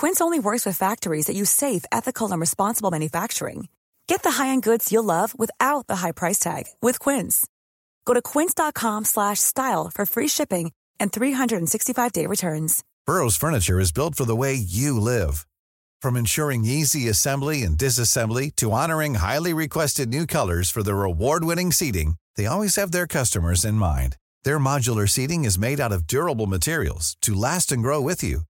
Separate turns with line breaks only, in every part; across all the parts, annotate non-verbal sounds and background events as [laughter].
Quince only works with factories that use safe, ethical, and responsible manufacturing. Get the high-end goods you'll love without the high price tag with Quince. Go to quince.com/style for free shipping and 365-day returns.
Burrow's furniture is built for the way you live. From ensuring easy assembly and disassembly to honoring highly requested new colors for their award-winning seating, they always have their customers in mind. Their modular seating is made out of durable materials to last and grow with you.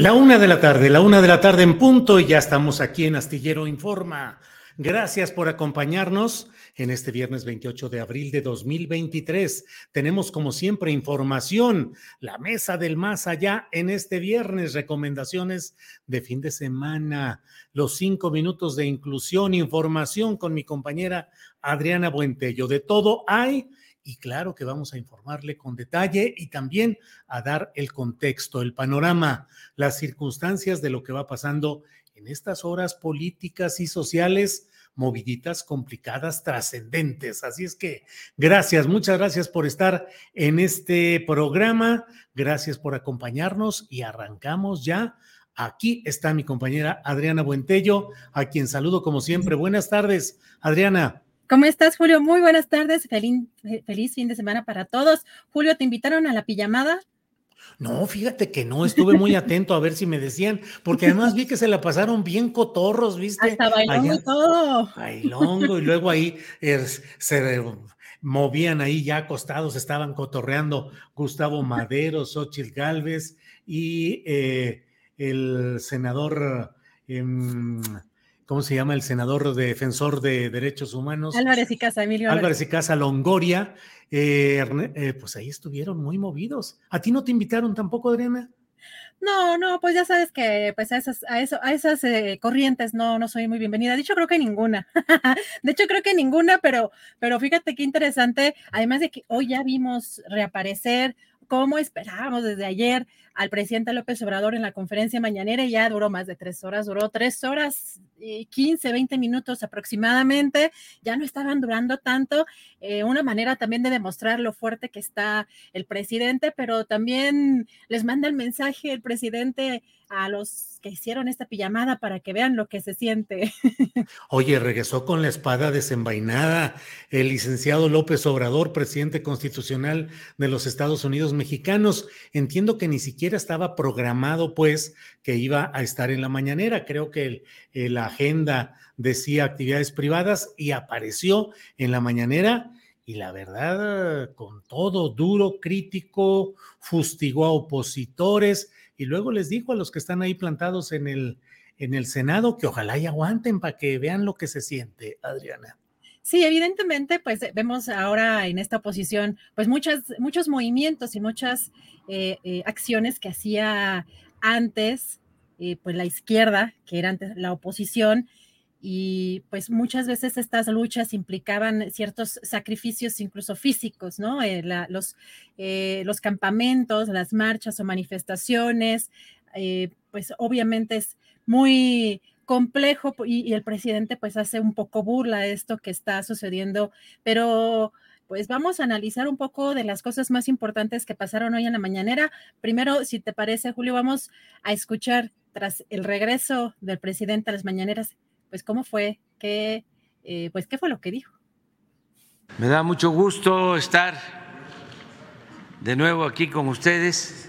La una de la tarde, la una de la tarde en punto y ya estamos aquí en Astillero Informa. Gracias por acompañarnos en este viernes 28 de abril de 2023. Tenemos como siempre información, la mesa del más allá en este viernes, recomendaciones de fin de semana, los cinco minutos de inclusión, información con mi compañera Adriana Buentello. De todo hay y claro que vamos a informarle con detalle y también a dar el contexto, el panorama, las circunstancias de lo que va pasando en estas horas políticas y sociales moviditas, complicadas, trascendentes. Así es que gracias, muchas gracias por estar en este programa, gracias por acompañarnos y arrancamos ya. Aquí está mi compañera Adriana Buentello, a quien saludo como siempre. Buenas tardes, Adriana.
¿Cómo estás, Julio? Muy buenas tardes. Feliz, feliz fin de semana para todos. Julio, ¿te invitaron a la pijamada?
No, fíjate que no, estuve muy atento a ver si me decían, porque además vi que se la pasaron bien cotorros, ¿viste?
Hasta bailongo y todo.
Bailongo, y luego ahí se movían ahí ya acostados, estaban cotorreando Gustavo Madero, Xochitl Galvez y eh, el senador. Em, ¿cómo se llama? El senador defensor de derechos humanos.
Álvarez y Casa, Emilio.
Álvarez, y Casa Longoria. Eh, eh, pues ahí estuvieron muy movidos. ¿A ti no te invitaron tampoco, Adriana?
No, no, pues ya sabes que pues a esas, a eso, a esas eh, corrientes no, no soy muy bienvenida. De hecho, creo que ninguna. [laughs] de hecho, creo que ninguna, pero, pero fíjate qué interesante. Además de que hoy ya vimos reaparecer, como esperábamos desde ayer, al presidente López Obrador en la conferencia mañanera y ya duró más de tres horas, duró tres horas y 15, 20 minutos aproximadamente, ya no estaban durando tanto, eh, una manera también de demostrar lo fuerte que está el presidente, pero también les manda el mensaje el presidente a los que hicieron esta pijamada para que vean lo que se siente.
Oye, regresó con la espada desenvainada el licenciado López Obrador, presidente constitucional de los Estados Unidos mexicanos. Entiendo que ni siquiera estaba programado, pues, que iba a estar en la mañanera. Creo que la agenda decía actividades privadas y apareció en la mañanera y la verdad, con todo duro, crítico, fustigó a opositores y luego les dijo a los que están ahí plantados en el, en el Senado que ojalá y aguanten para que vean lo que se siente, Adriana.
Sí, evidentemente, pues vemos ahora en esta oposición, pues muchas, muchos movimientos y muchas eh, eh, acciones que hacía antes, eh, pues la izquierda, que era antes la oposición, y pues muchas veces estas luchas implicaban ciertos sacrificios incluso físicos, ¿no? los, los campamentos, las marchas o manifestaciones, pues obviamente es muy complejo y, el presidente pues hace un poco burla de esto que está sucediendo, pero pues vamos a analizar un poco de las cosas más importantes que pasaron hoy en la mañanera. Primero, si te parece, Julio, vamos a escuchar tras el regreso del presidente a las mañaneras, pues cómo fue, qué, eh, pues qué fue lo que dijo.
Me da mucho gusto estar de nuevo aquí con ustedes.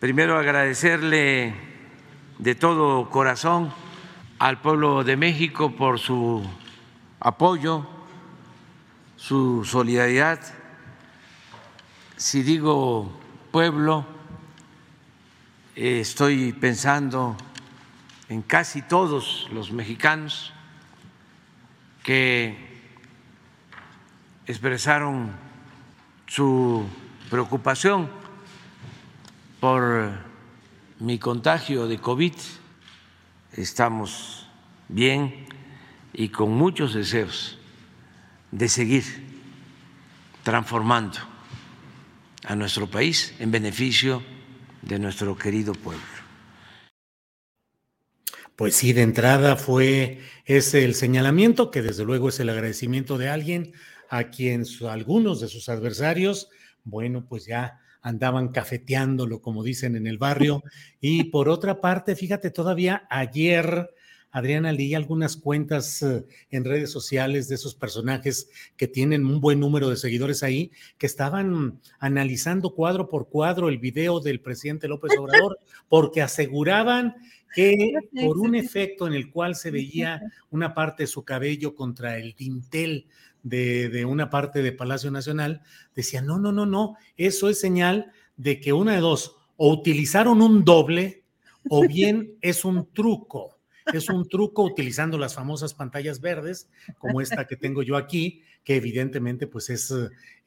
Primero agradecerle de todo corazón al pueblo de México por su apoyo, su solidaridad. Si digo pueblo, estoy pensando en casi todos los mexicanos que expresaron su preocupación por mi contagio de COVID. Estamos bien y con muchos deseos de seguir transformando a nuestro país en beneficio de nuestro querido pueblo.
Pues sí, de entrada fue ese el señalamiento, que desde luego es el agradecimiento de alguien a quien algunos de sus adversarios, bueno, pues ya andaban cafeteándolo, como dicen en el barrio. Y por otra parte, fíjate, todavía ayer, Adriana, leí algunas cuentas eh, en redes sociales de esos personajes que tienen un buen número de seguidores ahí, que estaban analizando cuadro por cuadro el video del presidente López Obrador, [laughs] porque aseguraban que por un efecto en el cual se veía una parte de su cabello contra el dintel de, una parte de Palacio Nacional, decía, no, no, no, no, eso es señal de que una de dos, o utilizaron un doble o [laughs] bien es un truco. Es un truco utilizando las famosas pantallas verdes, como esta que tengo yo aquí, que evidentemente pues es,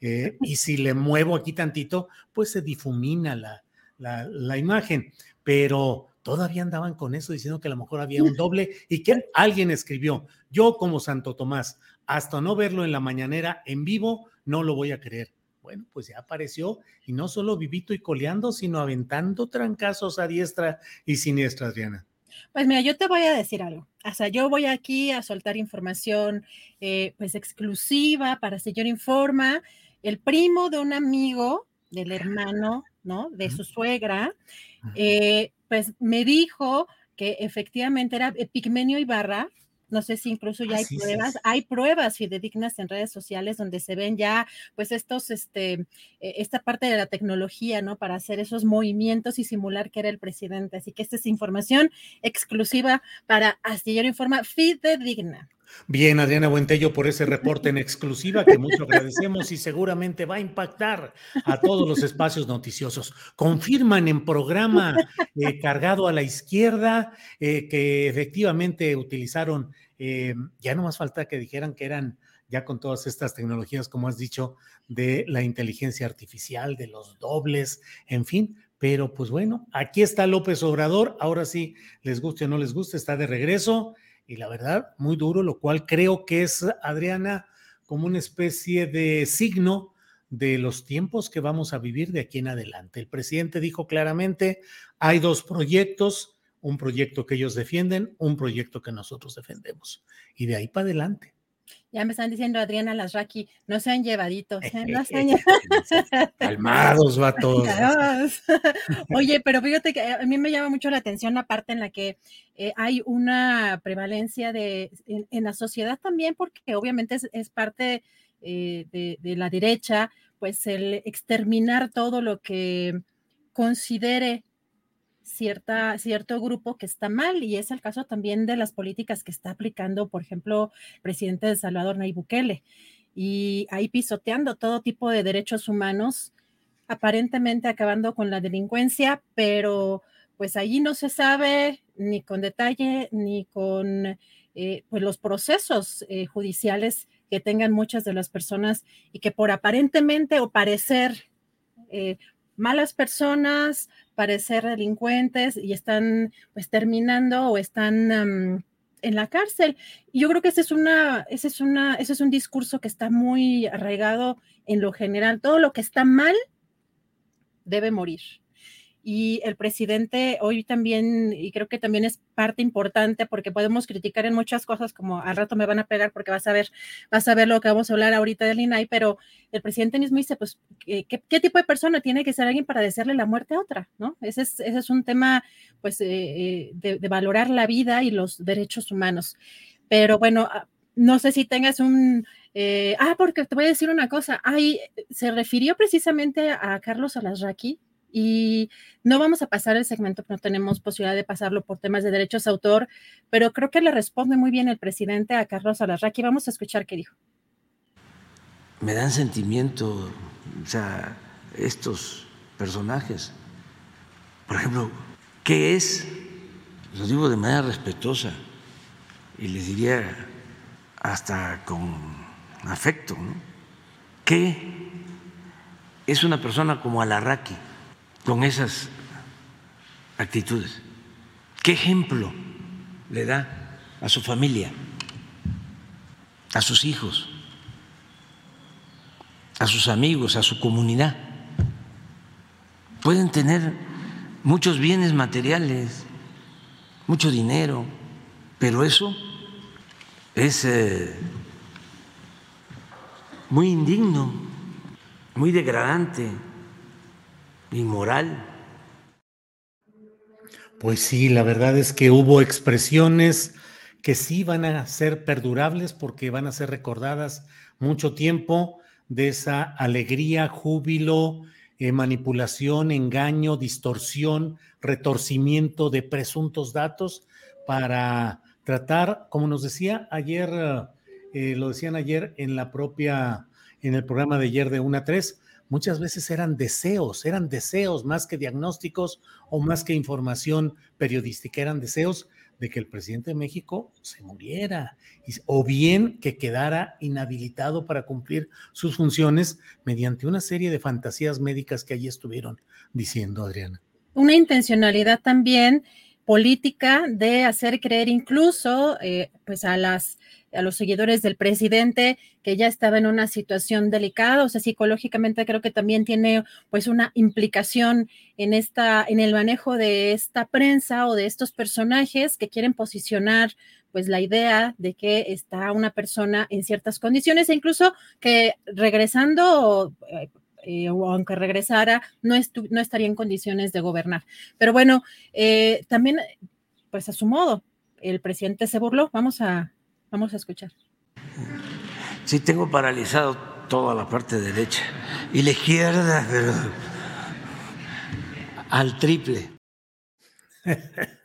eh, y si le muevo aquí tantito, pues se difumina la, la, la imagen. Pero todavía andaban con eso diciendo que a lo mejor había un doble y que alguien escribió, yo como Santo Tomás, hasta no verlo en la mañanera en vivo, no lo voy a creer. Bueno, pues ya apareció y no solo vivito y coleando, sino aventando trancazos a diestra y siniestra, Adriana.
Pues mira, yo te voy a decir algo. O sea, yo voy aquí a soltar información eh, pues exclusiva para Señor Informa. El primo de un amigo, del hermano, ¿no? De su suegra, eh, pues me dijo que efectivamente era Pigmenio Ibarra, no sé si incluso ya hay pruebas, hay pruebas fidedignas en redes sociales donde se ven ya, pues estos, este, e, esta parte de la tecnología, ¿no? Para hacer esos movimientos y simular que era el presidente. Así que esta es información exclusiva para Astillero Informa fidedigna.
Bien, Adriana Buentello, por ese reporte en exclusiva que mucho agradecemos y seguramente va a impactar a todos los espacios noticiosos. Confirman en programa eh, cargado a la izquierda eh, que efectivamente utilizaron, eh, ya no más falta que dijeran que eran ya con todas estas tecnologías, como has dicho, de la inteligencia artificial, de los dobles, en fin, pero pues bueno, aquí está López Obrador, ahora sí, les guste o no les guste, está de regreso y la verdad, muy duro, lo cual creo que es, Adriana, como una especie de signo de los tiempos que vamos a vivir de aquí en adelante. El presidente dijo claramente, hay dos proyectos, un proyecto que ellos defienden, un proyecto que nosotros defendemos. Y de ahí para adelante.
Ya me están diciendo Adriana Lasraki, no sean llevaditos, ¿eh? no sean [laughs]
Calmados, vatos. [laughs]
Oye, pero fíjate que a mí me llama mucho la atención la parte en la que eh, hay una prevalencia de en, la sociedad también, porque obviamente es, parte eh, de, de la derecha, pues el exterminar todo lo que considere cierta, cierto grupo que está mal y es el caso también de las políticas que está aplicando, por ejemplo, el presidente de Salvador Nayib Bukele. Y ahí pisoteando todo tipo de derechos humanos, aparentemente acabando con la delincuencia, pero pues allí no se sabe ni con detalle ni con eh, pues los procesos eh, judiciales que tengan muchas de las personas y que por aparentemente o parecer eh, malas personas, parecer delincuentes y están pues terminando o están en la cárcel. Yo creo que ese es una, ese es una, ese es un discurso que está muy arraigado en lo general. Todo lo que está mal debe morir. Y el presidente hoy también, y creo que también es parte importante porque podemos criticar en muchas cosas, como al rato me van a pegar porque vas a ver, vas a ver lo que vamos a hablar ahorita del INAI, pero el presidente mismo dice, pues, ¿qué, qué tipo de persona tiene que ser alguien para desearle la muerte a otra? ¿No? Ese es, ese es un tema, pues, eh, eh, de, de valorar la vida y los derechos humanos. Pero bueno, ah, no sé si tengas un, eh, ah, porque te voy a decir una cosa, ay, se refirió precisamente a Carlos Alasraqui, y no vamos a pasar el segmento, no tenemos posibilidad de pasarlo por temas de derechos de autor, pero creo que le responde muy bien el presidente a Carlos Alarraqui. Vamos a escuchar qué dijo.
Me dan sentimiento, o sea, estos personajes. Por ejemplo, ¿qué es? Lo digo de manera respetuosa y les diría hasta con afecto. ¿Qué es una persona como Alarraqui? Con esas actitudes? ¿Qué ejemplo le da a su familia, a sus hijos, a sus amigos, a su comunidad? Pueden tener muchos bienes materiales, mucho dinero, pero eso es eh, muy indigno, muy degradante inmoral.
Pues sí, la verdad es que hubo expresiones que sí van a ser perdurables porque van a ser recordadas mucho tiempo de esa alegría, júbilo, eh, manipulación, engaño, distorsión, retorcimiento de presuntos datos para tratar, como nos decía ayer, eh, lo decían ayer en la propia, en el programa de ayer de 1 a 3, muchas veces eran deseos, eran deseos más que diagnósticos o más que información periodística, eran deseos de que el presidente de México se muriera o bien que quedara inhabilitado para cumplir sus funciones mediante una serie de fantasías médicas que allí estuvieron diciendo, Adriana.
Una intencionalidad también política de hacer creer incluso eh, pues a las a los seguidores del presidente que ya estaba en una situación delicada, o sea, psicológicamente creo que también tiene pues una implicación en esta en el manejo de esta prensa o de estos personajes que quieren posicionar pues la idea de que está una persona en ciertas condiciones e incluso que regresando eh, eh, o aunque regresara, no, no, estaría en condiciones de gobernar. Pero bueno, eh, también, pues a su modo, el presidente se burló. Vamos a, Vamos a escuchar.
Sí, tengo paralizado toda la parte derecha y la izquierda, pero al triple. [laughs]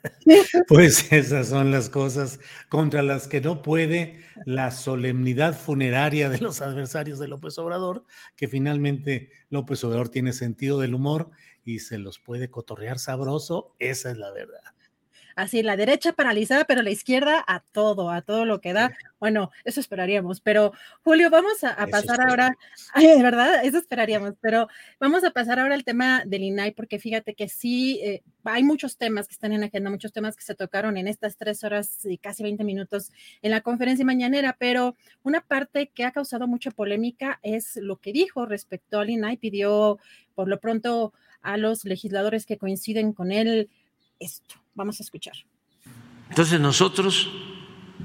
Pues esas son las cosas contra las que no puede la solemnidad funeraria de los adversarios de López Obrador, que finalmente López Obrador tiene sentido del humor y se los puede cotorrear sabroso, esa es la verdad
así la derecha paralizada, pero la izquierda a todo, a todo lo que da. Bueno, eso esperaríamos, pero Julio, vamos a, pasar ahora, [laughs] ay, ¿verdad? Eso esperaríamos, pero vamos a pasar ahora al tema del INAI, porque fíjate que sí, eh, hay muchos temas que están en la agenda, muchos temas que se tocaron en estas tres horas y casi 20 minutos en la conferencia mañanera, pero una parte que ha causado mucha polémica es lo que dijo respecto al INAI, pidió por lo pronto a los legisladores que coinciden con él esto. Vamos a escuchar.
Entonces nosotros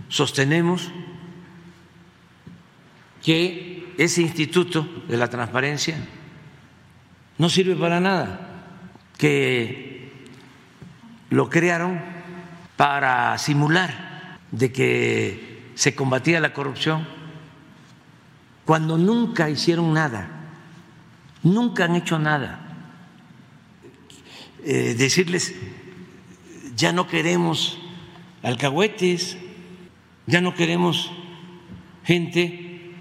sostenemos que ese instituto de la transparencia no sirve para nada, que lo crearon para simular de que se combatía la corrupción cuando nunca hicieron nada, nunca han hecho nada. Eh, decirles ya no queremos alcahuetes, ya no queremos gente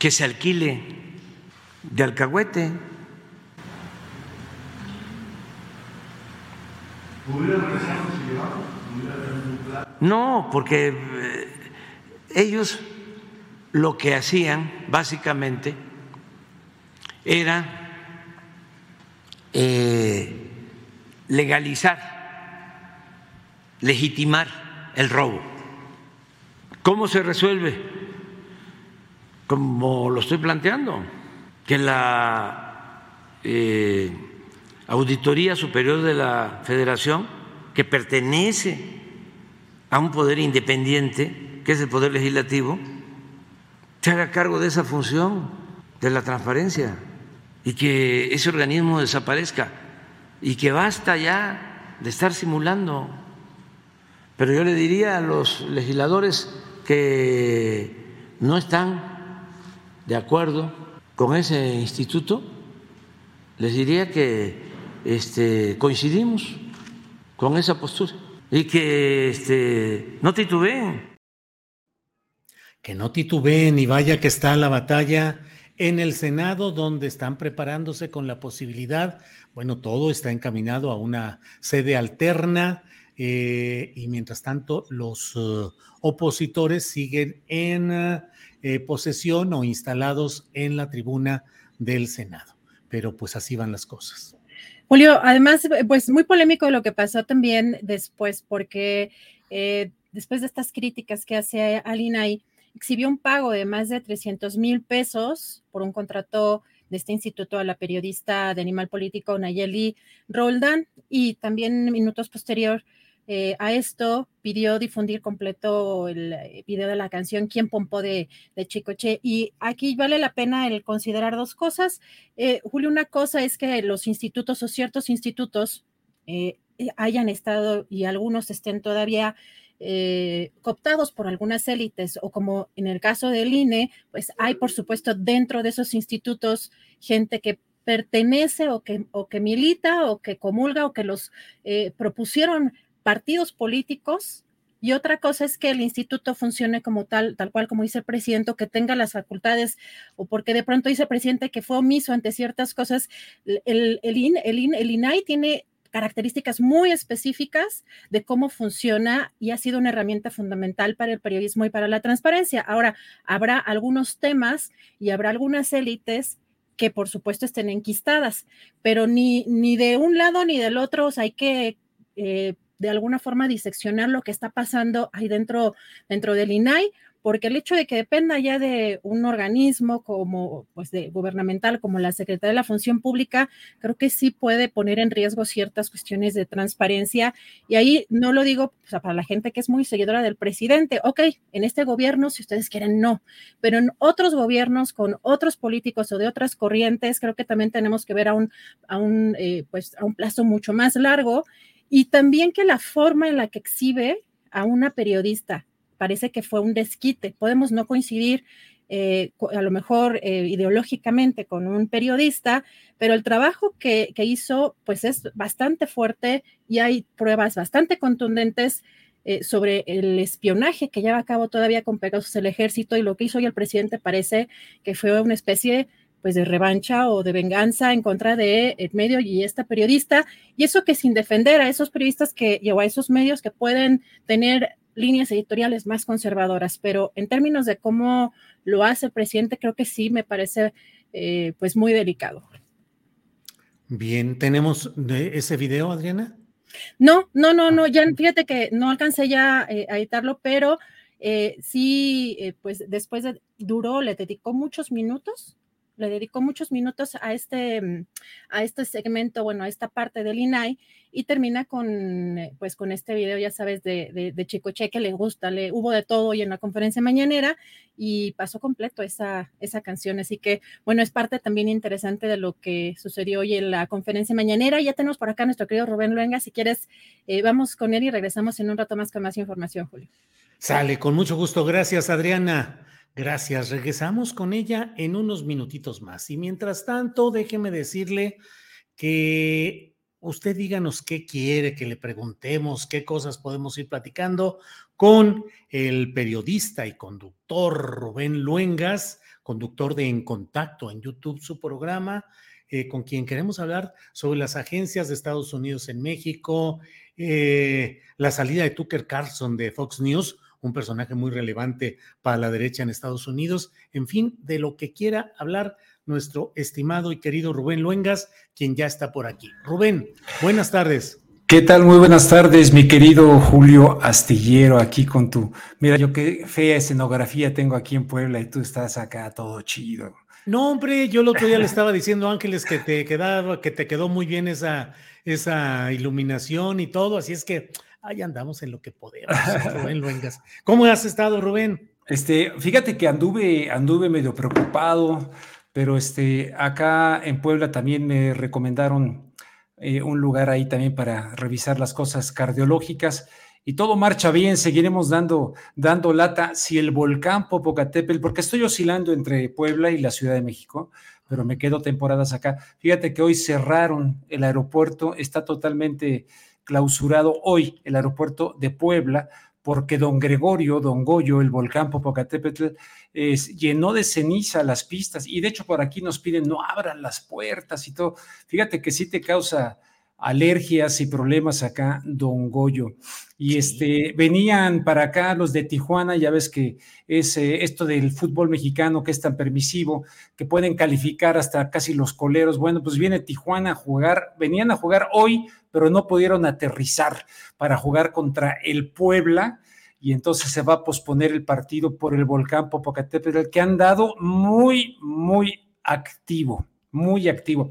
que se alquile de alcahuete. No, porque eh, ellos lo que hacían básicamente era eh, legalizar legitimar el robo. ¿Cómo se resuelve? Como lo estoy planteando, que la eh, Auditoría Superior de la Federación, que pertenece a un poder independiente, que es el Poder Legislativo, se haga cargo de esa función de la transparencia y que ese organismo desaparezca y que basta ya de estar simulando. Pero yo le diría a los legisladores que no están de acuerdo con ese instituto, les diría que este, coincidimos con esa postura y que este, no titubeen.
Que no titubeen y vaya que está la batalla en el Senado, donde están preparándose con la posibilidad, bueno, todo está encaminado a una sede alterna eh, y mientras tanto los uh, opositores siguen en uh, posesión o instalados en la tribuna del Senado. Pero pues así van las cosas.
Julio, además, pues muy polémico lo que pasó también después, porque después de estas críticas que hace Alina INAI, exhibió un pago de más de 300 mil pesos por un contrato de este instituto a la periodista de Animal Político Nayeli Roldan y también minutos posterior eh, a esto pidió difundir completo el eh, video de la canción Quién Pompó de, de Chicoche. Y aquí vale la pena el considerar dos cosas. Eh, Julio, una cosa es que los institutos o ciertos institutos hayan estado y algunos estén todavía cooptados por algunas élites o como en el caso del INE, pues hay por supuesto dentro de esos institutos gente que pertenece o que, o que milita o que comulga o que los propusieron partidos políticos. Y otra cosa es que el instituto funcione como tal, tal cual como dice el presidente, que tenga las facultades, o porque de pronto dice el presidente que fue omiso ante ciertas cosas. El, el, el, el, el INAI tiene características muy específicas de cómo funciona y ha sido una herramienta fundamental para el periodismo y para la transparencia. Ahora, habrá algunos temas y habrá algunas élites que por supuesto estén enquistadas, pero ni, ni de un lado ni del otro, hay que eh, de alguna forma diseccionar lo que está pasando ahí dentro, dentro del INAI porque el hecho de que dependa ya de un organismo como, pues, de gubernamental como la Secretaría de la Función Pública, creo que sí puede poner en riesgo ciertas cuestiones de transparencia. Y ahí no lo digo para la gente que es muy seguidora del presidente. Ok, en este gobierno, si ustedes quieren, no. Pero en otros gobiernos con otros políticos o de otras corrientes, creo que también tenemos que ver a un, a un, eh, pues, a un plazo mucho más largo. Y también que la forma en la que exhibe a una periodista parece que fue un desquite. Podemos no coincidir eh, a lo mejor eh, ideológicamente con un periodista, pero el trabajo que, hizo pues es bastante fuerte y hay pruebas bastante contundentes eh, sobre el espionaje que lleva a cabo todavía con Pegasus el ejército y lo que hizo hoy el presidente parece que fue una especie pues de revancha o de venganza en contra de el medio y esta periodista y eso que sin defender a esos periodistas que o a esos medios que pueden tener líneas editoriales más conservadoras, pero en términos de cómo lo hace el presidente, creo que sí me parece eh, pues muy delicado.
Bien, ¿tenemos ese video, Adriana?
No, no, no, no, ya fíjate que no alcancé ya eh, a editarlo, pero eh, sí, pues después de, duró, le dedicó muchos minutos le dedicó muchos minutos a este, mm, a este segmento, bueno, a esta parte del INAI y termina con, eh, pues, con este video, ya sabes, de, de, de Chicoche que le gusta, le hubo de todo hoy en la conferencia mañanera y pasó completo esa, esa canción. Así que, bueno, es parte también interesante de lo que sucedió hoy en la conferencia mañanera. Ya tenemos por acá a nuestro querido Rubén Luenga. Si quieres, eh, vamos con él y regresamos en un rato más con más información, Julio.
Sale, con mucho gusto. Gracias, Adriana. Gracias. Regresamos con ella en unos minutitos más. Y mientras tanto, déjeme decirle que usted díganos qué quiere que le preguntemos, qué cosas podemos ir platicando con el periodista y conductor Rubén Luengas, conductor de En Contacto en YouTube, su programa, eh, con quien queremos hablar sobre las agencias de Estados Unidos en México, eh, la salida de Tucker Carlson de Fox News un personaje muy relevante para la derecha en Estados Unidos, en fin, de lo que quiera hablar nuestro estimado y querido Rubén Luengas, quien ya está por aquí. Rubén, buenas tardes.
¿Qué tal? Muy buenas tardes, mi querido Julio Astillero, aquí con tu... Mira, yo qué fea escenografía tengo aquí en Puebla y tú estás acá todo chido.
No, hombre, yo el otro día le estaba diciendo a Ángeles que te quedaba, que te quedó muy bien esa, esa iluminación y todo, así es que ahí andamos en lo que podemos, [laughs] Rubén Luengas. ¿Cómo has estado, Rubén?
Este, fíjate que anduve, anduve medio preocupado, pero este, acá en Puebla también me recomendaron eh, un lugar ahí también para revisar las cosas cardiológicas y todo marcha bien, seguiremos dando, dando lata. Si el volcán Popocatépetl, porque estoy oscilando entre Puebla y la Ciudad de México, pero me quedo temporadas acá. Fíjate que hoy cerraron el aeropuerto, está totalmente clausurado hoy el aeropuerto de Puebla porque don Gregorio, don Goyo, el volcán Popocatépetl, llenó de ceniza las pistas y de hecho por aquí nos piden no abran las puertas y todo. Fíjate que sí te causa alergias y problemas acá, don Goyo. Y este, venían para acá los de Tijuana, ya ves que es eh, esto del fútbol mexicano que es tan permisivo, que pueden calificar hasta casi los coleros. Bueno, pues viene Tijuana a jugar, venían a jugar hoy, pero no pudieron aterrizar para jugar contra el Puebla. Y entonces se va a posponer el partido por el volcán Popocatépetl, que han dado muy, muy activo muy activo.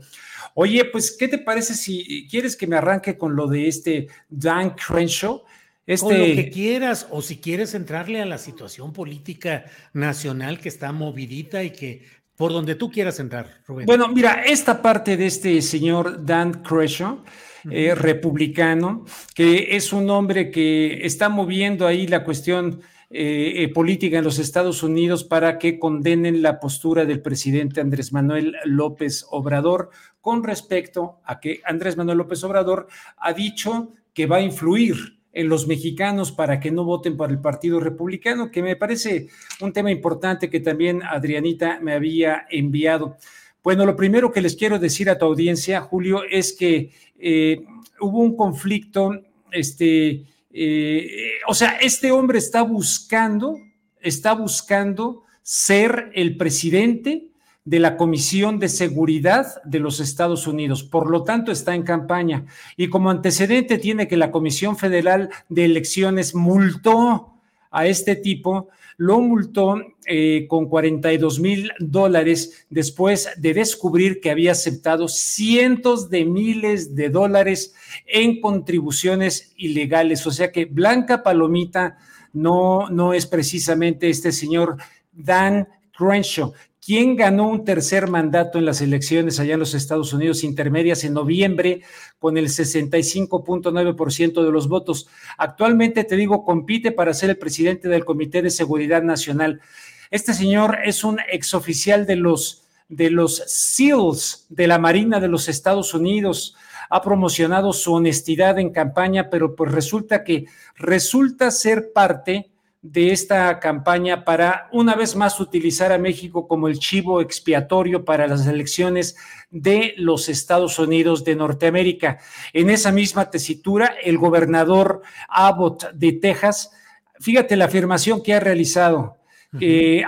Oye, pues, ¿qué te parece si quieres que me arranque con lo de este Dan Crenshaw? Este...
Con lo que quieras, o si quieres entrarle a la situación política nacional que está movidita y que por donde tú quieras entrar, Rubén.
Bueno, mira, esta parte de este señor Dan Crenshaw, eh, republicano, que es un hombre que está moviendo ahí la cuestión eh, eh, política en los Estados Unidos para que condenen la postura del presidente Andrés Manuel López Obrador con respecto a que Andrés Manuel López Obrador ha dicho que va a influir en los mexicanos para que no voten por el Partido Republicano, que me parece un tema importante que también Adrianita me había enviado. Bueno, lo primero que les quiero decir a tu audiencia, Julio, es que eh, hubo un conflicto este, eh, o sea, este hombre está buscando, está buscando ser el presidente de la Comisión de Seguridad de los Estados Unidos. Por lo tanto, está en campaña. Y como antecedente tiene que la Comisión Federal de Elecciones multó a este tipo, lo multó eh, con 42 mil dólares después de descubrir que había aceptado cientos de miles de dólares en contribuciones ilegales. O sea que Blanca Palomita no, no es precisamente este señor Dan Crenshaw, quien ganó un tercer mandato en las elecciones allá en los Estados Unidos intermedias en noviembre con el 65.9% de los votos. Actualmente, te digo, compite para ser el presidente del Comité de Seguridad Nacional. Este señor es un exoficial de los, de los SEALs de la Marina de los Estados Unidos. Ha promocionado su honestidad en campaña, pero pues resulta que resulta ser parte de esta campaña para una vez más utilizar a México como el chivo expiatorio para las elecciones de los Estados Unidos de Norteamérica. En esa misma tesitura, el gobernador Abbott de Texas, fíjate la afirmación que ha realizado.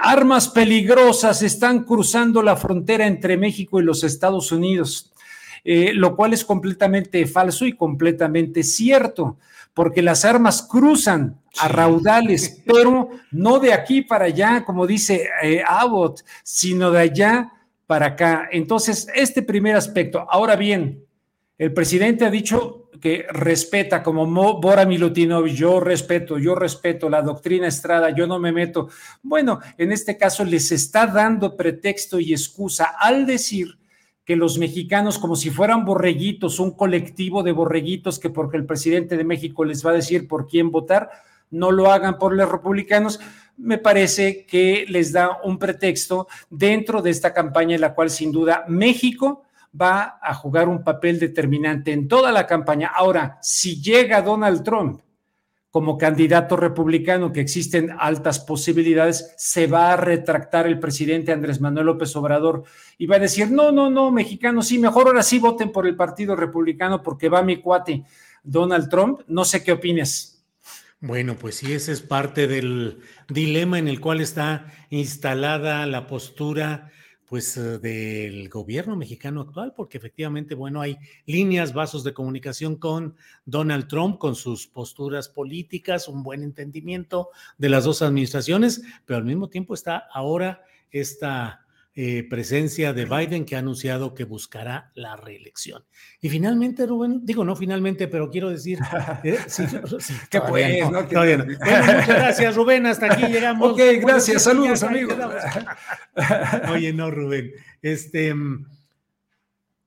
armas peligrosas están cruzando la frontera entre México y los Estados Unidos, eh, lo cual es completamente falso y completamente cierto porque las armas cruzan a raudales, [laughs] pero no de aquí para allá, como dice eh, Abbott, sino de allá para acá. Entonces, este primer aspecto. Ahora bien, el presidente ha dicho que respeta, como Bora Milutinov, yo respeto, yo respeto la doctrina Estrada, yo no me meto. Bueno, en este caso les está dando pretexto y excusa al decir que los mexicanos, como si fueran borreguitos, un colectivo de borreguitos que porque el presidente de México les va a decir por quién votar, no lo hagan por los republicanos, me parece que les da un pretexto dentro de esta campaña en la cual sin duda México va a jugar un papel determinante en toda la campaña. Ahora, si llega Donald Trump como candidato republicano, que existen altas posibilidades, se va a retractar el presidente Andrés Manuel López Obrador y va a decir, no, no, no, mexicanos, sí, mejor ahora sí voten por el Partido Republicano porque va mi cuate Donald Trump. No sé qué opinas.
Bueno, pues sí, ese es parte del dilema en el cual está instalada la postura pues eh, del gobierno mexicano actual, porque efectivamente, bueno, hay líneas, vasos de comunicación con Donald Trump, con sus posturas políticas, un buen entendimiento de las dos administraciones, pero al mismo tiempo está ahora esta eh, presencia de Biden que ha anunciado que buscará la reelección. Y finalmente, Rubén, digo no finalmente, pero quiero decir, [laughs]
eh, que pues, no, Bueno, [laughs]
muchas gracias, Rubén, hasta aquí llegamos.
Ok, gracias, saludos, amigos. [laughs]
Oye, no, Rubén, este...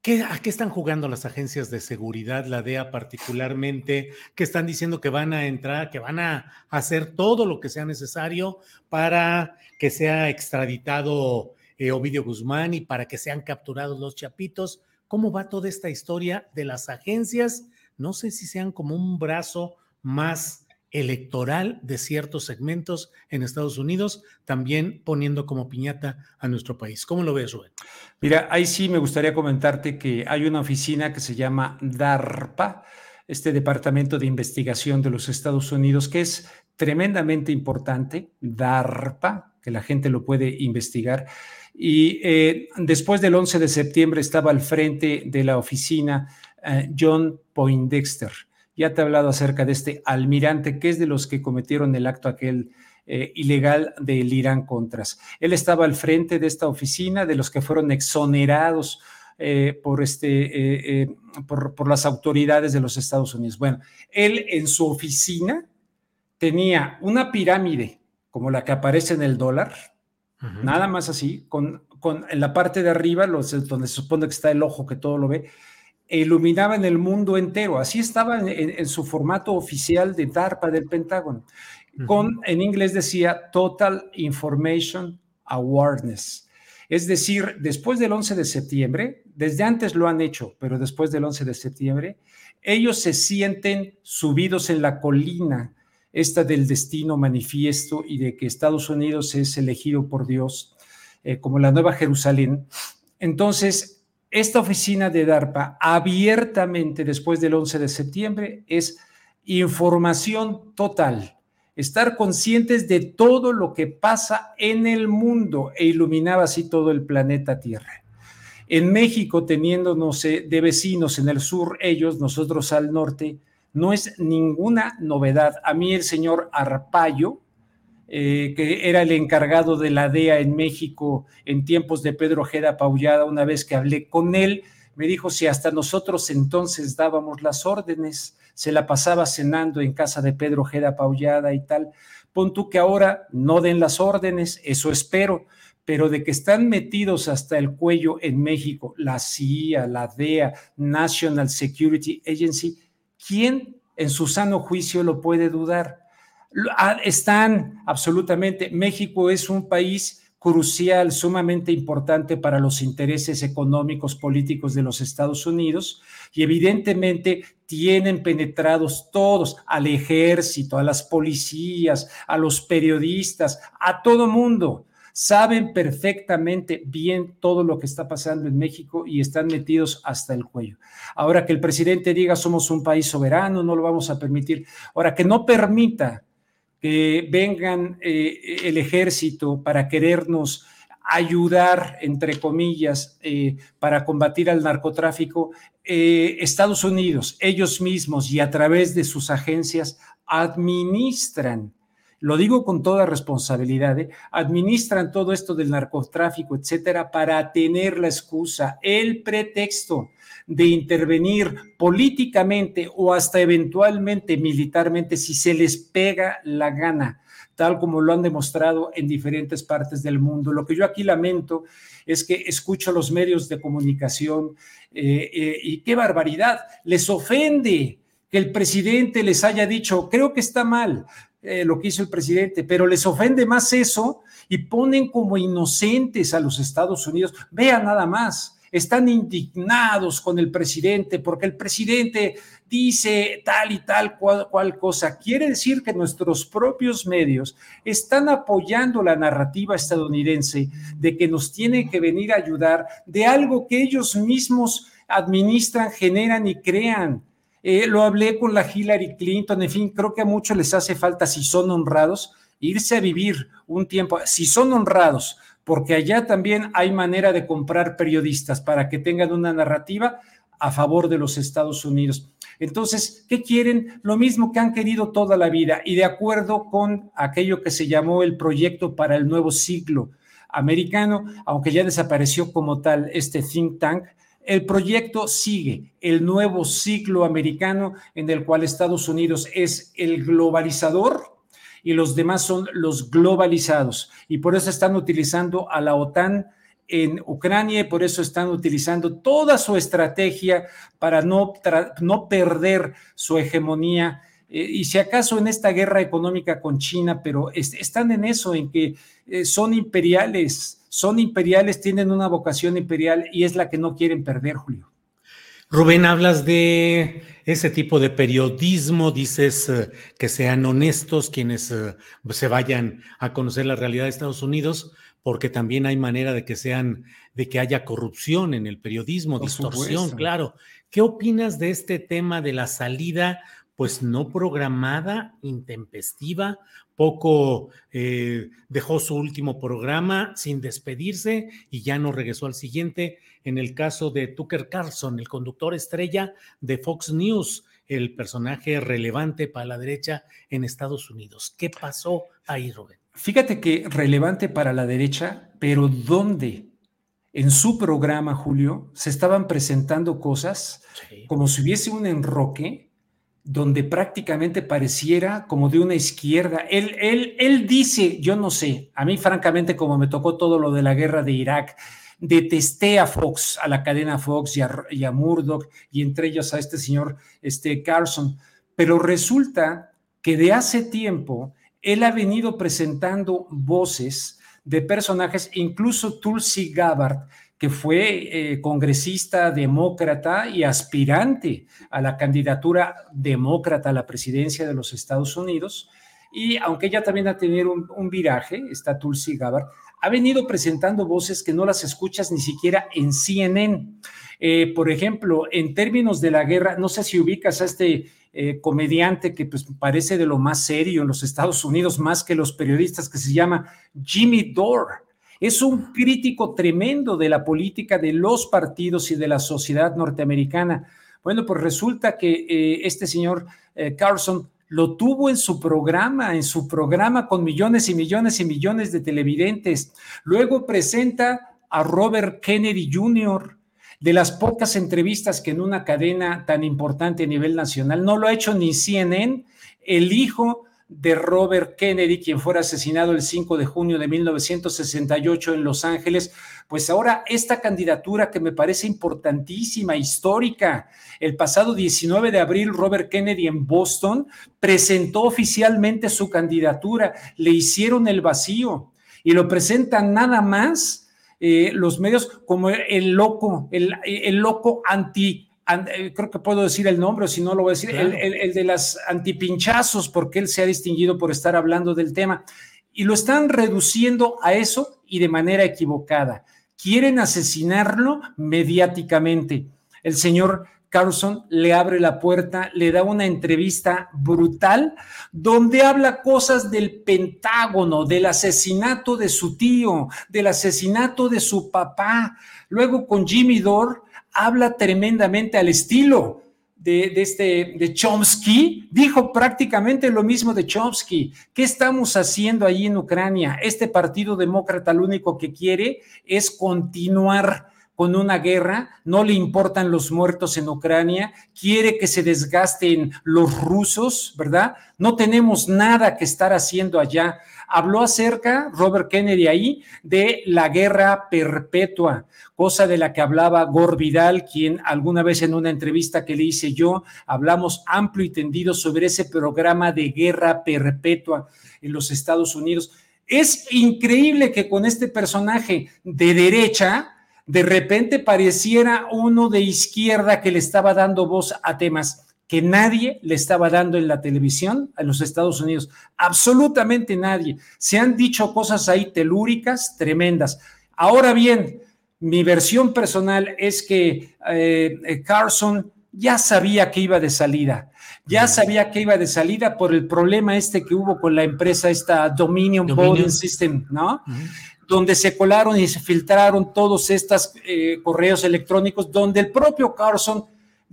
¿Qué, ¿A qué están jugando las agencias de seguridad, la DEA particularmente, que están diciendo que van a entrar, que van a hacer todo lo que sea necesario para que sea extraditado eh, Ovidio Guzmán y para que sean capturados los chapitos? ¿Cómo va toda esta historia de las agencias? No sé si sean como un brazo más electoral de ciertos segmentos en Estados Unidos, también poniendo como piñata a nuestro país. ¿Cómo lo ves, Rubén?
Mira, ahí sí me gustaría comentarte que hay una oficina que se llama DARPA, este Departamento de Investigación de los Estados Unidos, que es tremendamente importante, DARPA, que la gente lo puede investigar. Y eh, después del 11 de septiembre estaba al frente de la oficina eh, John Poindexter ya te he hablado acerca de este almirante, que es de los que cometieron el acto aquel eh, ilegal del Irán Contras. Él estaba al frente de esta oficina, de los que fueron exonerados por, este, por, las autoridades de los Estados Unidos. Bueno, él en su oficina tenía una pirámide como la que aparece en el dólar, nada más así, con, con, en la parte de arriba, los, donde se supone que está el ojo que todo lo ve, iluminaba en el mundo entero. Así estaba en, su formato oficial de DARPA del Pentágono. Con, en inglés decía Total Information Awareness. Es decir, después del 11 de septiembre, desde antes lo han hecho, pero después del 11 de septiembre, ellos se sienten subidos en la colina, esta del destino manifiesto y de que Estados Unidos es elegido por Dios eh, como la nueva Jerusalén. Entonces, esta oficina de DARPA abiertamente después del 11 de septiembre es información total, estar conscientes de todo lo que pasa en el mundo e iluminaba así todo el planeta Tierra. En México, teniéndonos de vecinos en el sur, ellos, nosotros al norte, no es ninguna novedad. A mí el señor Arpayo, eh, que era el encargado de la DEA en México en tiempos de Pedro Ojeda Paullada, una vez que hablé con él, me dijo si hasta nosotros entonces dábamos las órdenes, se la pasaba cenando en casa de Pedro Ojeda Paullada y tal. Pon tú que ahora no den las órdenes, eso espero, pero de que están metidos hasta el cuello en México, la CIA, la DEA, National Security Agency, ¿quién en su sano juicio lo puede dudar? Ah, están absolutamente, México es un país crucial, sumamente importante para los intereses económicos, políticos de los Estados Unidos y evidentemente tienen penetrados todos al ejército, a las policías, a los periodistas, a todo mundo. Saben perfectamente bien todo lo que está pasando en México y están metidos hasta el cuello. Ahora que el presidente diga somos un país soberano, no lo vamos a permitir. Ahora que no permita que vengan eh, el ejército para querernos ayudar, entre comillas, eh, para combatir al narcotráfico, eh, Estados Unidos, ellos mismos y a través de sus agencias, administran, lo digo con toda responsabilidad, administran todo esto del narcotráfico, etcétera, para tener la excusa, el pretexto de intervenir políticamente o hasta eventualmente militarmente si se les pega la gana, tal como lo han demostrado en diferentes partes del mundo. Lo que yo aquí lamento es que escucho los medios de comunicación eh, eh, y qué barbaridad, les ofende que el presidente les haya dicho, creo que está mal, eh, lo que hizo el presidente, pero les ofende más eso y ponen como inocentes a los Estados Unidos. Vean nada más, están indignados con el presidente porque el presidente dice tal y tal cual, cosa. Quiere decir que nuestros propios medios están apoyando la narrativa estadounidense de que nos tienen que venir a ayudar de algo que ellos mismos administran, generan y crean. Eh, lo hablé con la Hillary Clinton, en fin, creo que a muchos les hace falta, si son honrados, irse a vivir un tiempo, si son honrados, porque allá también hay manera de comprar periodistas para que tengan una narrativa a favor de los Estados Unidos. Entonces, ¿qué quieren? Lo mismo que han querido toda la vida y de acuerdo con aquello que se llamó el proyecto para el nuevo siglo. americano, aunque ya desapareció como tal este think tank, el proyecto sigue, el nuevo ciclo americano en el cual Estados Unidos es el globalizador y los demás son los globalizados. Y por eso están utilizando a la OTAN en Ucrania y por eso están utilizando toda su estrategia para no, no perder su hegemonía. Eh, y si acaso en esta guerra económica con China, pero están en eso, en que eh, son imperiales, son imperiales, tienen una vocación imperial y es la que no quieren perder, Julio.
Rubén, hablas de ese tipo de periodismo, dices eh, que sean honestos quienes se vayan a conocer la realidad de Estados Unidos, porque también hay manera de que sean, de que haya corrupción en el periodismo, distorsión, claro. ¿Qué opinas de este tema de la salida, pues no programada, intempestiva? Poco eh, dejó su último programa sin despedirse y ya no regresó al siguiente. En el caso de Tucker Carlson, el conductor estrella de Fox News, el personaje relevante para la derecha en Estados Unidos. ¿Qué pasó ahí, Robert?
Fíjate que relevante para la derecha, pero ¿dónde? En su programa, Julio, se estaban presentando cosas como si hubiese un enroque donde prácticamente pareciera como de una izquierda. Él, él, él dice, yo no sé, a mí francamente como me tocó todo lo de la guerra de Irak, detesté a Fox, a la cadena Fox y a, Murdoch, y entre ellos a este señor este Carson, pero resulta que de hace tiempo él ha venido presentando voces de personajes, incluso Tulsi Gabbard, que fue eh, congresista demócrata y aspirante a la candidatura demócrata a la presidencia de los Estados Unidos. Y aunque ella también ha tenido un, viraje, está Tulsi Gabbard, ha venido presentando voces que no las escuchas ni siquiera en CNN. Eh, por ejemplo, en términos de la guerra, no sé si ubicas a este eh, comediante que pues parece de lo más serio en los Estados Unidos, más que los periodistas, que se llama Jimmy Dore. Es un crítico tremendo de la política de los partidos y de la sociedad norteamericana. Bueno, pues resulta que eh, este señor eh, Carlson lo tuvo en su programa, en su programa con millones y millones y millones de televidentes. Luego presenta a Robert Kennedy Jr., de las pocas entrevistas que en una cadena tan importante a nivel nacional, no lo ha hecho ni CNN, el hijo de Robert Kennedy, quien fuera asesinado el 5 de junio de 1968 en Los Ángeles, pues ahora esta candidatura que me parece importantísima, histórica, el pasado 19 de abril Robert Kennedy en Boston presentó oficialmente su candidatura, le hicieron el vacío y lo presentan nada más eh, los medios como el loco, el, loco anti, creo que puedo decir el nombre, si no lo voy a decir, el, de las antipinchazos, porque él se ha distinguido por estar hablando del tema. Y lo están reduciendo a eso y de manera equivocada. Quieren asesinarlo mediáticamente. El señor Carlson le abre la puerta, le da una entrevista brutal donde habla cosas del Pentágono, del asesinato de su tío, del asesinato de su papá. Luego con Jimmy Dore habla tremendamente al estilo de, este de Chomsky, dijo prácticamente lo mismo de Chomsky. ¿Qué estamos haciendo ahí en Ucrania? Este partido demócrata lo único que quiere es continuar con una guerra, no le importan los muertos en Ucrania, quiere que se desgasten los rusos, ¿verdad? No tenemos nada que estar haciendo allá. Habló acerca, Robert Kennedy ahí, de la guerra perpetua, cosa de la que hablaba Gore Vidal, quien alguna vez en una entrevista que le hice yo, hablamos amplio y tendido sobre ese programa de guerra perpetua en los Estados Unidos. Es increíble que con este personaje de derecha, de repente pareciera uno de izquierda que le estaba dando voz a temas que nadie le estaba dando en la televisión en los Estados Unidos. Absolutamente nadie. Se han dicho cosas ahí telúricas tremendas. Ahora bien, mi versión personal es que eh, Carson ya sabía que iba de salida. Ya sabía que iba de salida por el problema este que hubo con la empresa, esta Dominion, Dominion. System, ¿no? donde se colaron y se filtraron todos estos eh, correos electrónicos, donde el propio Carson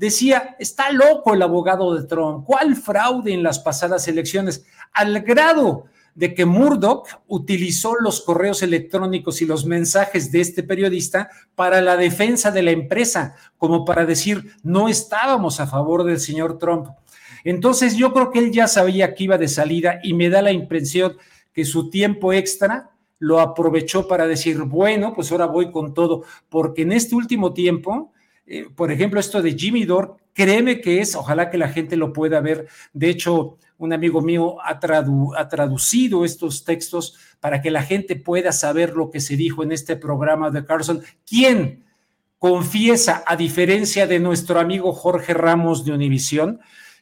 decía, está loco el abogado de Trump, ¿cuál fraude en las pasadas elecciones? Al grado de que Murdoch utilizó los correos electrónicos y los mensajes de este periodista para la defensa de la empresa, como para decir, no estábamos a favor del señor Trump. Entonces yo creo que él ya sabía que iba de salida y me da la impresión que su tiempo extra lo aprovechó para decir, bueno, pues ahora voy con todo, porque en este último tiempo, eh, por ejemplo, esto de Jimmy Dore, créeme que es, ojalá que la gente lo pueda ver. De hecho, un amigo mío ha, traducido estos textos para que la gente pueda saber lo que se dijo en este programa de Carson. ¿Quién confiesa, a diferencia de nuestro amigo Jorge Ramos de Univisión,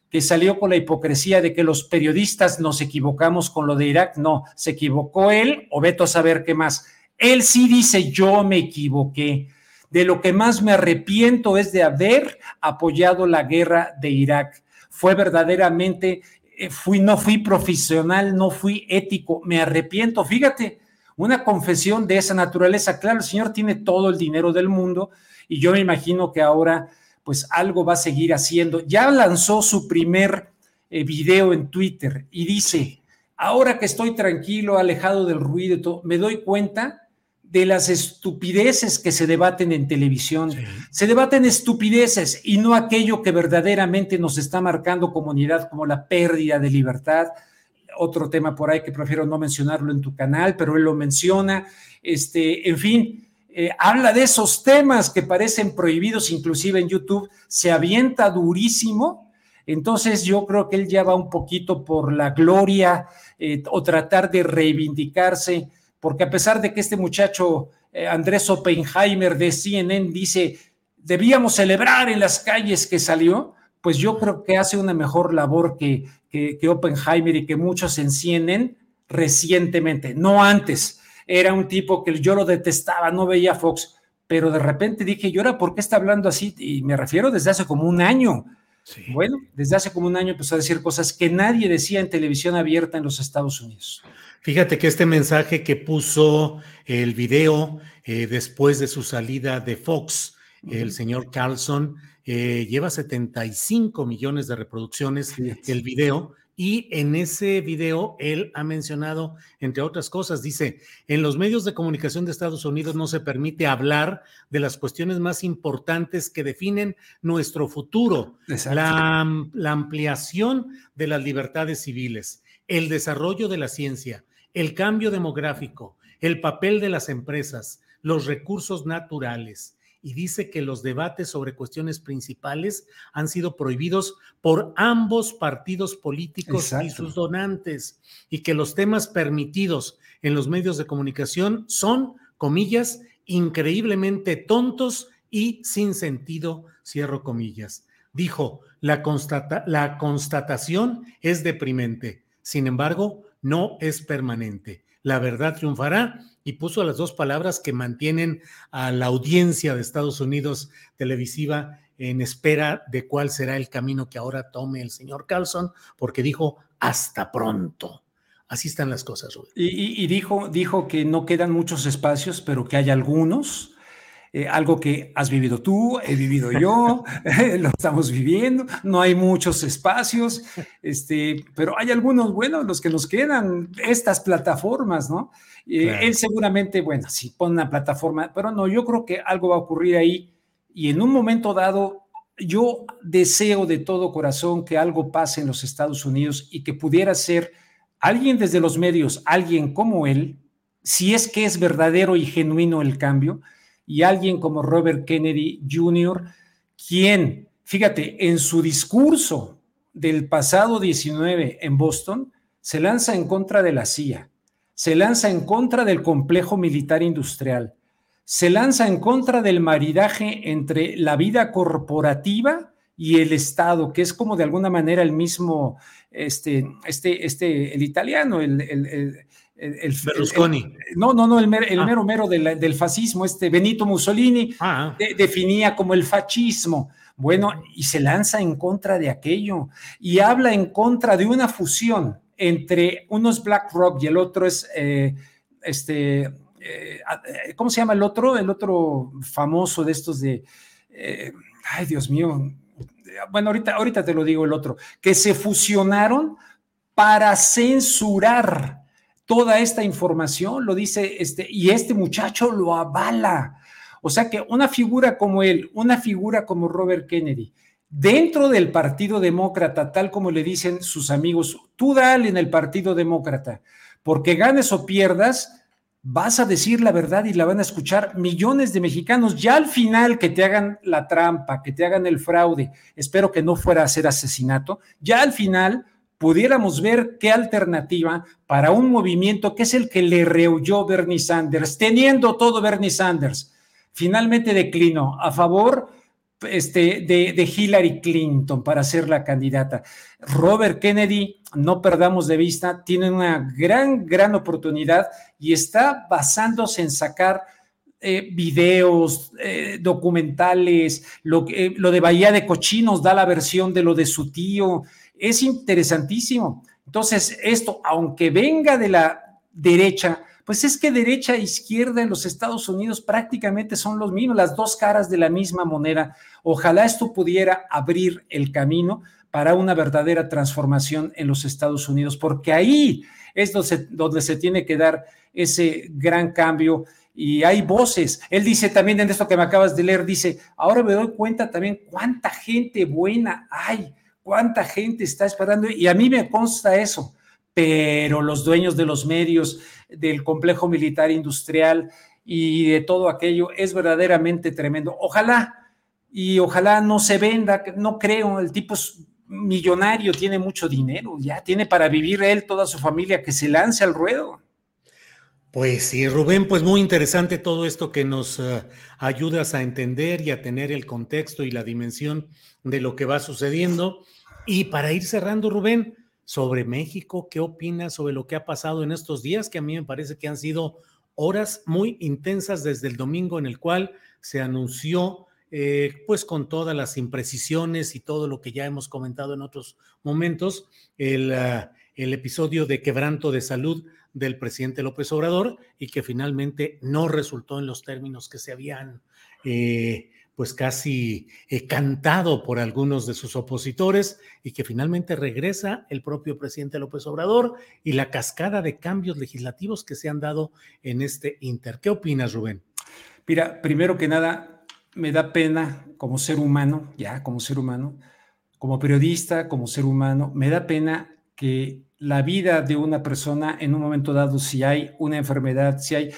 que salió con la hipocresía de que los periodistas nos equivocamos con lo de Irak? No, se equivocó él o veto a saber qué más. Él sí dice, yo me equivoqué. De lo que más me arrepiento es de haber apoyado la guerra de Irak. Fue verdaderamente eh, fui, no fui profesional, no fui ético, me arrepiento. Fíjate, una confesión de esa naturaleza. Claro, el Señor tiene todo el dinero del mundo y yo me imagino que ahora pues algo va a seguir haciendo. Ya lanzó su primer eh, video en Twitter y dice, ahora que estoy tranquilo, alejado del ruido, me doy cuenta de las estupideces que se debaten en televisión. Se debaten estupideces y no aquello que verdaderamente nos está marcando comunidad como la pérdida de libertad. Otro tema por ahí que prefiero no mencionarlo en tu canal, pero él lo menciona. Este, en fin, eh, habla de esos temas que parecen prohibidos inclusive en YouTube, se avienta durísimo. Entonces yo creo que él ya va un poquito por la gloria eh, o tratar de reivindicarse porque a pesar de que este muchacho eh, Andrés Oppenheimer de CNN dice, debíamos celebrar en las calles que salió, pues yo creo que hace una mejor labor que, que, Oppenheimer y que muchos en CNN recientemente, no antes. Era un tipo que yo lo detestaba, no veía Fox, pero de repente dije, ¿y ahora por qué está hablando así? Y me refiero desde hace como un año. Bueno, desde hace como un año empezó a decir cosas que nadie decía en televisión abierta en los Estados Unidos.
Fíjate que este mensaje que puso el video eh, después de su salida de Fox, el señor Carlson, eh, lleva 75 millones de reproducciones el video. Y en ese video él ha mencionado, entre otras cosas, dice, en los medios de comunicación de Estados Unidos no se permite hablar de las cuestiones más importantes que definen nuestro futuro, la, la ampliación de las libertades civiles, el desarrollo de la ciencia, el cambio demográfico, el papel de las empresas, los recursos naturales. Y dice que los debates sobre cuestiones principales han sido prohibidos por ambos partidos políticos y sus donantes, y que los temas permitidos en los medios de comunicación son, comillas, increíblemente tontos y sin sentido, cierro comillas. Dijo, la, la constatación es deprimente. Sin embargo, no es permanente. La verdad triunfará y puso las dos palabras que mantienen a la audiencia de Estados Unidos televisiva en espera de cuál será el camino que ahora tome el señor Carlson, porque dijo hasta pronto. Así están las cosas.
Y, y, dijo, dijo que no quedan muchos espacios, pero que hay algunos eh, algo que has vivido tú, he vivido yo, [laughs] lo estamos viviendo, no hay muchos espacios, este, pero hay algunos, bueno, los que nos quedan, estas plataformas, ¿no? Eh, él seguramente, bueno, si pone una plataforma, pero no, yo creo que algo va a ocurrir ahí y en un momento dado, yo deseo de todo corazón que algo pase en los Estados Unidos y que pudiera ser alguien desde los medios, alguien como él, si es que es verdadero y genuino el cambio, y alguien como Robert Kennedy Jr., quien, fíjate, en su discurso del pasado 19 en Boston, se lanza en contra de la CIA, se lanza en contra del complejo militar industrial, se lanza en contra del maridaje entre la vida corporativa y el Estado, que es como de alguna manera el mismo, este, este, este, el italiano, el, el,
el, Berlusconi.
no, no, no, el, ah. mero mero del, fascismo, este Benito Mussolini ah. definía como el fascismo. Bueno, y se lanza en contra de aquello y habla en contra de una fusión entre unos BlackRock y el otro es eh, este, eh, eh, ¿cómo se llama el otro? El otro famoso de estos de, ay Dios mío, bueno, ahorita, ahorita te lo digo el otro, que se fusionaron para censurar toda esta información, lo dice este, y este muchacho lo avala. O sea que una figura como él, una figura como Robert Kennedy, dentro del Partido Demócrata, tal como le dicen sus amigos, tú dale en el Partido Demócrata, porque ganes o pierdas, vas a decir la verdad y la van a escuchar millones de mexicanos. Ya al final que te hagan la trampa, que te hagan el fraude, espero que no fuera a ser asesinato, ya al final pudiéramos ver qué alternativa para un movimiento que es el que le rehuyó Bernie Sanders, teniendo todo Bernie Sanders, finalmente declinó a favor este, de, Hillary Clinton para ser la candidata. Robert Kennedy, no perdamos de vista, tiene una gran, gran oportunidad y está basándose en sacar eh, videos, eh, documentales, lo, eh, lo de Bahía de Cochinos da la versión de lo de su tío. Es interesantísimo. Entonces, esto, aunque venga de la derecha, pues es que derecha e izquierda en los Estados Unidos prácticamente son los mismos, las dos caras de la misma moneda. Ojalá esto pudiera abrir el camino para una verdadera transformación en los Estados Unidos, porque ahí es donde se, tiene que dar ese gran cambio y hay voces. Él dice también en esto que me acabas de leer, dice, ahora me doy cuenta también cuánta gente buena hay, cuánta gente está esperando y a mí me consta eso pero los dueños de los medios, del complejo militar industrial y de todo aquello es verdaderamente tremendo. Ojalá y ojalá no se venda, no creo, el tipo es millonario, tiene mucho dinero, ya tiene para vivir él, toda su familia, que se lance al ruedo.
Pues sí, Rubén, pues muy interesante todo esto que nos uh, ayudas a entender y a tener el contexto y la dimensión de lo que va sucediendo. Y para ir cerrando, Rubén, sobre México. ¿Qué opinas sobre lo que ha pasado en estos días? Que a mí me parece que han sido horas muy intensas desde el domingo en el cual se anunció, eh, pues con todas las imprecisiones y todo lo que ya hemos comentado en otros momentos, el, el episodio de quebranto de salud del presidente López Obrador y que finalmente no resultó en los términos que se habían eh, pues casi eh, cantado por algunos de sus opositores y que finalmente regresa el propio presidente López Obrador y la cascada de cambios legislativos que se han dado en este inter. ¿Qué opinas, Rubén?
Mira, primero que nada, me da pena como ser humano, ya como ser humano, como periodista, como ser humano, me da pena que la vida de una persona en un momento dado, si hay una enfermedad, si hay,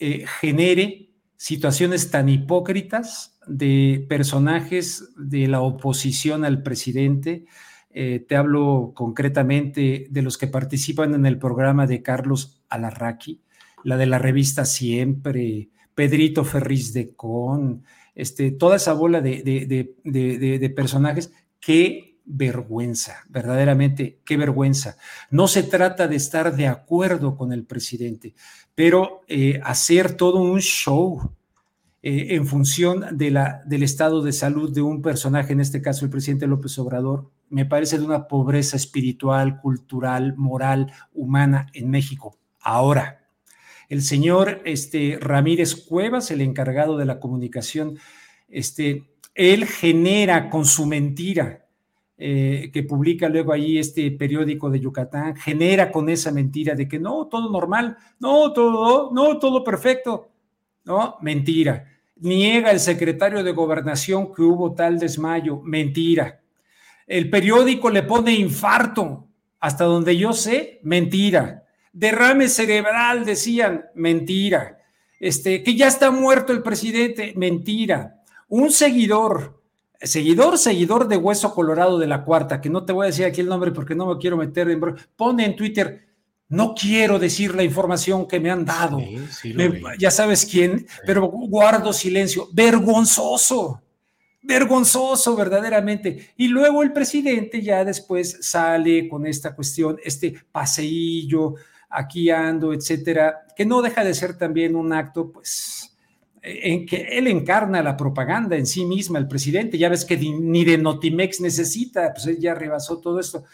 eh, genere situaciones tan hipócritas de personajes de la oposición al presidente. Eh, te hablo concretamente de los que participan en el programa de Carlos Alarraqui, la de la revista Siempre, Pedrito Ferriz de Con, este, toda esa bola de, de, personajes. Qué vergüenza, verdaderamente, qué vergüenza. No se trata de estar de acuerdo con el presidente, pero eh, hacer todo un show eh, en función del estado de salud de un personaje, en este caso el presidente López Obrador, me parece de una pobreza espiritual, cultural, moral, humana en México. Ahora, el señor este, Ramírez Cuevas, el encargado de la comunicación, este, él genera con su mentira, eh, que publica luego ahí este periódico de Yucatán, genera con esa mentira de que no, todo normal, no, todo, no, todo perfecto, no, mentira. Niega el secretario de gobernación que hubo tal desmayo. Mentira. El periódico le pone infarto. Hasta donde yo sé, mentira. Derrame cerebral, decían, mentira. Este, que ya está muerto el presidente, mentira. Un seguidor, seguidor, seguidor de Hueso Colorado de la Cuarta, que no te voy a decir aquí el nombre porque no me quiero meter en... Pone en Twitter, no quiero decir la información que me han dado. ya sabes quién, pero guardo silencio. Vergonzoso, vergonzoso verdaderamente. Y luego el presidente ya después sale con esta cuestión, este paseillo, aquí ando, etcétera, que no deja de ser también un acto, pues, en que él encarna la propaganda en sí misma, el presidente. Ya ves que ni de Notimex necesita, pues él ya rebasó todo esto.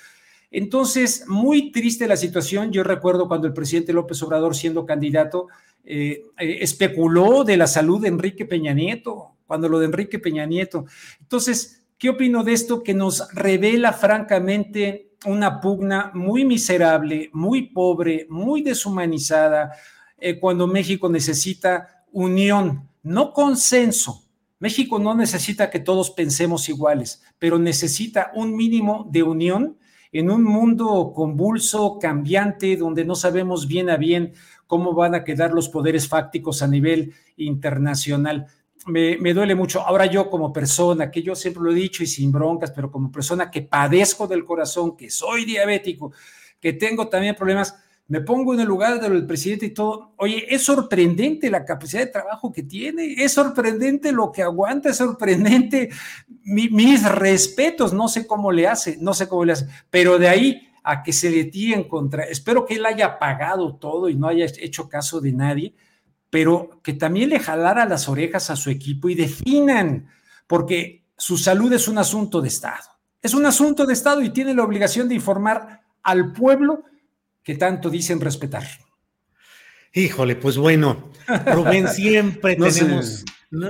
Entonces, muy triste la situación. Yo recuerdo cuando el presidente López Obrador, siendo candidato, eh, eh, especuló de la salud de Enrique Peña Nieto, cuando lo de Enrique Peña Nieto. Entonces, ¿Qué opino de esto que nos revela francamente una pugna muy miserable, muy pobre, muy deshumanizada, eh, cuando México necesita unión, no consenso? México no necesita que todos pensemos iguales, pero necesita un mínimo de unión en un mundo convulso, cambiante, donde no sabemos bien a bien cómo van a quedar los poderes fácticos a nivel internacional. Me, duele mucho. Ahora yo como persona, que yo siempre lo he dicho y sin broncas, pero como persona que padezco del corazón, que soy diabético, que tengo también problemas, me pongo en el lugar del presidente y todo. Oye, es sorprendente la capacidad de trabajo que tiene, es sorprendente lo que aguanta, es sorprendente. mis respetos, no sé cómo le hace, no sé cómo le hace, pero de ahí a que se le en contra, espero que él haya pagado todo y no haya hecho caso de nadie, pero que también le jalara las orejas a su equipo y definan, porque su salud es un asunto de Estado. Es un asunto de Estado y tiene la obligación de informar al pueblo que tanto dicen respetar.
Híjole, pues bueno, Rubén, [laughs] siempre tenemos,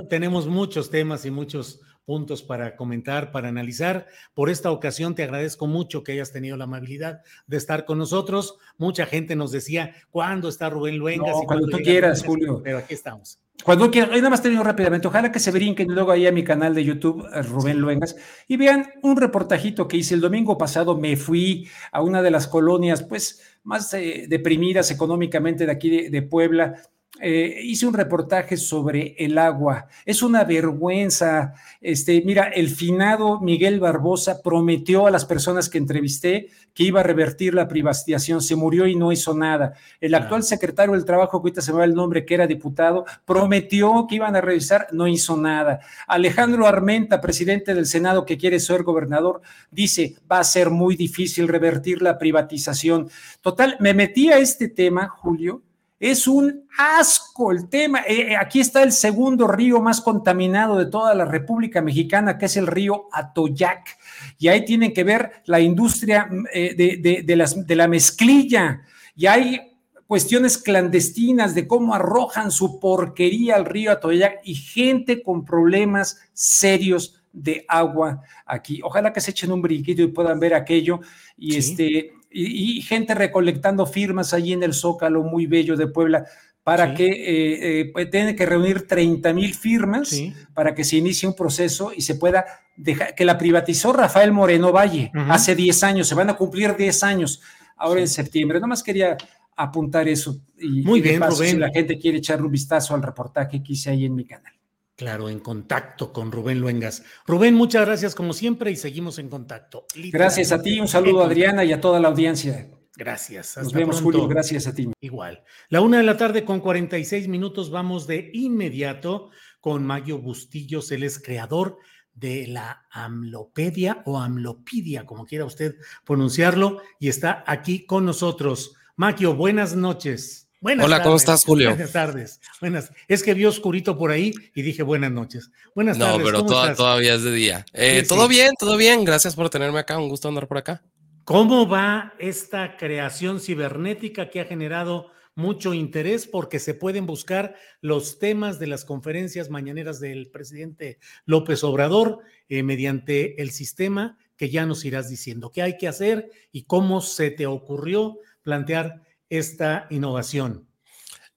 tenemos muchos temas y muchos puntos para comentar, para analizar. Por esta ocasión te agradezco mucho que hayas tenido la amabilidad de estar con nosotros. Mucha gente nos decía, ¿cuándo está Rubén Luengas?
y cuando tú quieras, Julio.
Pero aquí estamos.
Cuando quieras, nada más te digo rápidamente, ojalá que se brinquen luego ahí a mi canal de YouTube, eh, Rubén Luengas, y vean un reportajito que hice el domingo pasado. Me fui a una de las colonias, pues, más eh, deprimidas económicamente de aquí de Puebla, eh, hice un reportaje sobre el agua. Es una vergüenza. Este, mira, el finado Miguel Barbosa prometió a las personas que entrevisté que iba a revertir la privatización. Se murió y no hizo nada. El actual secretario del Trabajo, que ahorita se me va el nombre, que era diputado, prometió que iban a revisar, no hizo nada. Alejandro Armenta, presidente del Senado, que quiere ser gobernador, dice, va a ser muy difícil revertir la privatización. Total, me metí a este tema, Julio, es un asco el tema. Eh, eh, aquí está el segundo río más contaminado de toda la República Mexicana, que es el río Atoyac. Y ahí tienen que ver la industria mm, eh, de, las, de la mezclilla. Y hay cuestiones clandestinas de cómo arrojan su porquería al río Atoyac y gente con problemas serios de agua aquí. Ojalá que se echen un brinquito y puedan ver aquello. Y este y, gente recolectando firmas allí en el Zócalo muy bello de Puebla para que eh, eh pues, tiene que reunir 30 mil firmas para que se inicie un proceso y se pueda dejar, que la privatizó Rafael Moreno Valle hace 10 años, se van a cumplir 10 años ahora en septiembre. Nada más quería apuntar eso. Y,
muy bien, Rubén. Si
la gente quiere echarle un vistazo al reportaje que hice ahí en mi canal.
Claro, en contacto con Rubén Luengas. Rubén, muchas gracias como siempre y seguimos en contacto.
Gracias a ti, un saludo a Adriana y a toda la audiencia.
Gracias.
Nos vemos, Julio. Gracias a ti.
Igual. La una de la tarde con 46 minutos vamos de inmediato con Mayo Bustillos, él es creador de la Amlopedia o Amlopidia, como quiera usted pronunciarlo, y está aquí con nosotros. Maquio, buenas noches.
Hola, ¿cómo estás, Julio?
Buenas tardes. Buenas. Es que vi oscurito por ahí y dije buenas noches. Buenas
tardes. No, pero todavía es de día. Eh, todo bien, todo bien. Gracias por tenerme acá. Un gusto andar por acá.
¿Cómo va esta creación cibernética que ha generado mucho interés porque se pueden buscar los temas de las conferencias mañaneras del presidente López Obrador eh, mediante el sistema que ya nos irás diciendo qué hay que hacer y cómo se te ocurrió plantear esta innovación?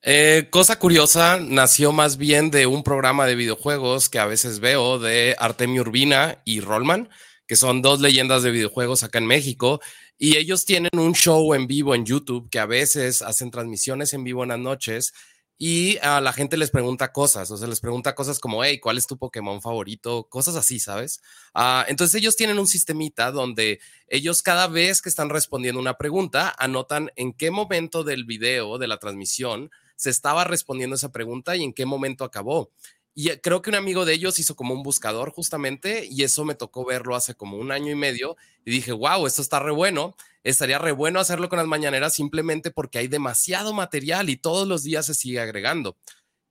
Eh, cosa curiosa, nació más bien de un programa de videojuegos que a veces veo de Artemio Urbina y Rollman, que son dos leyendas de videojuegos acá en México. Y ellos tienen un show en vivo en YouTube que a veces hacen transmisiones en vivo en las noches y a la gente les pregunta cosas, o sea, les pregunta cosas como, hey, ¿cuál es tu Pokémon favorito? Cosas así, ¿sabes? Ah, entonces ellos tienen un sistemita donde ellos cada vez que están respondiendo una pregunta, anotan en qué momento del video, de la transmisión, se estaba respondiendo esa pregunta y en qué momento acabó. Y eh, creo que un amigo de ellos hizo como un buscador justamente y eso me tocó verlo hace como un año y medio y dije, wow, esto está re bueno estaría re bueno hacerlo con las mañaneras simplemente porque hay demasiado material y todos los días se sigue agregando.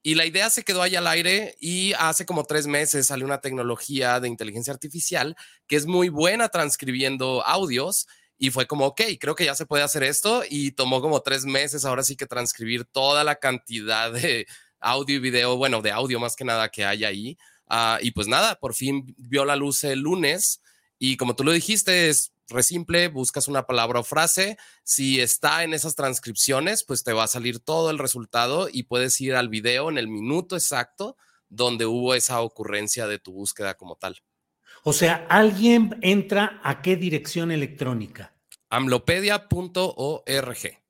Y la idea se quedó ahí al aire y hace como tres meses salió una tecnología de inteligencia artificial que es muy buena transcribiendo audios y fue como, ok, creo que ya se puede hacer esto y tomó como tres meses ahora sí que transcribir toda la cantidad de audio y video, bueno, de audio más que nada que hay ahí Ah, y pues nada, por fin vio la luz el lunes y como tú lo dijiste, es re simple, buscas una palabra o frase, si está en esas transcripciones, pues te va a salir todo el resultado y puedes ir al video en el minuto exacto donde hubo esa ocurrencia de tu búsqueda como tal.
O sea, alguien entra a qué dirección electrónica?
amlopedia.org.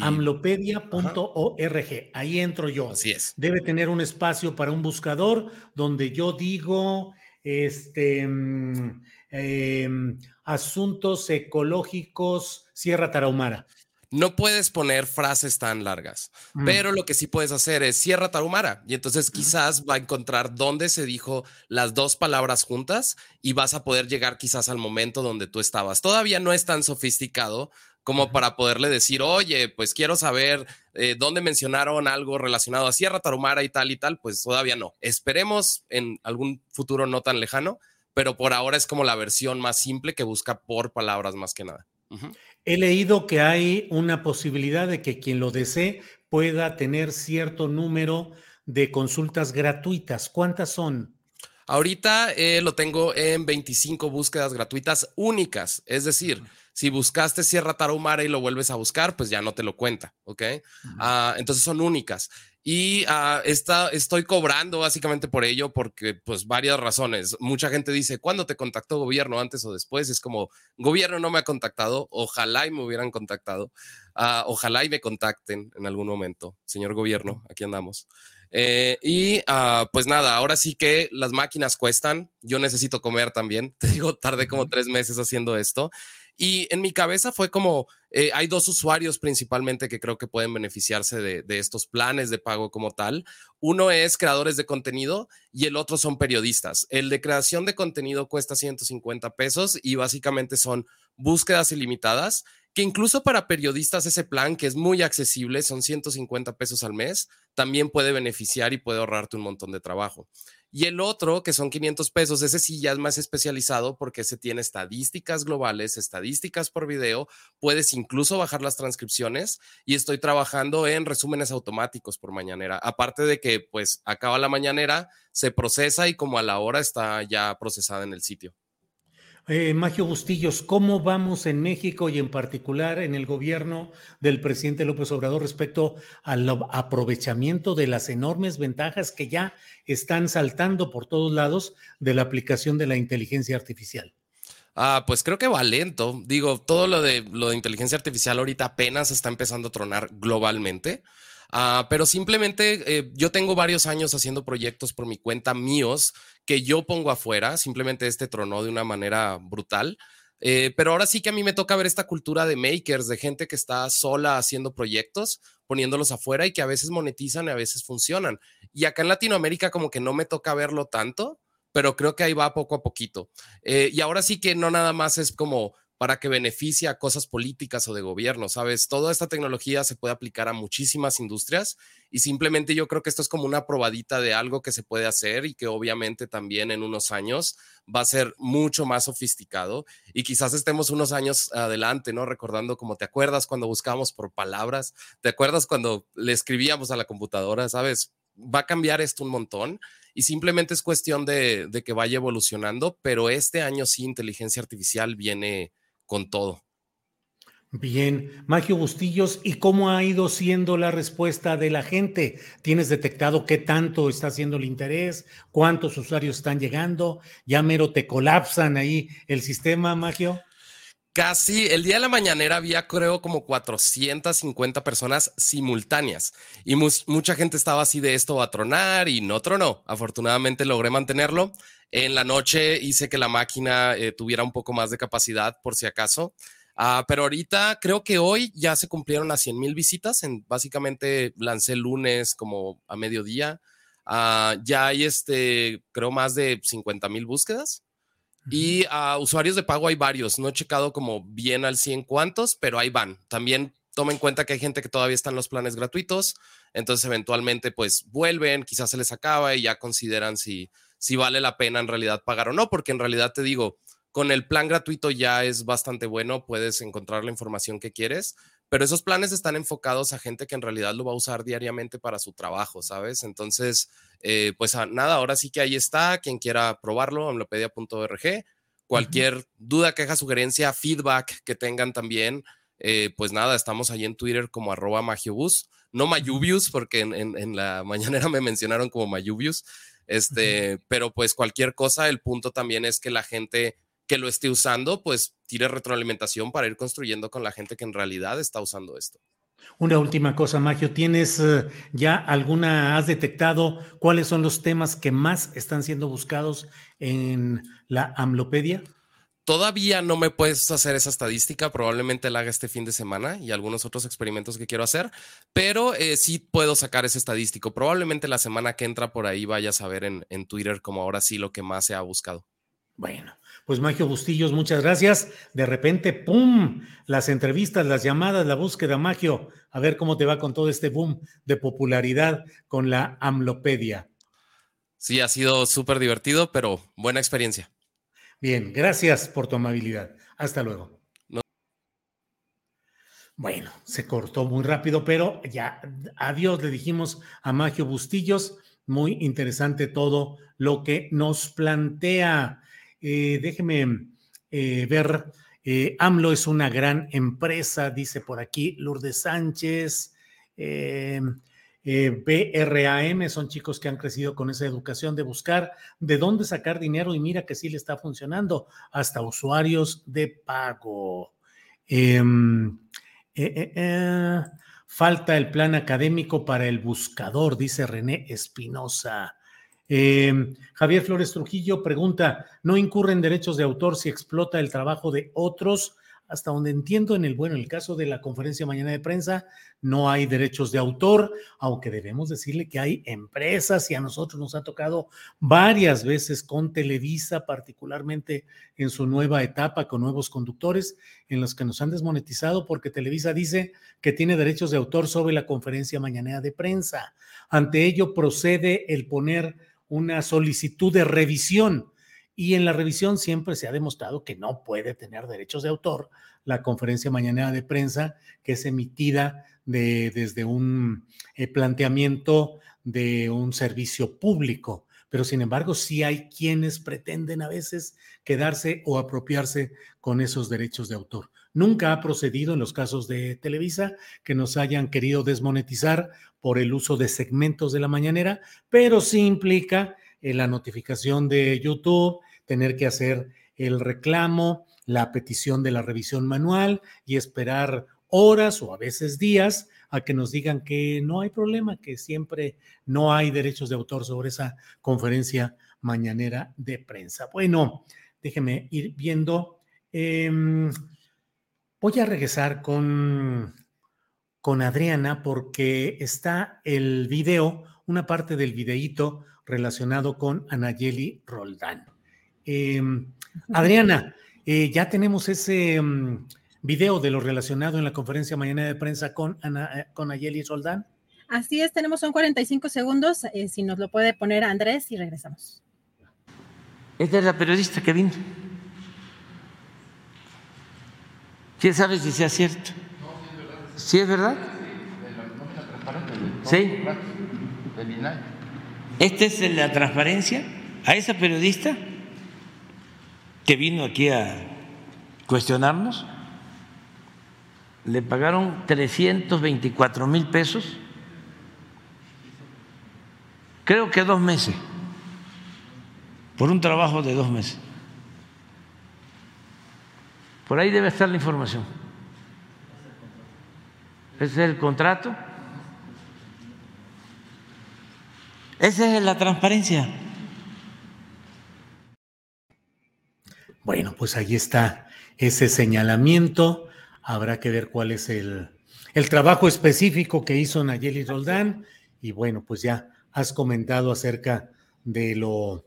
Amlopedia.org, ahí entro yo.
Así es.
Debe tener un espacio para un buscador donde yo digo, este, mm, em, asuntos ecológicos, Sierra Tarahumara.
No puedes poner frases tan largas, mm. pero lo que sí puedes hacer es Sierra Tarahumara y entonces quizás va a encontrar dónde se dijo las dos palabras juntas y vas a poder llegar quizás al momento donde tú estabas. Todavía no es tan sofisticado como para poderle decir, oye, pues quiero saber eh, dónde mencionaron algo relacionado a Sierra Tarahumara y tal y tal, pues todavía no. Esperemos en algún futuro no tan lejano, pero por ahora es como la versión más simple que busca por palabras más que nada.
He leído que hay una posibilidad de que quien lo desee pueda tener cierto número de consultas gratuitas. ¿Cuántas son?
Ahorita eh, lo tengo en 25 búsquedas gratuitas únicas, es decir, si buscaste Sierra Tarahumara y lo vuelves a buscar, pues ya no te lo cuenta, ¿ok? Ah, entonces son únicas. Y uh, estoy cobrando básicamente por ello porque, pues, varias razones. Mucha gente dice, ¿cuándo te contactó gobierno antes o después? Es como, gobierno no me ha contactado, ojalá y me hubieran contactado, uh, ojalá y me contacten en algún momento, señor gobierno, aquí andamos. Eh, y uh, pues nada, ahora sí que las máquinas cuestan, yo necesito comer también, [laughs] te digo, tardé como tres meses haciendo esto y en mi cabeza fue como, eh, hay dos usuarios principalmente que creo que pueden beneficiarse de, estos planes de pago como tal. Uno es creadores de contenido y el otro son periodistas. El de creación de contenido cuesta 150 pesos y básicamente son búsquedas ilimitadas que incluso para periodistas ese plan, que es muy accesible, son 150 pesos al mes, también puede beneficiar y puede ahorrarte un montón de trabajo. Y el otro, que son 500 pesos, ese sí ya es más especializado porque ese tiene estadísticas globales, estadísticas por video, puedes incluso bajar las transcripciones y estoy trabajando en resúmenes automáticos por mañanera. Aparte de que pues acaba la mañanera, se procesa y como a la hora está ya procesada en el sitio.
Eh, Magio Bustillos, ¿cómo vamos en México y en particular en el gobierno del presidente López Obrador respecto al aprovechamiento de las enormes ventajas que ya están saltando por todos lados de la aplicación de la inteligencia artificial?
Ah, pues creo que va lento. Digo, todo lo de, lo de inteligencia artificial ahorita apenas está empezando a tronar globalmente. Ah, pero simplemente eh, yo tengo varios años haciendo proyectos por mi cuenta míos que yo pongo afuera. Simplemente este tronó de una manera brutal. Eh, pero ahora sí que a mí me toca ver esta cultura de makers, de gente que está sola haciendo proyectos, poniéndolos afuera y que a veces monetizan y a veces funcionan. Y acá en Latinoamérica como que no me toca verlo tanto, pero creo que ahí va poco a poquito. Eh, y ahora sí que no nada más es como para que beneficie a cosas políticas o de gobierno, ¿sabes? Toda esta tecnología se puede aplicar a muchísimas industrias y simplemente yo creo que esto es como una probadita de algo que se puede hacer y que obviamente también en unos años va a ser mucho más sofisticado y quizás estemos unos años adelante, ¿no? Recordando como te acuerdas cuando buscábamos por palabras, te acuerdas cuando le escribíamos a la computadora, ¿sabes? Va a cambiar esto un montón y simplemente es cuestión de, de que vaya evolucionando, pero este año sí inteligencia artificial viene con todo.
Bien, Magio Bustillos, ¿y cómo ha ido siendo la respuesta de la gente? ¿Tienes detectado qué tanto está haciendo el interés? ¿Cuántos usuarios están llegando? ¿Ya mero te colapsan ahí el sistema, Magio?
Casi el día de la mañanera había creo como 450 personas simultáneas y mucha gente estaba así de esto va a tronar y no tronó. Afortunadamente logré mantenerlo. En la noche hice que la máquina eh, tuviera un poco más de capacidad por si acaso. Uh, pero ahorita creo que hoy ya se cumplieron las 100 mil visitas. En, básicamente lancé el lunes como a mediodía. Uh, ya hay este, creo más de 50 mil búsquedas. Y a usuarios de pago hay varios. No he checado como bien al 100 cuántos, pero ahí van. También toma en cuenta que hay gente que todavía está en los planes gratuitos. Entonces eventualmente pues vuelven, quizás se les acaba y ya consideran si si vale la pena en realidad pagar o no, porque en realidad te digo, con el plan gratuito ya es bastante bueno, puedes encontrar la información que quieres, pero esos planes están enfocados a gente que en realidad lo va a usar diariamente para su trabajo, ¿sabes? Entonces, eh, pues nada, ahora sí que ahí está, quien quiera probarlo, amlopedia.org, cualquier duda, queja, sugerencia, feedback que tengan también, eh, pues nada, estamos ahí en Twitter como arroba magiobus, no mayubius, porque en, la [laughs] mañanera me mencionaron como mayubius, este, pero pues cualquier cosa, el punto también es que la gente que lo esté usando, pues tire retroalimentación para ir construyendo con la gente que en realidad está usando esto.
Una última cosa, Magio, ¿tienes eh, ya alguna, has detectado cuáles son los temas que más están siendo buscados en la Amlopedia?
Todavía no me puedes hacer esa estadística, probablemente la haga este fin de semana y algunos otros experimentos que quiero hacer, pero eh, sí puedo sacar ese estadístico. Probablemente la semana que entra por ahí vayas a ver en, en Twitter como ahora sí lo que más se ha buscado.
Bueno, pues Magio Bustillos, muchas gracias. De repente, ¡pum! Las entrevistas, las llamadas, la búsqueda, Magio. A ver cómo te va con todo este boom de popularidad con la Amlopedia.
Sí, ha sido súper divertido, pero buena experiencia.
Bien, gracias por tu amabilidad. Hasta luego. Bueno, se cortó muy rápido, pero ya adiós le dijimos a Magio Bustillos. Muy interesante todo lo que nos plantea. Eh, déjeme eh, ver. Eh, AMLO es una gran empresa, dice por aquí Lourdes Sánchez. BRAM son chicos que han crecido con esa educación de buscar de dónde sacar dinero y mira que sí le está funcionando, hasta usuarios de pago. Em, falta el plan académico para el buscador, dice René Espinosa. Em, Javier Flores Trujillo pregunta, ¿no incurren derechos de autor si explota el trabajo de otros? Hasta donde entiendo, en el bueno, en el caso de la conferencia mañana de prensa, no hay derechos de autor, aunque debemos decirle que hay empresas y a nosotros nos ha tocado varias veces con Televisa, particularmente en su nueva etapa con nuevos conductores, en los que nos han desmonetizado porque Televisa dice que tiene derechos de autor sobre la conferencia mañanera de prensa. Ante ello procede el poner una solicitud de revisión y en la revisión siempre se ha demostrado que no puede tener derechos de autor la conferencia mañanera de prensa que es emitida de, desde un eh, planteamiento de un servicio público. Pero sin embargo, sí hay quienes pretenden a veces quedarse o apropiarse con esos derechos de autor. Nunca ha procedido en los casos de Televisa que nos hayan querido desmonetizar por el uso de segmentos de la mañanera, pero sí implica en la notificación de YouTube, tener que hacer el reclamo, la petición de la revisión manual y esperar horas o a veces días a que nos digan que no hay problema, que siempre no hay derechos de autor sobre esa conferencia mañanera de prensa. Bueno, déjeme ir viendo. Em, voy a regresar con con Adriana porque está el video, una parte del videíto relacionado con Anayeli Roldán. Em, Adriana, eh, ya tenemos ese mm, video de lo relacionado en la conferencia mañana de prensa con, eh, con Ayeli Roldán.
Así es, tenemos son 45 segundos, eh, si nos lo puede poner Andrés y regresamos.
Esta es la periodista que vino. ¿Quién sabe si sea cierto? ¿Sí es verdad? Sí. Esta es la transparencia a esa periodista que vino aquí a cuestionarnos. Le pagaron 324 mil pesos, creo que dos meses, por un trabajo de dos meses. Por ahí debe estar la información. Ese es el contrato. Esa es la transparencia.
Bueno, pues ahí está ese señalamiento. Habrá que ver cuál es el, el trabajo específico que hizo Nayeli Roldán. Y bueno, pues ya has comentado acerca de lo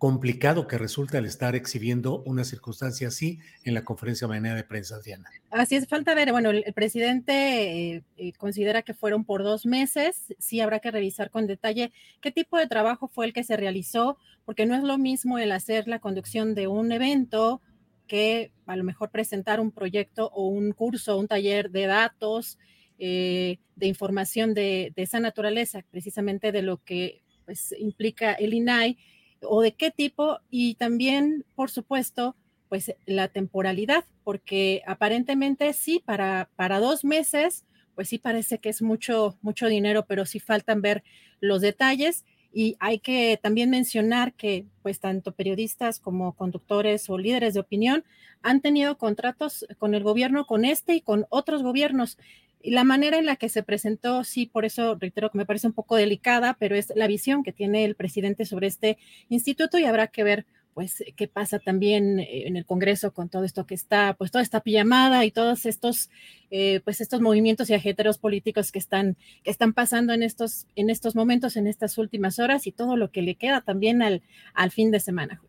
complicado que resulta el estar exhibiendo una circunstancia así en la conferencia mañana de prensa, Diana.
Así es, falta ver, bueno, el, presidente eh, eh, considera que fueron por dos meses, sí habrá que revisar con detalle qué tipo de trabajo fue el que se realizó, porque no es lo mismo el hacer la conducción de un evento que a lo mejor presentar un proyecto o un curso, un taller de datos, eh, de información de, esa naturaleza, precisamente de lo que pues, implica el INAI o de qué tipo y también, por supuesto, pues la temporalidad, porque aparentemente sí, para, para dos meses, pues sí parece que es mucho, mucho dinero, pero sí faltan ver los detalles. Y hay que también mencionar que pues tanto periodistas como conductores o líderes de opinión han tenido contratos con el gobierno, con este y con otros gobiernos. Y la manera en la que se presentó, sí, por eso reitero que me parece un poco delicada, pero es la visión que tiene el presidente sobre este instituto y habrá que ver pues qué pasa también eh, en el Congreso con todo esto que está, pues toda esta pijamada y todos estos, eh, pues estos movimientos y ajeteros políticos que están, que están pasando en estos, en estos momentos, en estas últimas horas y todo lo que le queda también al, al fin de semana.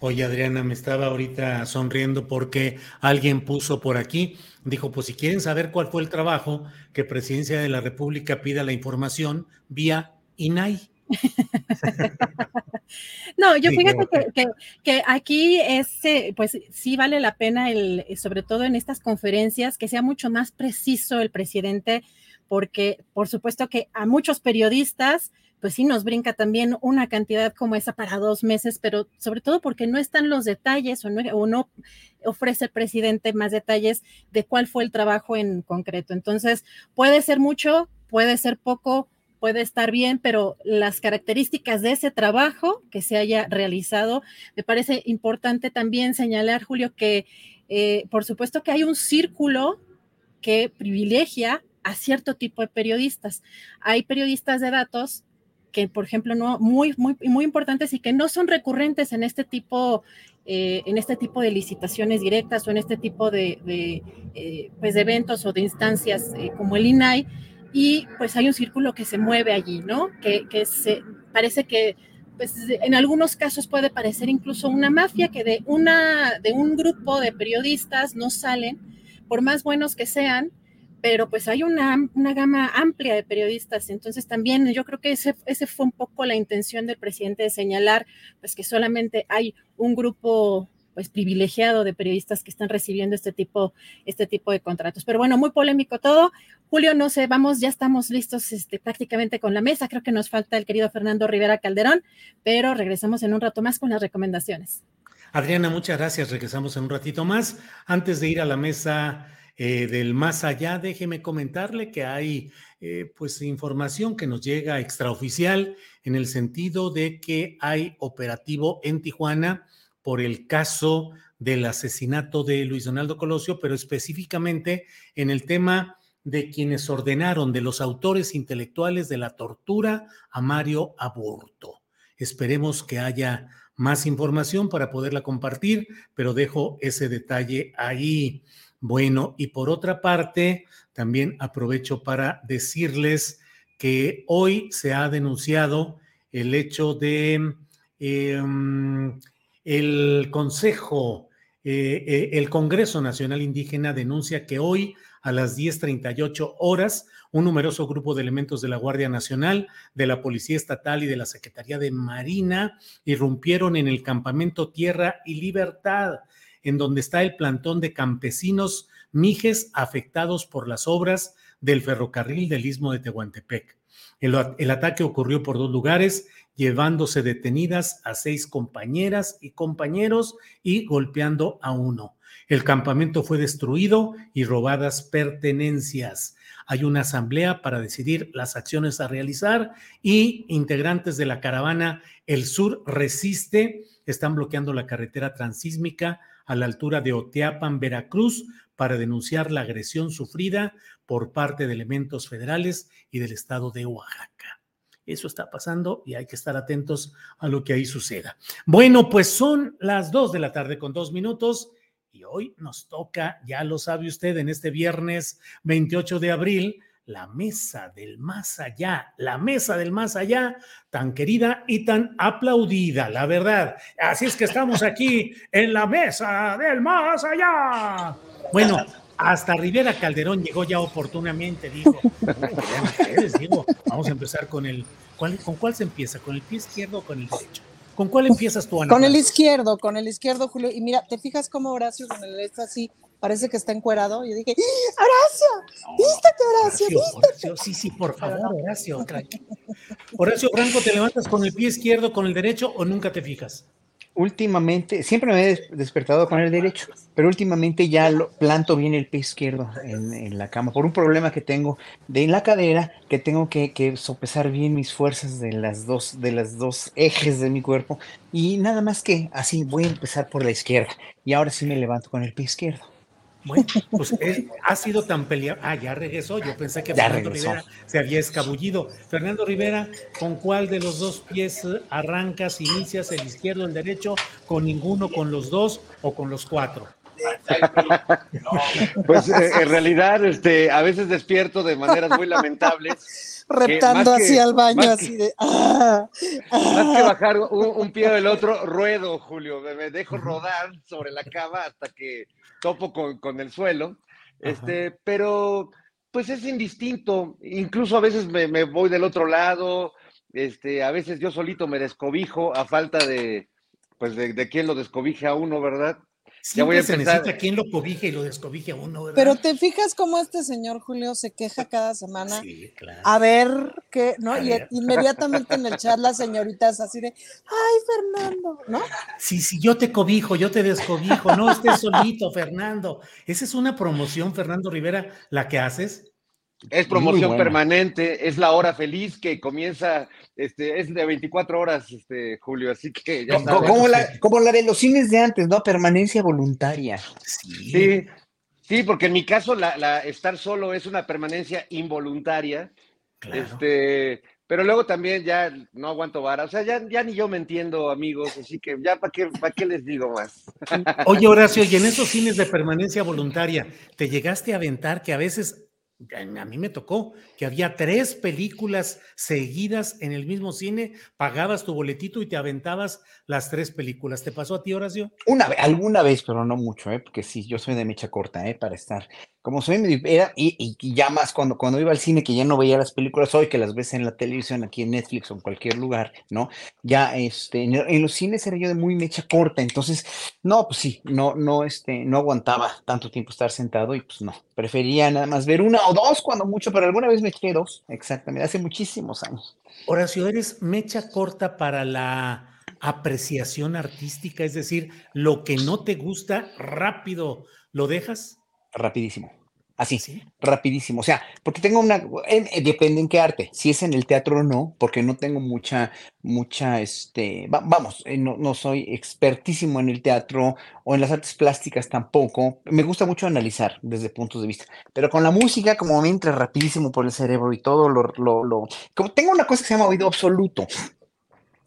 Oye, Adriana, me estaba ahorita sonriendo porque alguien puso por aquí, dijo, pues si quieren saber cuál fue el trabajo, que Presidencia de la República pida la información vía INAI. [laughs]
no, yo fíjate que, aquí es, pues sí vale la pena, el, sobre todo en estas conferencias, que sea mucho más preciso el presidente, porque por supuesto que a muchos periodistas, pues sí nos brinca también una cantidad como esa para dos meses, pero sobre todo porque no están los detalles o no, o no ofrece el presidente más detalles de cuál fue el trabajo en concreto. Entonces, puede ser mucho, puede ser poco, puede estar bien, pero las características de ese trabajo que se haya realizado, me parece importante también señalar, Julio, que eh, por supuesto que hay un círculo que privilegia a cierto tipo de periodistas. Hay periodistas de datos que, por ejemplo, no muy, muy, muy importantes y que no son recurrentes en este tipo, eh, en este tipo de licitaciones directas o en este tipo de, eh, pues de eventos o de instancias como el INAI, y pues hay un círculo que se mueve allí, ¿no? Que, se parece que pues en algunos casos puede parecer incluso una mafia que de una de un grupo de periodistas no salen por más buenos que sean, pero pues hay una, una gama amplia de periodistas. Entonces también yo creo que ese, ese fue un poco la intención del presidente de señalar pues que solamente hay un grupo pues privilegiado de periodistas que están recibiendo este tipo, este tipo de contratos. Pero bueno, muy polémico todo. Julio, no sé, vamos, ya estamos listos este, prácticamente con la mesa. Creo que nos falta el querido Fernando Rivera Calderón, pero regresamos en un rato más con las recomendaciones.
Adriana, muchas gracias. Regresamos en un ratito más. Antes de ir a la mesa eh, del más allá, déjeme comentarle que hay eh, pues información que nos llega extraoficial en el sentido de que hay operativo en Tijuana por el caso del asesinato de Luis Donaldo Colosio, pero específicamente en el tema de quienes ordenaron, de los autores intelectuales de la tortura a Mario Aburto. Esperemos que haya más información para poderla compartir, pero dejo ese detalle ahí. Bueno, y por otra parte, también aprovecho para decirles que hoy se ha denunciado el hecho de... Em, el Consejo, eh, eh, el Congreso Nacional Indígena denuncia que hoy a las 10.38 horas, un numeroso grupo de elementos de la Guardia Nacional, de la Policía Estatal y de la Secretaría de Marina irrumpieron en el campamento Tierra y Libertad, en donde está el plantón de campesinos mijes afectados por las obras del ferrocarril del Istmo de Tehuantepec. El, el, ataque ocurrió por dos lugares, llevándose detenidas a seis compañeras y compañeros y golpeando a uno. El campamento fue destruido y robadas pertenencias. Hay una asamblea para decidir las acciones a realizar y integrantes de la caravana El Sur Resiste están bloqueando la carretera transísmica a la altura de Oteapan, Veracruz, para denunciar la agresión sufrida por parte de elementos federales y del estado de Oaxaca. Eso está pasando y hay que estar atentos a lo que ahí suceda. Bueno, pues son las dos de la tarde con dos minutos y hoy nos toca, ya lo sabe usted, en este viernes 28 de abril, la mesa del más allá, la mesa del más allá, tan querida y tan aplaudida, la verdad. Así es que estamos aquí en la mesa del más allá. Bueno, hasta Rivera Calderón llegó ya oportunamente, dijo, digo, vamos a empezar con el, ¿con cuál se empieza? ¿Con el pie izquierdo o con el derecho? ¿Con cuál empiezas tú,
Ana? Con el izquierdo, con el izquierdo, Julio. Y mira, ¿te fijas cómo Horacio con el está así? Parece que está encuerado. Y yo dije, Horacio, vístete, Horacio, Horacio,
sí, sí, por favor, Horacio. Horacio Franco, ¿te levantas con el pie izquierdo, con el derecho o nunca te fijas?
últimamente, siempre me he despertado con el derecho, pero últimamente ya lo, planto bien el pie izquierdo en, la cama por un problema que tengo de la cadera, que tengo que, que, sopesar bien mis fuerzas de las dos, de las dos ejes de mi cuerpo y nada más que así voy a empezar por la izquierda y ahora sí me levanto con el pie izquierdo.
Bueno, pues ha sido tan peleado. Ah, ya regresó. Yo pensé que Fernando Rivera se había escabullido. Fernando Rivera, ¿con cuál de los dos pies arrancas, inicias el izquierdo, el derecho? ¿Con ninguno, con los dos o con los cuatro? [laughs]
Pues eh, en realidad, este, a veces despierto de maneras muy lamentables.
Reptando hacia el baño, así de. Ah,
más que ah". bajar un, pie del otro, ruedo, Julio. me dejo rodar sobre la cama hasta que topo con, el suelo, este, pero pues es indistinto, incluso a veces me, voy del otro lado, este, a veces yo solito me descobijo a falta de, pues de, de quien lo descobije a uno, ¿verdad?
Ya voy a se necesita quien lo cobije y lo descobije a uno, ¿verdad?
Pero te fijas cómo este señor Julio se queja cada semana. Sí, claro. A ver qué, ¿no? y inmediatamente en el chat las señoritas así de, ay, Fernando, ¿no?
Sí, sí, yo te cobijo, yo te descobijo, no estés solito, Fernando. Esa es una promoción, Fernando Rivera, la que haces.
Es promoción permanente, es la hora feliz que comienza, este, es de 24 horas, este, Julio, así que ya
como, la, como la de los cines de antes, ¿no? Permanencia voluntaria.
Sí, sí, porque en mi caso la, estar solo es una permanencia involuntaria. Este, pero luego también ya no aguanto vara, o sea, ya, ya ni yo me entiendo, amigos, así que ya para qué, para qué les digo más.
Oye, Horacio, y en esos cines de permanencia voluntaria, ¿te llegaste a aventar que a veces a mí me tocó que había tres películas seguidas en el mismo cine, pagabas tu boletito y te aventabas las tres películas. ¿Te pasó a ti, Horacio?
Una alguna vez, pero no mucho, ¿eh? porque sí, yo soy de mecha corta, ¿eh? para estar como soy era, y, y, ya más cuando, cuando iba al cine, que ya no veía las películas hoy, que las ves en la televisión, aquí en Netflix o en cualquier lugar, ¿no? Ya este, en, los cines era yo de muy mecha corta, entonces, no, pues sí, no, no, este, no aguantaba tanto tiempo estar sentado y pues no, prefería nada más ver una o dos cuando mucho, pero alguna vez me eché dos, exactamente, hace muchísimos años.
Horacio, ¿eres mecha corta para la apreciación artística? Es decir, lo que no te gusta, rápido, ¿lo dejas?
Rapidísimo. Así, ¿Sí? rapidísimo. O sea, porque tengo una, eh, depende en qué arte. Si es en el teatro o no, porque no tengo mucha, mucha, este, vamos, eh, no, no, soy expertísimo en el teatro o en las artes plásticas tampoco. Me gusta mucho analizar desde puntos de vista. Pero con la música, como me entra rapidísimo por el cerebro y todo lo, lo, lo, como tengo una cosa que se llama oído absoluto.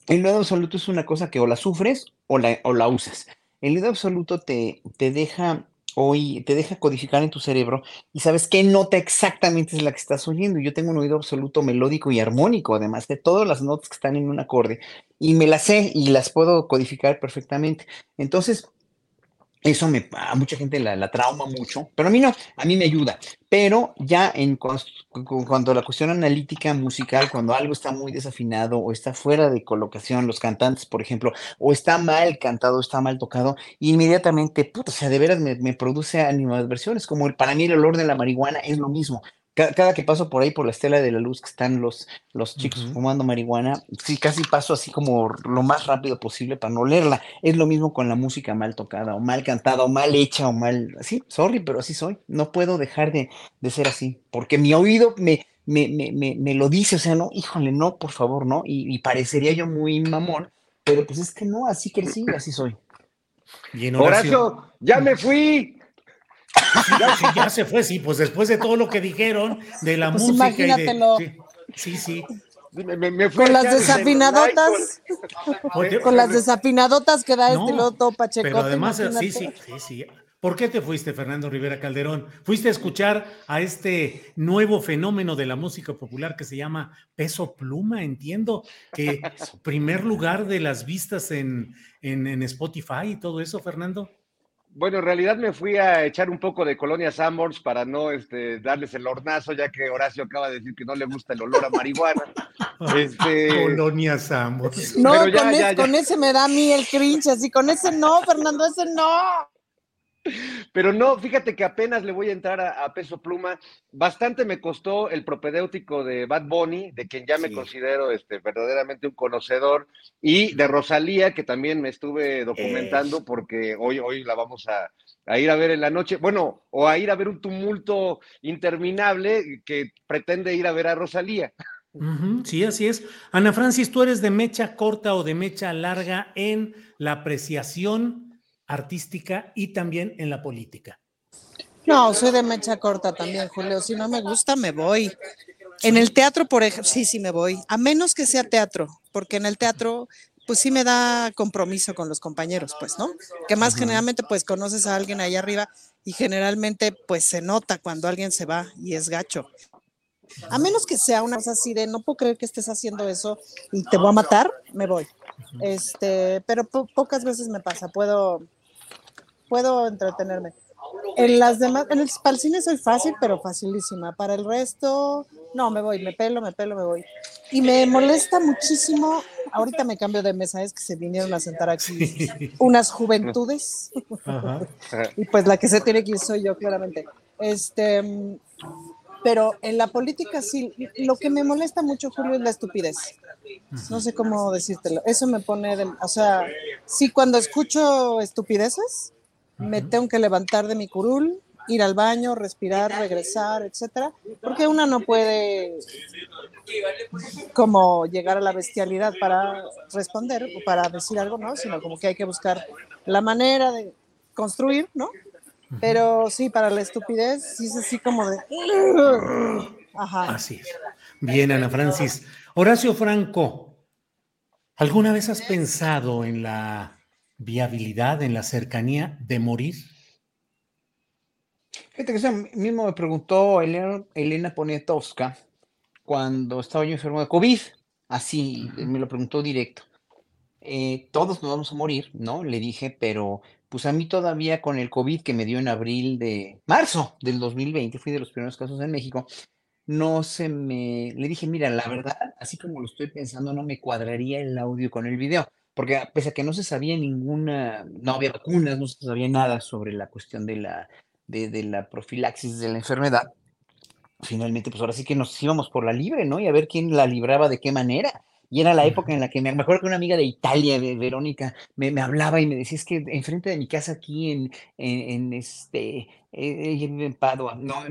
El oído absoluto es una cosa que o la sufres o la, o la usas. El oído absoluto te, te deja hoy te deja codificar en tu cerebro y sabes qué nota exactamente es la que estás oyendo. Yo tengo un oído absoluto melódico y armónico, además de todas las notas que están en un acorde, y me las sé y las puedo codificar perfectamente. Entonces, eso me, a mucha gente la, trauma mucho, pero a mí no, a mí me ayuda. Pero ya en cuanto a la cuestión analítica musical, cuando algo está muy desafinado o está fuera de colocación, los cantantes, por ejemplo, o está mal cantado, está mal tocado, inmediatamente, puta, o sea, de veras me, me produce animadversiones, como para mí el olor de la marihuana es lo mismo cada, que paso por ahí por la estela de la luz que están los, los chicos fumando marihuana, sí, casi paso así como lo más rápido posible para no leerla. Es lo mismo con la música mal tocada o mal cantada o mal hecha o mal, sí, sorry, pero así soy. No puedo dejar de, ser así, porque mi oído me, me, me, me, lo dice, o sea, no, híjole, no, por favor, no, y, parecería yo muy mamón, pero pues es que no, así crecí, así soy.
Horacio, ya me fui.
Ya, se fue, sí, pues después de todo lo que dijeron de la pues música.
Imagínatelo.
Y de, sí, sí.
con las desafinadotas, con las desafinadotas que da este loto Pacheco.
Pero además, sí, sí, sí, sí. ¿Por qué te fuiste, Fernando Rivera Calderón? Fuiste a escuchar a este nuevo fenómeno de la música popular que se llama Peso Pluma. Entiendo que primer lugar de las vistas en, en, en Spotify y todo eso, Fernando.
Bueno, en realidad me fui a echar un poco de colonia Sanborns para no este, darles el hornazo, ya que Horacio acaba de decir que no le gusta el olor a marihuana. [laughs] este...
Colonia Sanborns.
No, ya, con, ya, con, ese me da a mí el cringe, así con ese no, Fernando, ese no.
Pero no, fíjate que apenas le voy a entrar a, peso pluma. Bastante me costó el propedéutico de Bad Bunny, de quien ya me considero este, verdaderamente un conocedor, y de Rosalía, que también me estuve documentando porque hoy, hoy la vamos a, ir a ver en la noche. Bueno, o a ir a ver un tumulto interminable que pretende ir a ver a Rosalía.
sí, así es. Ana Francis, ¿tú eres de mecha corta o de mecha larga en la apreciación? Artística y también en la política.
No, soy de mecha corta también, Julio. Si no me gusta, me voy. En el teatro, por ejemplo, sí, sí me voy. A menos que sea teatro, porque en el teatro, pues sí me da compromiso con los compañeros, pues, ¿no? Que más generalmente, pues conoces a alguien ahí arriba y generalmente, pues se nota cuando alguien se va y es gacho. A menos que sea una cosa así de no puedo creer que estés haciendo eso y te voy a matar, me voy. Este, pero pocas veces me pasa, puedo puedo entretenerme. En las demás, en el, para el cine soy fácil, pero facilísima. Para el resto, no, me voy, me pelo, me pelo, me voy. Y me molesta muchísimo, ahorita me cambio de mesa, es que se vinieron a sentar aquí [laughs] unas juventudes. [laughs] y pues la que se tiene que ir soy yo, claramente. Este, pero en la política sí, lo que me molesta mucho, Julio, es la estupidez. No sé cómo decírtelo. Eso me pone, de, o sea, sí, cuando escucho estupideces, me tengo que levantar de mi curul, ir al baño, respirar, regresar, etcétera, porque una no puede como llegar a la bestialidad para responder o para decir algo, ¿no? Sino como que hay que buscar la manera de construir, ¿no? Pero sí, para la estupidez, sí es así como de...
Ajá. Así es. Bien, Ana Francis. Horacio Franco, ¿alguna vez has pensado en la viabilidad en la cercanía de morir?
Fíjate que eso mismo me preguntó Elena, Elena Poniatowska cuando estaba yo enfermo de COVID. Así me lo preguntó directo. Eh, todos nos vamos a morir, ¿no? Le dije, pero pues a mí todavía con el COVID que me dio en abril de marzo del 2020, fui de los primeros casos en México, no se me, le dije, mira, la verdad, así como lo estoy pensando, no me cuadraría el audio con el video porque pese a que no se sabía ninguna, no había vacunas, no se sabía nada sobre la cuestión de la, de, la profilaxis de la enfermedad, finalmente, pues ahora sí que nos íbamos por la libre, ¿no? Y a ver quién la libraba de qué manera. Y era la época en la que me, acuerdo que una amiga de Italia, de Verónica, me, me, hablaba y me decía, es que enfrente de mi casa aquí en, en, este, ella vive en Padua, no,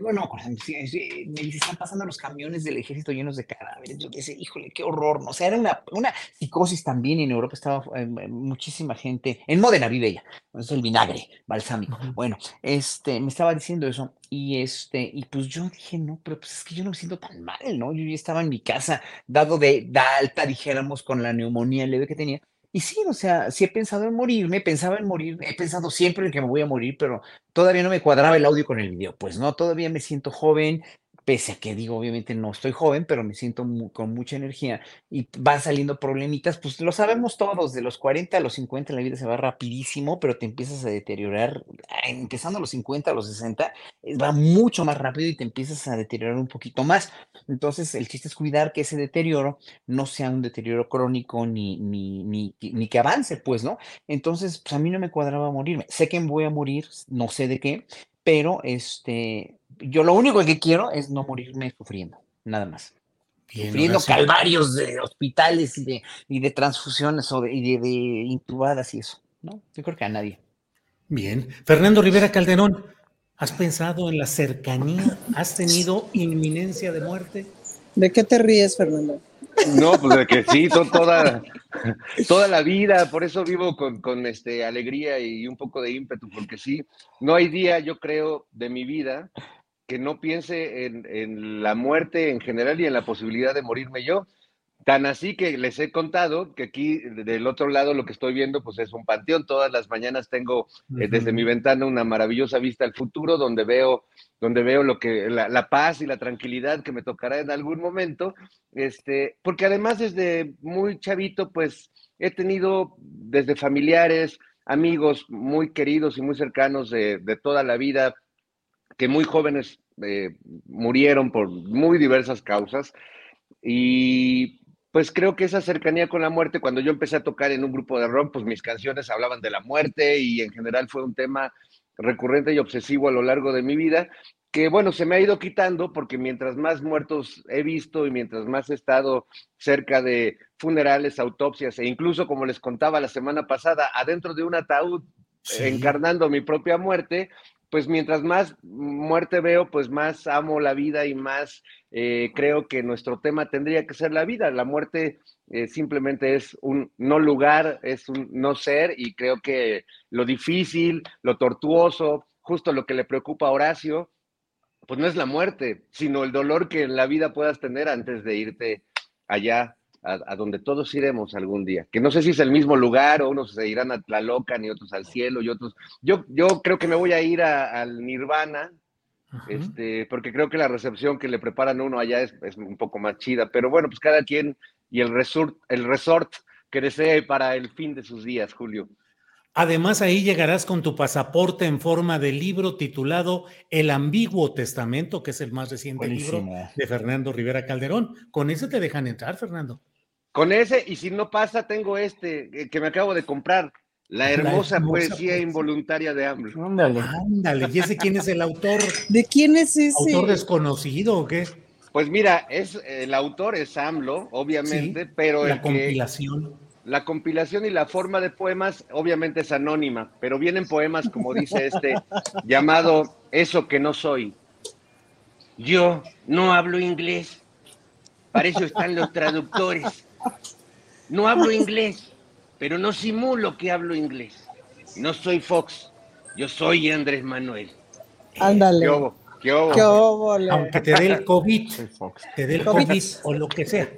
bueno, me dice, están pasando los camiones del ejército llenos de cadáveres. Yo decía, híjole, qué horror, ¿no? O sea, era una, una psicosis también en Europa, estaba eh, muchísima gente, en Modena vive ella, es el vinagre balsámico. Bueno, este, me estaba diciendo eso, y este, y pues yo dije, no, pero pues es que yo no me siento tan mal, ¿no? Yo ya estaba en mi casa, dado de, de alta, dijéramos, con la neumonía leve que tenía, y sí, o sea, sí he pensado en morirme, pensaba en morir, he pensado siempre en que me voy a morir, pero todavía no me cuadraba el audio con el video. Pues no, todavía me siento joven, pese a que digo, obviamente no estoy joven, pero me siento con mucha energía y van saliendo problemitas, pues lo sabemos todos, de los 40 a los 50 la vida se va rapidísimo, pero te empiezas a deteriorar, ah, empezando a los 50 a los 60, eh, va mucho más rápido y te empiezas a deteriorar un poquito más. Entonces, el chiste es cuidar que ese deterioro no sea un deterioro crónico ni, ni, ni, ni que avance, pues, ¿no? Entonces, pues a mí no me cuadraba morirme. Sé que voy a morir, no sé de qué, pero este, yo lo único que quiero es no morirme sufriendo, nada más. sufriendo calvarios de hospitales y de, y de transfusiones o de, y de, intubadas y eso, ¿no? Yo creo que a nadie.
Bien. Fernando Rivera Calderón, ¿has pensado en la cercanía? ¿Has tenido inminencia de muerte?
¿De qué te ríes, Fernando?
No, pues de que sí, toda, toda la vida, por eso vivo con, con, este, alegría y un poco de ímpetu, porque sí, no hay día, yo creo, de mi vida que no piense en, la muerte en general y en la posibilidad de morirme yo. Tan así que les he contado que aquí del otro lado lo que estoy viendo pues es un panteón. Todas las mañanas tengo eh, desde mi ventana una maravillosa vista al futuro donde veo, donde veo lo que, la, paz y la tranquilidad que me tocará en algún momento. Este, porque además desde muy chavito pues he tenido desde familiares, amigos muy queridos y muy cercanos de, toda la vida, que muy jóvenes eh, murieron por muy diversas causas. Y pues creo que esa cercanía con la muerte, cuando yo empecé a tocar en un grupo de rock, pues mis canciones hablaban de la muerte y en general fue un tema recurrente y obsesivo a lo largo de mi vida, que bueno, se me ha ido quitando porque mientras más muertos he visto y mientras más he estado cerca de funerales, autopsias e incluso, como les contaba la semana pasada, adentro de un ataúd encarnando mi propia muerte, pues mientras más muerte veo, pues más amo la vida y más eh, creo que nuestro tema tendría que ser la vida. La muerte eh, simplemente es un no lugar, es un no ser y creo que lo difícil, lo tortuoso, justo lo que le preocupa a Horacio, pues no es la muerte, sino el dolor que en la vida puedas tener antes de irte allá a, donde todos iremos algún día. Que no sé si es el mismo lugar o unos se irán a loca ni otros al cielo y otros. Yo, yo creo que me voy a ir al Nirvana, este, porque creo que la recepción que le preparan a uno allá es, es, un poco más chida. Pero bueno, pues cada quien y el resort, el resort que desee para el fin de sus días, Julio.
Además, ahí llegarás con tu pasaporte en forma de libro titulado El Ambiguo Testamento, que es el más reciente libro de Fernando Rivera Calderón. Con ese te dejan entrar, Fernando.
Con ese, y si no pasa, tengo este eh, que me acabo de comprar, La hermosa, poesía, involuntaria de AMLO.
Ándale. Ándale, ¿y ese quién es el autor?
¿De quién es ese?
¿Autor desconocido o qué?
Pues mira, es, el autor es AMLO, obviamente, pero
la compilación
la compilación y la forma de poemas obviamente es anónima, pero vienen poemas, como dice este, [laughs] llamado Eso que no soy. Yo no hablo inglés, para eso están los traductores. No hablo inglés, pero no simulo que hablo inglés. No soy Fox, yo soy Andrés Manuel.
Ándale.
¿Qué
Aunque te dé el COVID, te dé el COVID o lo que sea.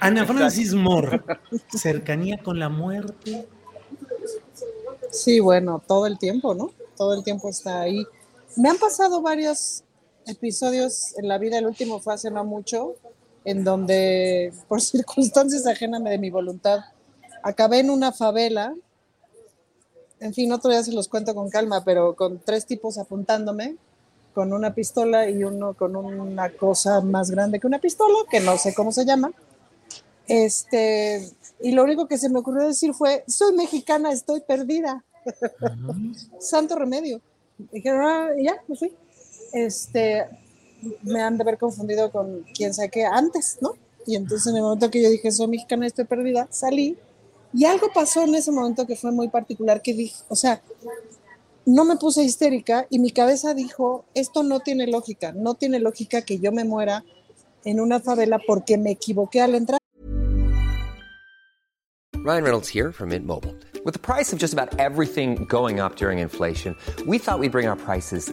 Ana Francis Moore, cercanía con la muerte.
Sí, bueno, todo el tiempo, ¿no? Todo el tiempo está ahí. Me han pasado varios episodios en la vida, el último fue hace no mucho, en donde por [laughs] circunstancias ajenas de mi voluntad, acabé en una favela. En fin, otro día se los cuento con calma, pero con tres tipos apuntándome, con una pistola y uno con una cosa más grande que una pistola, que no sé cómo se llama este, y lo único que se me ocurrió decir fue, soy mexicana, estoy perdida. [laughs] Santo remedio. Dijeron, ah, ya, me fui. Este, me han de haber confundido con quién sabe qué antes, ¿no? Y entonces en el momento que yo dije, soy mexicana, estoy perdida, salí. Y algo pasó en ese momento que fue muy particular, que dije, o sea, no me puse histérica y mi cabeza dijo, esto no tiene lógica, no tiene lógica que yo me muera en una favela porque me equivoqué al entrar.
Ryan Reynolds here from Mint Mobile. With the price of just about everything going up during inflation, we thought we'd bring our prices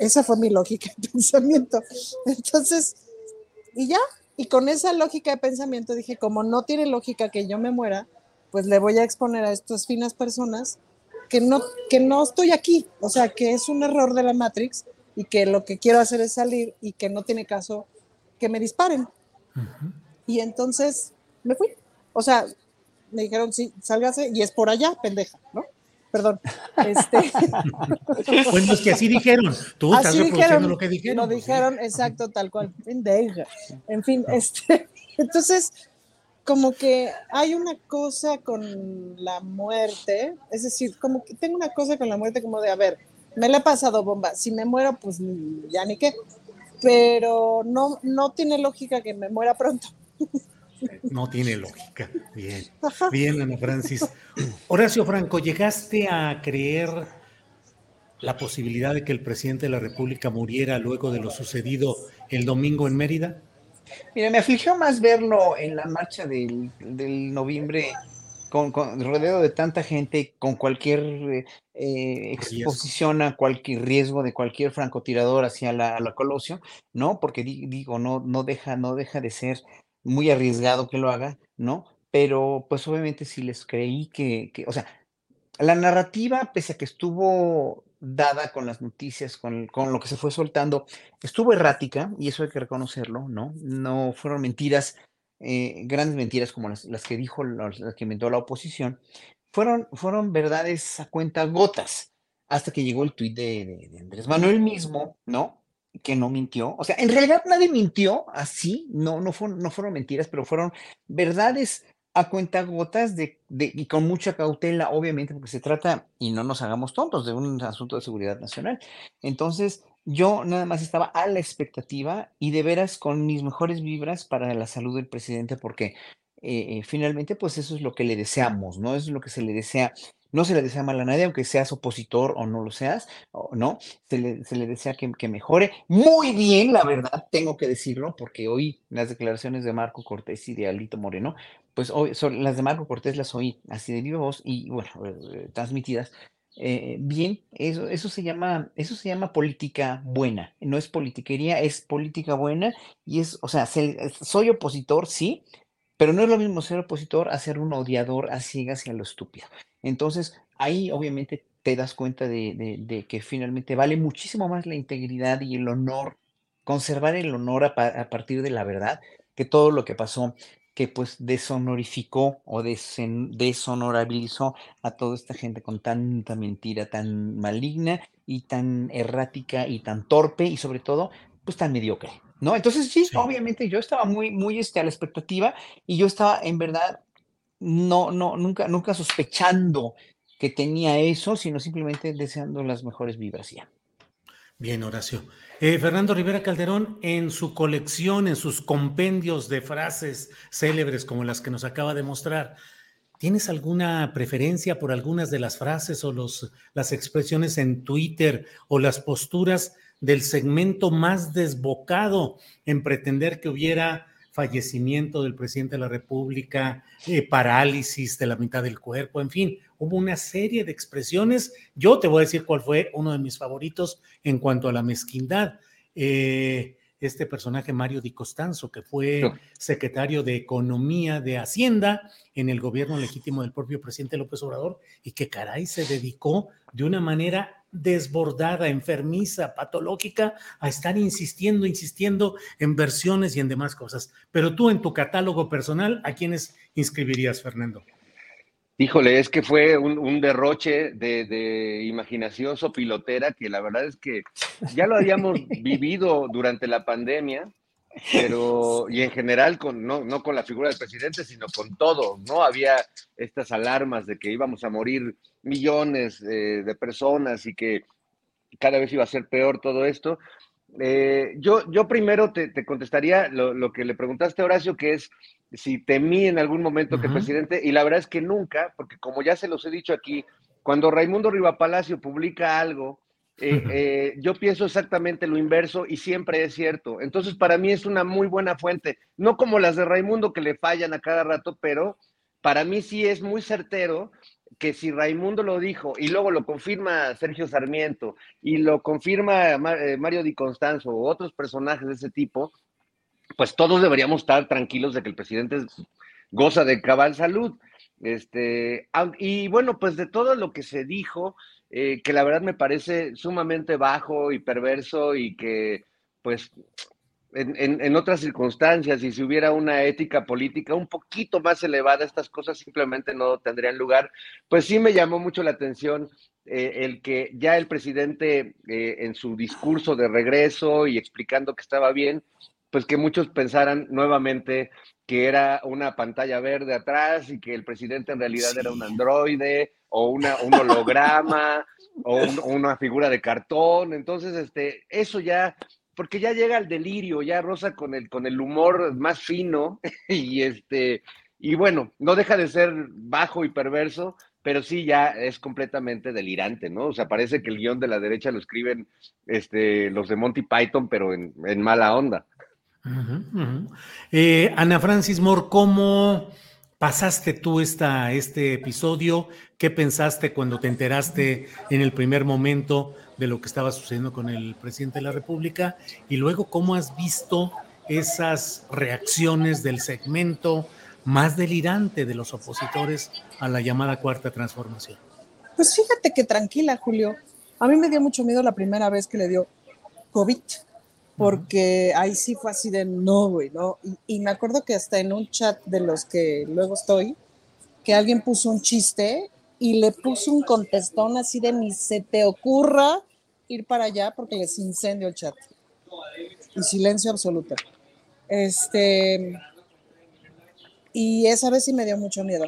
Esa fue mi lógica de pensamiento. Entonces, y ya, y con esa lógica de pensamiento dije, como no tiene lógica que yo me muera, pues le voy a exponer a estas finas personas que no que no estoy aquí, o sea, que es un error de la Matrix y que lo que quiero hacer es salir y que no tiene caso que me disparen. Y entonces me fui. O sea, me dijeron, sí, sálgase y es por allá, pendeja, ¿no? Perdón. Este... [laughs]
bueno, es que así dijeron. Tú estás reproduciendo lo que dijeron.
Lo dijeron, exacto, tal cual. En fin, este. [laughs] Entonces, como que hay una cosa con la muerte, es decir, como que tengo una cosa con la muerte como de, a ver, me la he pasado bomba. Si me muero, pues ya ni qué. Pero no, no tiene lógica que me muera pronto. [laughs]
No tiene lógica. Bien. Bien, Ana Francis. Horacio Franco, ¿llegaste a creer la posibilidad de que el presidente de la República muriera luego de lo sucedido el domingo en Mérida?
Mira, me afligió más verlo en la marcha del, del noviembre con, con, rodeado de tanta gente, con cualquier eh, eh exposición a cualquier riesgo de cualquier francotirador hacia la, la Colosio, ¿no? Porque digo, no, no, deja, no deja de ser muy arriesgado que lo haga, ¿no? Pero pues obviamente sí les creí que, que, o sea, la narrativa, pese a que estuvo dada con las noticias, con, con, lo que se fue soltando, estuvo errática, y eso hay que reconocerlo, ¿no? No fueron mentiras, eh, grandes mentiras como las, las que dijo, las, que inventó la oposición, fueron, fueron verdades a cuenta gotas, hasta que llegó el tuit de, de Andrés Manuel mismo, ¿no? Que no mintió. O sea, en realidad nadie mintió así, no, no, fueron, no fueron mentiras, pero fueron verdades a cuentagotas de, y con mucha cautela, obviamente, porque se trata, y no nos hagamos tontos, de un asunto de seguridad nacional. Entonces, yo nada más estaba a la expectativa y de veras con mis mejores vibras para la salud del presidente, porque eh, eh, finalmente, pues eso es lo que le deseamos, ¿no? Eso es lo que se le desea no se le desea mal a nadie, aunque seas opositor o no lo seas, ¿no? Se le, se desea que, mejore. Muy bien, la verdad, tengo que decirlo, porque hoy las declaraciones de Marco Cortés y de Alito Moreno, pues hoy las de Marco Cortés las oí así de viva voz y, bueno, eh, transmitidas. Eh, bien, eso, eso, se llama, eso se llama política buena, no es politiquería, es política buena y es, o sea, se, soy opositor, sí, pero no es lo mismo ser opositor a ser un odiador a ciegas y a lo estúpido. Entonces, ahí obviamente te das cuenta de, que finalmente vale muchísimo más la integridad y el honor, conservar el honor a, partir de la verdad, que todo lo que pasó, que pues deshonorificó o deshonorabilizó a toda esta gente con tanta mentira, tan maligna y tan errática y tan torpe y sobre todo, pues tan mediocre. ¿No? Entonces, sí, sí, obviamente yo estaba muy, muy este, a la expectativa y yo estaba en verdad no, no, nunca, nunca sospechando que tenía eso, sino simplemente deseando las mejores vibras ya.
Bien, Horacio. Eh, Fernando Rivera Calderón, en su colección, en sus compendios de frases célebres como las que nos acaba de mostrar, ¿tienes alguna preferencia por algunas de las frases o los, las expresiones en Twitter o las posturas del segmento más desbocado en pretender que hubiera fallecimiento del presidente de la República, eh, parálisis de la mitad del cuerpo, en fin, hubo una serie de expresiones. Yo te voy a decir cuál fue uno de mis favoritos en cuanto a la mezquindad. Eh, este personaje Mario Di Costanzo, que fue secretario de Economía de Hacienda en el gobierno legítimo del propio presidente López Obrador y que caray se dedicó de una manera desbordada, enfermiza, patológica, a estar insistiendo, insistiendo en versiones y en demás cosas. Pero tú en tu catálogo personal, ¿a quiénes inscribirías, Fernando?
Híjole, es que fue un, un derroche de, de, imaginación sopilotera que la verdad es que ya lo habíamos [laughs] vivido durante la pandemia, pero y en general con no, no con la figura del presidente, sino con todo, ¿no? Había estas alarmas de que íbamos a morir millones eh, de personas y que cada vez iba a ser peor todo esto. Eh, yo, yo primero te, te contestaría lo, lo, que le preguntaste a Horacio, que es si temí en algún momento uh -huh. que el presidente, y la verdad es que nunca, porque como ya se los he dicho aquí, cuando Raimundo Riva Palacio publica algo, eh, [laughs] eh, yo pienso exactamente lo inverso y siempre es cierto. Entonces, para mí es una muy buena fuente, no como las de Raimundo que le fallan a cada rato, pero para mí sí es muy certero que si Raimundo lo dijo y luego lo confirma Sergio Sarmiento y lo confirma eh, Mario Di Constanzo o otros personajes de ese tipo, pues todos deberíamos estar tranquilos de que el presidente goza de cabal salud. Este, y bueno, pues de todo lo que se dijo, eh, que la verdad me parece sumamente bajo y perverso y que pues en, en, en, otras circunstancias y si hubiera una ética política un poquito más elevada, estas cosas simplemente no tendrían lugar. Pues sí me llamó mucho la atención eh, el que ya el presidente eh, en su discurso de regreso y explicando que estaba bien, pues que muchos pensaran nuevamente que era una pantalla verde atrás y que el presidente en realidad sí. era un androide o una, un holograma o, un- o una figura de cartón. Entonces, este, eso ya, porque ya llega el delirio, ya rosa con el, con el humor más fino [laughs] y este, y bueno, no deja de ser bajo y perverso, pero sí ya es completamente delirante, ¿no? O sea, parece que el guion de la derecha lo escriben este, los de Monty Python, pero en, en mala onda.
Eh, Ana Francis Moore, ¿cómo pasaste tú esta, este episodio? ¿Qué pensaste cuando te enteraste en el primer momento de lo que estaba sucediendo con el presidente de la República? Y luego, ¿cómo has visto esas reacciones del segmento más delirante de los opositores a la llamada cuarta transformación?
Pues fíjate que tranquila, Julio. A mí me dio mucho miedo la primera vez que le dio COVID, porque ahí sí fue así de no, güey, ¿no? Y, y me acuerdo que hasta en un chat de los que luego estoy, que alguien puso un chiste y le puso un contestón así de ni se te ocurra ir para allá porque les incendio el chat. Y silencio absoluto. Este. Y esa vez sí me dio mucho miedo.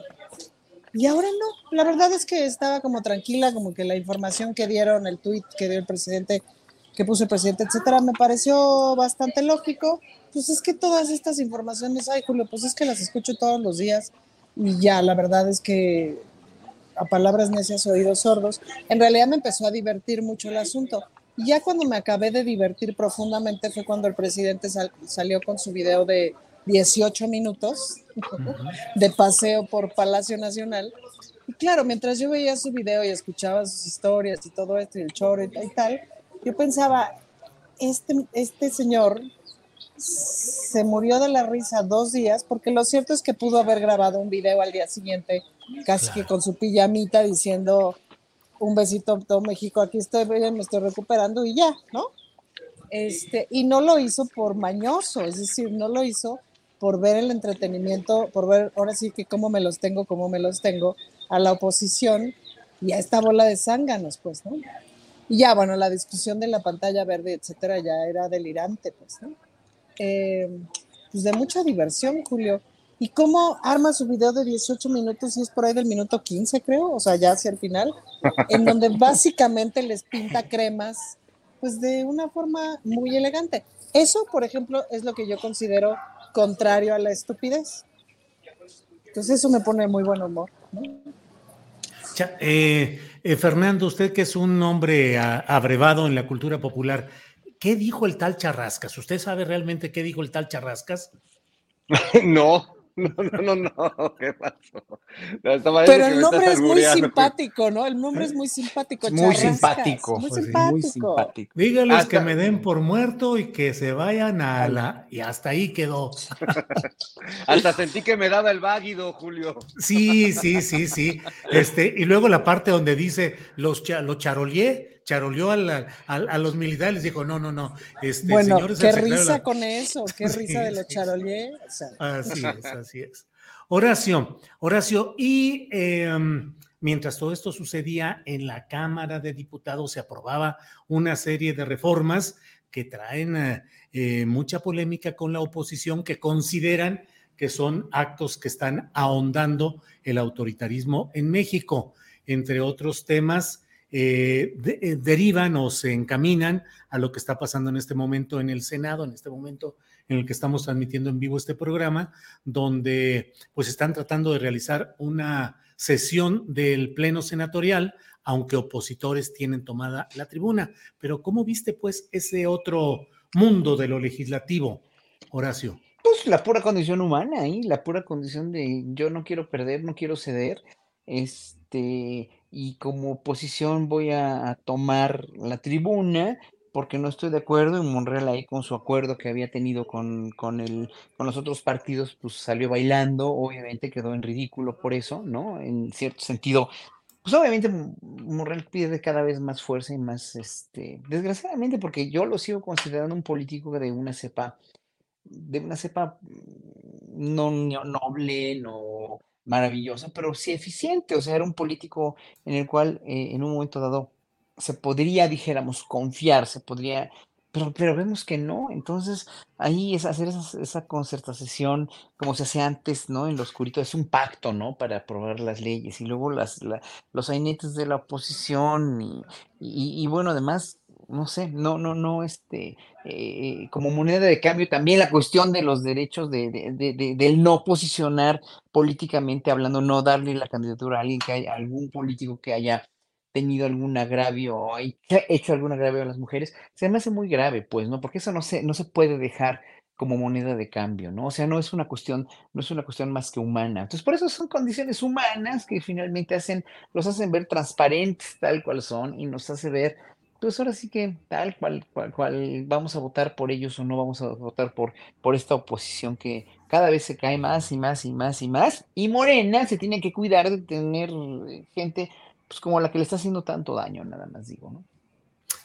Y ahora no, la verdad es que estaba como tranquila, como que la información que dieron, el tweet que dio el presidente, que puso el presidente, etcétera, me pareció bastante lógico. Pues es que todas estas informaciones, ay Julio, pues es que las escucho todos los días y ya, la verdad es que a palabras necias, oídos sordos, en realidad me empezó a divertir mucho el asunto. Y ya cuando me acabé de divertir profundamente fue cuando el presidente sal- salió con su video de 18 minutos de paseo por Palacio Nacional. Y claro, mientras yo veía su video y escuchaba sus historias y todo esto y el choro y, y tal, yo pensaba, este, este señor se murió de la risa dos días, porque lo cierto es que pudo haber grabado un video al día siguiente, casi que con su pijamita diciendo un besito a todo México, aquí estoy, me estoy recuperando y ya, ¿no? Este, y no lo hizo por mañoso, es decir, no lo hizo por ver el entretenimiento, por ver ahora sí que cómo me los tengo, cómo me los tengo a la oposición y a esta bola de zánganos, pues, ¿no? Y ya, bueno, la discusión de la pantalla verde, etcétera, ya era delirante, pues, ¿no? Eh, pues de mucha diversión, Julio. ¿Y cómo arma su video de 18 minutos y es por ahí del minuto 15, creo? O sea, ya hacia el final, en donde básicamente les pinta cremas, pues de una forma muy elegante. Eso, por ejemplo, es lo que yo considero contrario a la estupidez. Entonces eso me pone muy buen humor. ¿no?
Eh, eh, Fernando, usted que es un hombre abrevado en la cultura popular, ¿qué dijo el tal Charrascas? ¿Usted sabe realmente qué dijo el tal Charrascas? [laughs]
No, [laughs] no, no, no, no, [laughs] ¿qué pasó? No,
Pero el nombre es muy simpático, ¿no? El nombre es muy simpático.
Muy simpático,
Muy
pues,
simpático.
muy simpático.
Dígales
Hasta-
que me den por muerto y que se vayan a la... Y hasta ahí quedó. [laughs]
Hasta sentí que me daba el váguido, Julio.
Sí, sí, sí, sí. Este, y luego la parte donde dice los, cha- lo charolié, charoleó a, la- a- a los militares, les dijo, no, no, no. Este,
Bueno,
señores
qué risa
la-
con eso, [laughs] qué
Sí,
risa de los charolier. o sea,
Así es, así es. Horacio, Horacio, y em, mientras todo esto sucedía en la Cámara de Diputados se aprobaba una serie de reformas que traen eh, eh, mucha polémica con la oposición, que consideran que son actos que están ahondando el autoritarismo en México. Entre otros temas, eh, eh, derivan o se encaminan a lo que está pasando en este momento en el Senado, en este momento en el que estamos transmitiendo en vivo este programa, donde pues están tratando de realizar una sesión del Pleno Senatorial, aunque opositores tienen tomada la tribuna. Pero ¿cómo viste pues ese otro mundo de lo legislativo, Horacio?
Pues la pura condición humana ahí, la pura condición de yo no quiero perder, no quiero ceder, este, y como oposición voy a, tomar la tribuna porque no estoy de acuerdo y Monreal ahí con su acuerdo que había tenido con, con, el, con los otros partidos, pues salió bailando, obviamente quedó en ridículo por eso, ¿no? En cierto sentido, pues obviamente Mo- Monreal pierde cada vez más fuerza y más, este, desgraciadamente, porque yo lo sigo considerando un político de una cepa de una cepa mm, no- noble, no maravillosa, pero sí eficiente. O sea, era un político en el cual eh, en un momento dado se podría, dijéramos, confiar, se podría pero, pero vemos que no, entonces ahí es hacer esa, esa concertación como se hace antes, ¿no? En lo oscurito, es un pacto, ¿no? Para aprobar las leyes y luego las, la- los sainetes de la oposición y, y bueno, además, no sé, no, no, no, este, eh, como moneda de cambio también la cuestión de los derechos de, de- de- de- del no posicionar políticamente hablando, no darle la candidatura a alguien que haya, algún político que haya tenido algún agravio o hay- que ha hecho algún agravio a las mujeres, se me hace muy grave, pues, ¿no? Porque eso no se, no se puede dejar como moneda de cambio, ¿no? O sea, no es una cuestión, no es una cuestión más que humana. Entonces, por eso son condiciones humanas que finalmente hacen, los hacen ver transparentes tal cual son y nos hace ver, pues ahora sí que tal cual, cual, cual vamos a votar por ellos o no vamos a votar por, esta oposición que cada vez se cae más y más y más y más. Y Morena se tiene que cuidar de tener eh, gente pues como la que le está haciendo tanto daño, nada más digo, ¿no?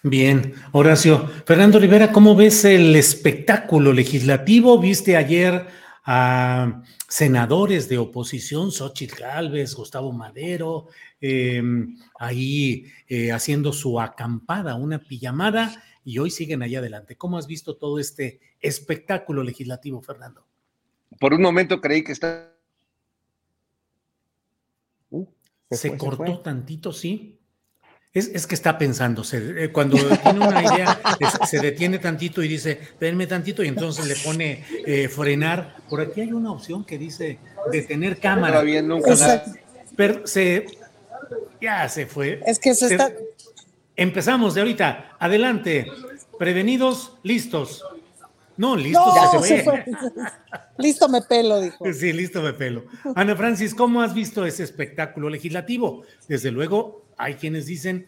Bien, Horacio. Fernando Rivera, ¿cómo ves el espectáculo legislativo? ¿Viste ayer a senadores de oposición, Xochitl Gálvez, Gustavo Madero, eh, ahí eh, haciendo su acampada, una pijamada, y hoy siguen allá adelante? ¿Cómo has visto todo este espectáculo legislativo, Fernando?
Por un momento creí que está.
Se, fue, cortó se tantito, sí. Es, es, que está pensando, se, eh, cuando tiene una idea, [laughs] es, se detiene tantito y dice, denme tantito, y entonces le pone eh, frenar. Por aquí hay una opción que dice detener cámara.
Bien, nunca
Pero se, ya se fue.
Es que se, se está.
Empezamos de ahorita. Adelante. Prevenidos, listos. No, listo
no,
se,
se, fue. [laughs] listo me pelo, dijo.
Sí, listo me pelo. Ana Francis, ¿cómo has visto ese espectáculo legislativo? Desde luego, hay quienes dicen,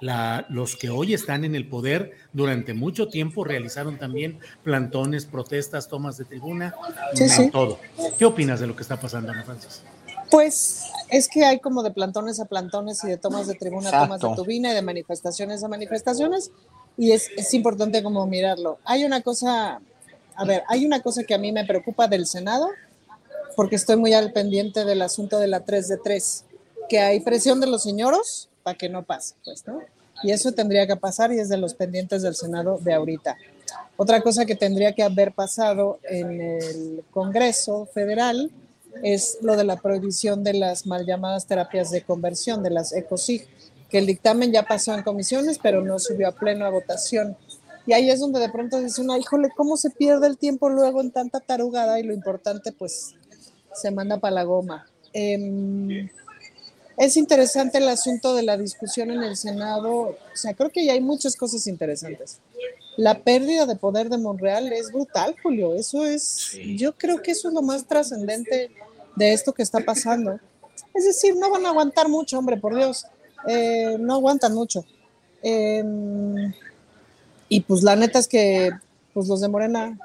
la, los que hoy están en el poder durante mucho tiempo realizaron también plantones, protestas, tomas de tribuna,
sí, sí.
todo. ¿Qué opinas de lo que está pasando, Ana Francis?
Pues es que hay como de plantones a plantones y de tomas de tribuna a tomas de turbina y de manifestaciones a manifestaciones y es, es importante como mirarlo. Hay una cosa a ver, hay una cosa que a mí me preocupa del Senado, porque estoy muy al pendiente del asunto de la 3 de 3, que hay presión de los señoros para que no pase, pues, ¿no? Y eso tendría que pasar y es de los pendientes del Senado de ahorita. Otra cosa que tendría que haber pasado en el Congreso Federal es lo de la prohibición de las mal llamadas terapias de conversión, de las ECOSIG, que el dictamen ya pasó en comisiones, pero no subió a pleno a votación. Y ahí es donde de pronto dice una, híjole, ¿cómo se pierde el tiempo luego en tanta tarugada? Y lo importante, pues, se manda para la goma. Eh, es interesante el asunto de la discusión en el Senado. O sea, creo que ya hay muchas cosas interesantes. La pérdida de poder de Monreal es brutal, Julio. Eso es, sí. yo creo que eso es lo más trascendente de esto que está pasando. Es decir, no van a aguantar mucho, hombre, por Dios. Eh, no aguantan mucho. Eh, y pues la neta es que pues los de Morena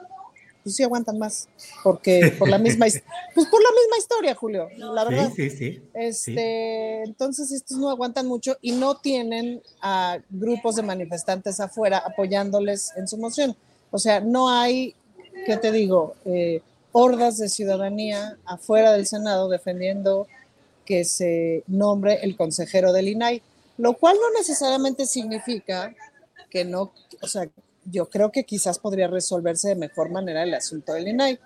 pues sí aguantan más porque por la misma [laughs] pues por la misma historia Julio la verdad.
sí, sí, sí,
este entonces estos no aguantan mucho y no tienen a grupos de manifestantes afuera apoyándoles en su moción. O sea no hay qué te digo eh, hordas de ciudadanía afuera del senado defendiendo que se nombre el consejero del INAI lo cual no necesariamente significa que no, o sea, yo creo que quizás podría resolverse de mejor manera el asunto del INAI.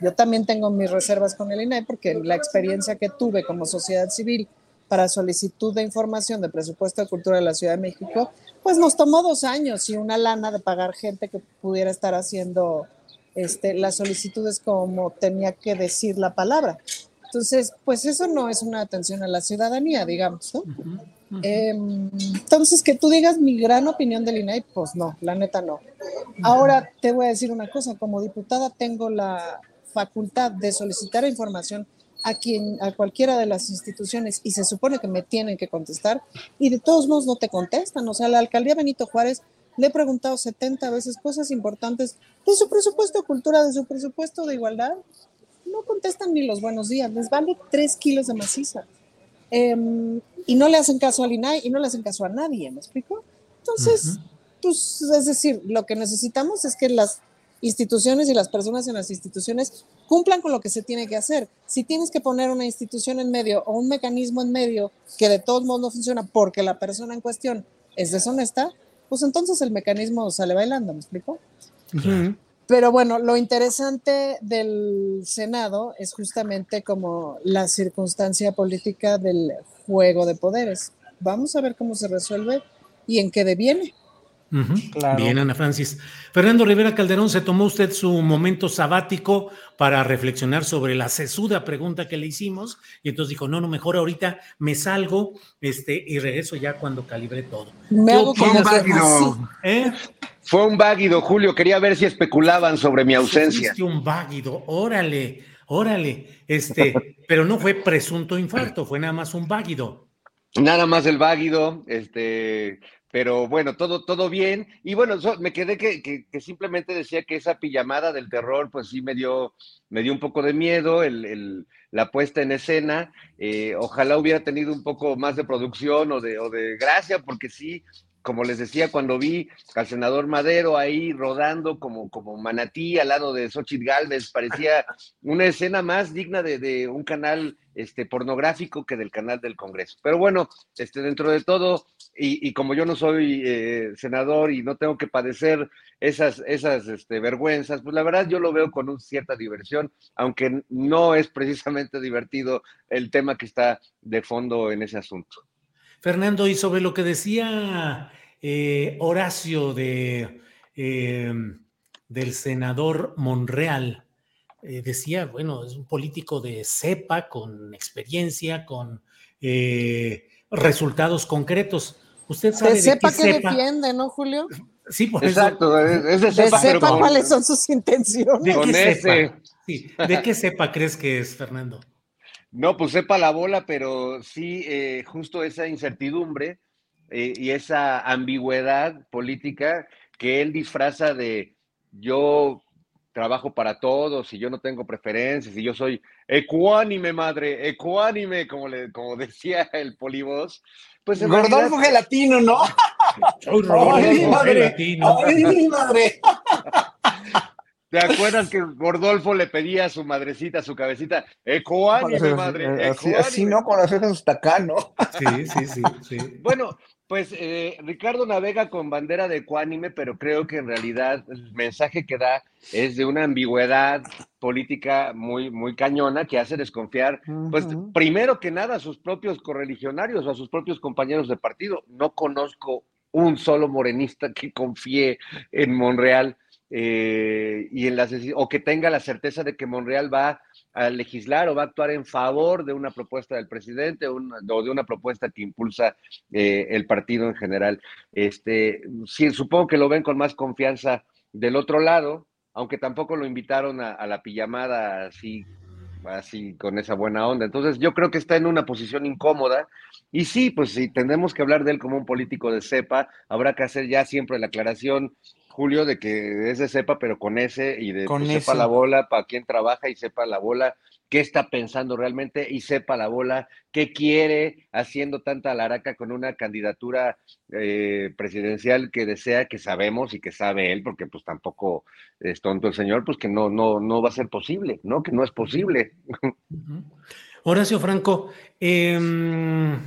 Yo también tengo mis reservas con el INAI porque la experiencia que tuve como sociedad civil para solicitud de información de presupuesto de cultura de la Ciudad de México, pues nos tomó dos años y una lana de pagar gente que pudiera estar haciendo este, las solicitudes como tenía que decir la palabra. Entonces, pues eso no es una atención a la ciudadanía, digamos, ¿no? Uh -huh. eh, entonces, que tú digas mi gran opinión del INAI, pues no, la neta no. Uh -huh. Ahora te voy a decir una cosa, como diputada tengo la facultad de solicitar información a quien, a cualquiera de las instituciones y se supone que me tienen que contestar y de todos modos no te contestan. O sea, la alcaldía Benito Juárez le he preguntado 70 veces cosas importantes de su presupuesto de cultura, de su presupuesto de igualdad. No contestan ni los buenos días, les vale tres kilos de maciza. Eh, y no le hacen caso al INAI y no le hacen caso a nadie, ¿me explico? Entonces, uh -huh. pues, es decir, lo que necesitamos es que las instituciones y las personas en las instituciones cumplan con lo que se tiene que hacer. Si tienes que poner una institución en medio o un mecanismo en medio que de todos modos no funciona porque la persona en cuestión es deshonesta, pues entonces el mecanismo sale bailando, ¿me explico? Pero bueno, lo interesante del Senado es justamente como la circunstancia política del juego de poderes. Vamos a ver cómo se resuelve y en qué deviene.
Bien, Ana Francis. Fernando Rivera Calderón, ¿se tomó usted su momento sabático para reflexionar sobre la sesuda pregunta que le hicimos? Y entonces dijo, no, no, mejor ahorita me salgo este, y regreso ya cuando calibre todo.
Me hago
Fue un váguido.
¿Eh?
Fue un váguido, Julio. Quería ver si especulaban sobre mi ausencia.
Fuiste un váguido, órale, órale. Este, [laughs] pero no fue presunto infarto, fue nada más un váguido.
Nada más el váguido, este, pero bueno, todo, todo bien. Y bueno, so- me quedé que, que- simplemente decía que esa pijamada del terror, pues sí me dio, me dio un poco de miedo, el, el- la puesta en escena. Eh, ojalá hubiera tenido un poco más de producción o de, o de gracia, porque sí, como les decía, cuando vi al senador Madero ahí rodando como, como manatí al lado de Xochitl Galvez, parecía una escena más digna de, un canal este, pornográfico que del canal del Congreso. Pero bueno, este, dentro de todo, y, como yo no soy eh, senador y no tengo que padecer esas, esas este, vergüenzas, pues la verdad yo lo veo con un- cierta diversión, aunque no es precisamente divertido el tema que está de fondo en ese asunto.
Fernando, y sobre lo que decía eh, Horacio de, eh, del senador Monreal, eh, decía, bueno, es un político de cepa, con experiencia, con eh, resultados concretos. ¿Usted sabe
De
de,
sepa
qué
que defiende, ¿no, Julio?
Sí, por
Exacto, es, es de
De sepa cuáles son sus intenciones.
¿De qué? Sí, ¿De qué cepa crees que es, Fernando?
No, pues sepa la bola, pero sí, eh, justo esa incertidumbre eh, y esa ambigüedad política que él disfraza de yo trabajo para todos y yo no tengo preferencias y yo soy ecuánime, madre, ecuánime, como, le, como [laughs] decía el polibos. Pues
Gordolfo
realidad-
Gelatino, ¿no? [laughs]
Soy
Ay, madre.
Gelatino.
Ay, madre.
¿Te acuerdas que Gordolfo le pedía a su madrecita, a su cabecita, ecuánime, madre,
Así,
ecuánime"?
así, ¿no? Con las cejas hasta acá, ¿no?
Sí, sí, sí, sí.
Bueno, pues eh, Ricardo navega con bandera de ecuánime, pero creo que en realidad el mensaje que da es de una ambigüedad política muy, muy cañona que hace desconfiar, pues primero que nada a sus propios correligionarios o a sus propios compañeros de partido. No conozco un solo morenista que confíe en Monreal eh, y en las o que tenga la certeza de que Monreal va a legislar o va a actuar en favor de una propuesta del presidente o de una propuesta que impulsa eh, el partido en general. Este, sí, supongo que lo ven con más confianza del otro lado, aunque tampoco lo invitaron a, la pijamada así, así con esa buena onda. Entonces yo creo que está en una posición incómoda y sí, pues si tenemos que hablar de él como un político de cepa, habrá que hacer ya siempre la aclaración. Julio, de que es de cepa, pero con ese y de
Con
pues, sepa la bola para quién trabaja y sepa la bola qué está pensando realmente y sepa la bola qué quiere haciendo tanta alaraca con una candidatura eh, presidencial que desea, que sabemos y que sabe él, porque pues tampoco es tonto el señor, pues que no, no, no va a ser posible, ¿no? Que no es posible.
Horacio Franco, em,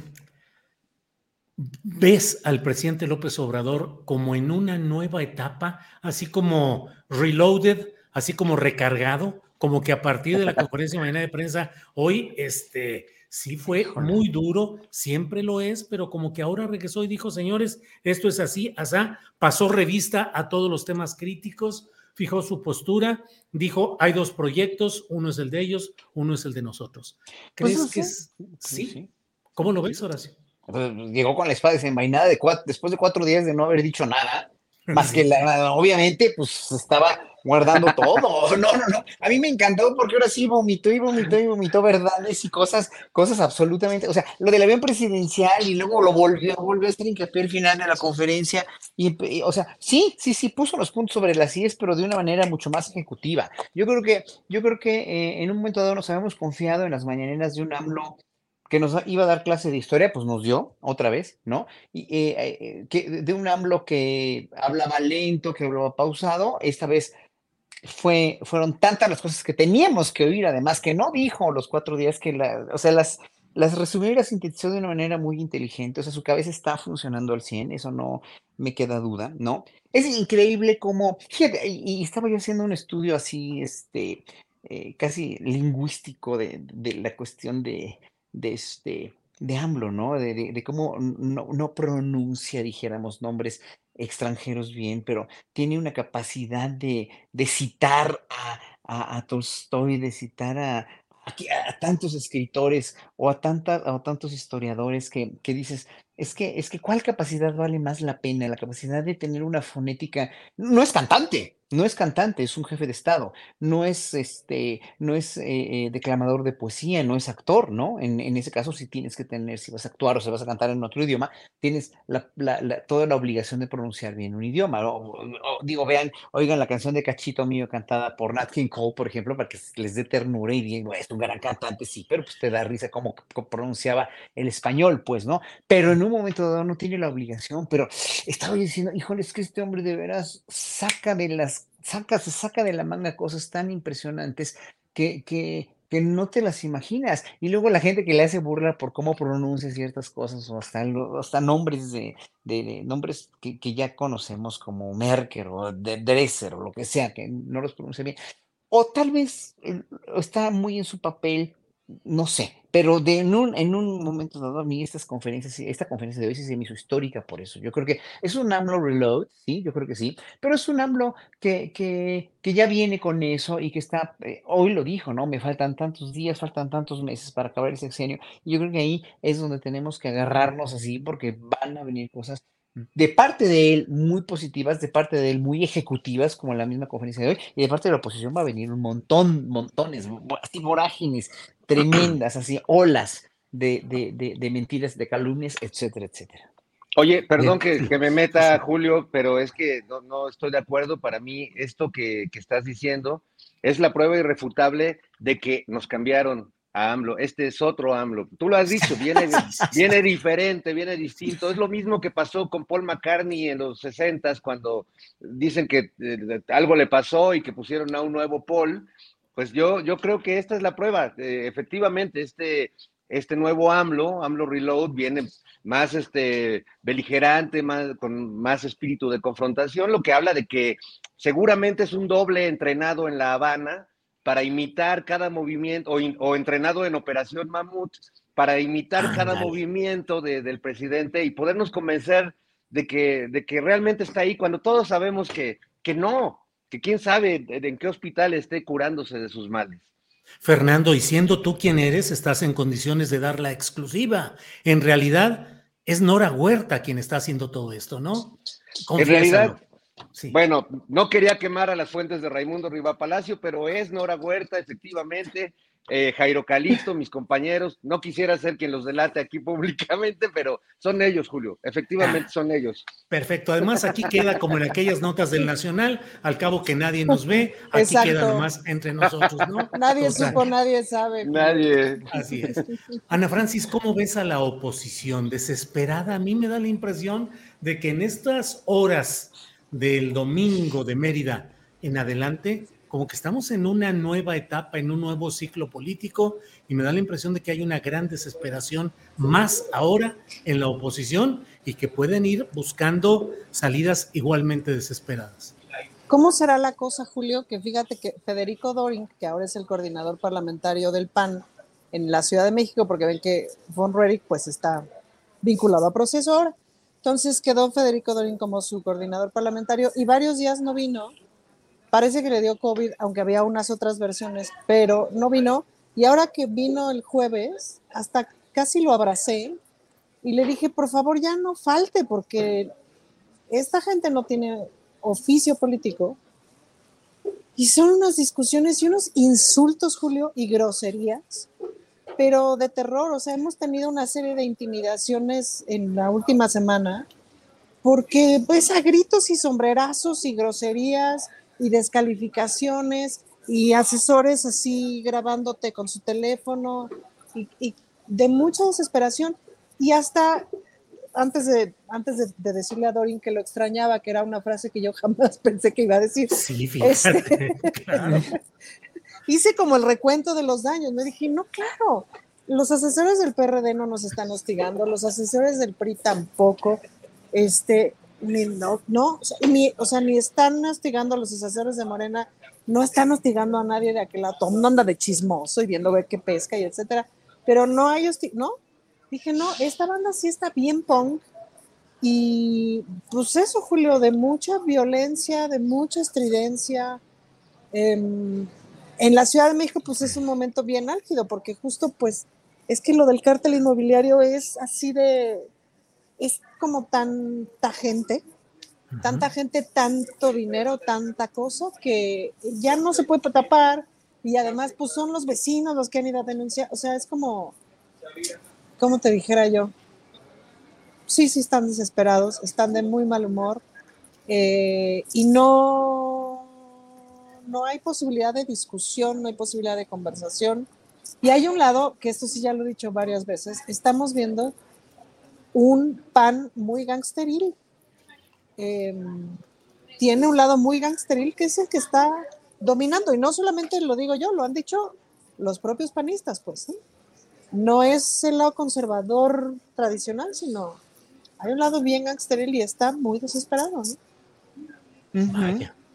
¿ves al presidente López Obrador como en una nueva etapa, así como reloaded, así como recargado, como que a partir de la [laughs] conferencia de mañana de prensa hoy, este, sí fue muy duro, siempre lo es, pero como que ahora regresó y dijo, señores, esto es así, asá, pasó revista a todos los temas críticos, fijó su postura, dijo, hay dos proyectos, uno es el de ellos, uno es el de nosotros.
Pues
¿Crees que
sí?
sí. ¿Cómo lo ves, Horacio?
Pues, llegó con la espada desenvainada de cuat- después de cuatro días de no haber dicho nada, [laughs] más que la, obviamente, pues estaba guardando [laughs] todo. No, no, no. A mí me encantó porque ahora sí vomitó y vomitó y vomitó verdades y cosas, cosas absolutamente. O sea, lo del avión presidencial y luego lo volvió, volvió a hacer hincapié al final de la conferencia. Y, y, o sea, sí, sí, sí, puso los puntos sobre las IES, pero de una manera mucho más ejecutiva. Yo creo que, yo creo que eh, en un momento dado nos habíamos confiado en las mañaneras de un AMLO que nos iba a dar clase de historia, pues nos dio otra vez, ¿no? Y eh, eh, que de un AMLO que hablaba lento, que hablaba pausado, esta vez fue, fueron tantas las cosas que teníamos que oír, además que no dijo los cuatro días que o sea, las, las resumió y las sintetizó de una manera muy inteligente, o sea, su cabeza está funcionando al 100, eso no me queda duda, ¿no? Es increíble cómo, y estaba yo haciendo un estudio así, este, eh, casi lingüístico de, de la cuestión de, de este, de AMLO, ¿no? De, de- cómo no, no pronuncia, dijéramos, nombres extranjeros bien, pero tiene una capacidad de, de citar a, a, Tolstoy, de citar a, a, tantos escritores o a, tanta, o tantos historiadores que, que dices, es que, es que ¿cuál capacidad vale más la pena? La capacidad de tener una fonética, no es cantante. No es cantante, es un jefe de Estado, no es este, no es eh, eh, declamador de poesía, no es actor, ¿no? En, ese caso, sí tienes que tener, si vas a actuar o si vas a cantar en otro idioma, tienes la, toda la obligación de pronunciar bien un idioma. Digo, vean, oigan la canción de Cachito Mío cantada por Nat King Cole, por ejemplo, para que les dé ternura y digan, "Bueno, es un gran cantante, sí, pero pues te da risa cómo, pronunciaba el español, pues, ¿no? Pero en un momento dado no tiene la obligación, pero estaba diciendo, híjole, es que este hombre de veras saca de las, saca, se saca de la manga cosas tan impresionantes que, que, que no te las imaginas. Y luego la gente que le hace burla por cómo pronuncia ciertas cosas, o hasta, hasta nombres de, de- nombres que, que ya conocemos como Merkel o de Dresser o lo que sea, que no los pronuncia bien. O tal vez eh, está muy en su papel, no sé, pero de en un, en un momento dado a mí estas conferencias, esta conferencia de hoy sí se me hizo histórica por eso. Yo creo que es un AMLO reload, sí, yo creo que sí, pero es un AMLO que, que, que ya viene con eso y que está, eh, hoy lo dijo, ¿no? Me faltan tantos días, faltan tantos meses para acabar el sexenio. Y yo creo que ahí es donde tenemos que agarrarnos así porque van a venir cosas de parte de él muy positivas, de parte de él muy ejecutivas, como la misma conferencia de hoy, y de parte de la oposición va a venir un montón, montones, así vorágines tremendas, así olas de, de, de, de mentiras, de calumnias, etcétera, etcétera.
Oye, perdón que, que me meta, Julio, pero es que no, no estoy de acuerdo. Para mí, esto que, que estás diciendo es la prueba irrefutable de que nos cambiaron a AMLO. Este es otro AMLO. Tú lo has dicho, viene, [laughs] viene diferente, viene distinto. Es lo mismo que pasó con Paul McCartney en los 60 cuando dicen que eh, algo le pasó y que pusieron a un nuevo Paul. Pues yo, yo creo que esta es la prueba. Eh, efectivamente, este, este nuevo AMLO, AMLO Reload, viene más este, beligerante, más, con más espíritu de confrontación, lo que habla de que seguramente es un doble entrenado en La Habana para imitar cada movimiento, o, in- o entrenado en Operación Mamut, para imitar cada
Ándale.
movimiento de- del presidente y podernos convencer de que, de que realmente está ahí, cuando todos sabemos que, que no, que quién sabe en qué hospital esté curándose de sus males.
Fernando, y siendo tú quien eres, estás en condiciones de dar la exclusiva. En realidad, es Nora Huerta quien está haciendo todo esto, ¿no?
En realidad, bueno, no quería quemar a las fuentes de Raimundo Riva Palacio, pero es Nora Huerta, efectivamente, eh, Jairo Calixto, mis compañeros. No quisiera ser quien los delate aquí [laughs] públicamente, pero son ellos, Julio. Efectivamente son ellos.
Perfecto. Además, aquí queda como en aquellas notas del Nacional, al cabo que nadie nos ve, aquí
Exacto.
queda nomás entre nosotros, ¿no?
Nadie
Total.
supo, nadie sabe.
Nadie.
Así es. Ana Francis, ¿cómo ves a la oposición? ¿Desesperada? A mí me da la impresión de que en estas horas del domingo de Mérida en adelante, como que estamos en una nueva etapa, en un nuevo ciclo político, y me da la impresión de que hay una gran desesperación más ahora en la oposición y que pueden ir buscando salidas igualmente desesperadas.
¿Cómo será la cosa, Julio? Que fíjate que Federico Dorin, que ahora es el coordinador parlamentario del PAN en la Ciudad de México, porque ven que Von Reddick pues está vinculado a proceso ahora. Entonces quedó Federico Dorin como su coordinador parlamentario y varios días no vino. Parece que le dio COVID, aunque había unas otras versiones, pero no vino. Y ahora que vino el jueves, hasta casi lo abracé y le dije, por favor, ya no falte, porque esta gente no tiene oficio político. Y son unas discusiones y unos insultos, Julio, y groserías, pero de terror. O sea, hemos tenido una serie de intimidaciones en la última semana, porque pues a gritos y sombrerazos y groserías y descalificaciones y asesores así grabándote con su teléfono y, y de mucha desesperación. Y hasta antes de, antes de, de decirle a Dorin que lo extrañaba, que era una frase que yo jamás [laughs] pensé que iba a decir.
Sí, fíjate,
Este,
claro. [laughs]
hice como el recuento de los daños. Me dije, no, claro, los asesores del PRD no nos están hostigando, los asesores del PRI tampoco, este, ni, no, no, ni, o sea, ni están hostigando a los asesores de Morena, no están hostigando a nadie de aquel lado, todo mundo anda de chismoso y viendo ver qué pesca y etcétera, pero no hay hostig no, dije, no, esta banda sí está bien punk, y pues eso, Julio, de mucha violencia, de mucha estridencia. Em, en la Ciudad de México, pues es un momento bien álgido, porque justo pues es que lo del cártel inmobiliario es así de, es como tanta gente, tanta gente, tanto dinero, tanta cosa, que ya no se puede tapar. Y además pues son los vecinos los que han ido a denunciar, o sea, es como, como te dijera yo, sí, sí están desesperados, están de muy mal humor eh, y no, no hay posibilidad de discusión, no hay posibilidad de conversación. Y hay un lado, que esto sí ya lo he dicho varias veces, estamos viendo un pan muy gangsteril. Em, tiene un lado muy gangsteril que es el que está dominando. Y no solamente lo digo yo, lo han dicho los propios panistas, pues. No es el lado conservador tradicional, sino hay un lado bien gangsteril y está muy desesperado.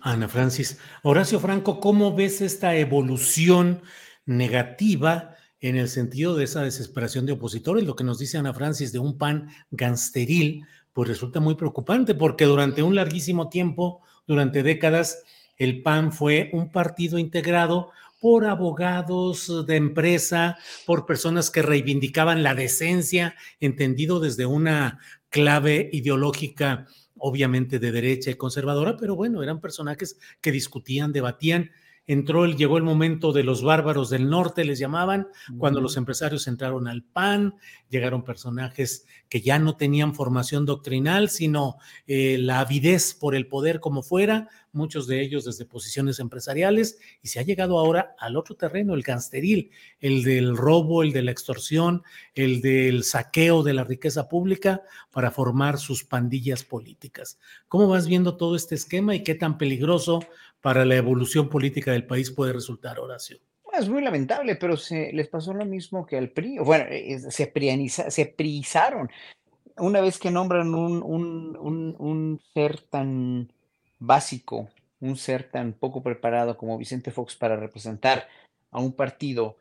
Ana Francis. Horacio Franco, ¿cómo ves esta evolución negativa en el sentido de esa desesperación de opositores? Lo que nos dice Ana Francis de un pan gangsteril, pues resulta muy preocupante porque durante un larguísimo tiempo, durante décadas, el PAN fue un partido integrado por abogados de empresa, por personas que reivindicaban la decencia, entendido desde una clave ideológica, obviamente de derecha y conservadora, pero bueno, eran personajes que discutían, debatían. Entró, el, llegó el momento de los bárbaros del norte, les llamaban, cuando los empresarios entraron al PAN, llegaron personajes que ya no tenían formación doctrinal, sino eh, la avidez por el poder como fuera, muchos de ellos desde posiciones empresariales, y se ha llegado ahora al otro terreno, el gangsteril, el del robo, el de la extorsión, el del saqueo de la riqueza pública para formar sus pandillas políticas. ¿Cómo vas viendo todo este esquema y qué tan peligroso para la evolución política del país puede resultar, Horacio?
Es muy lamentable, pero se les pasó lo mismo que al PRI. Bueno, eh, se, prianiza, se priizaron. Una vez que nombran un, un, un, un ser tan básico un ser tan poco preparado como Vicente Fox para representar a un partido,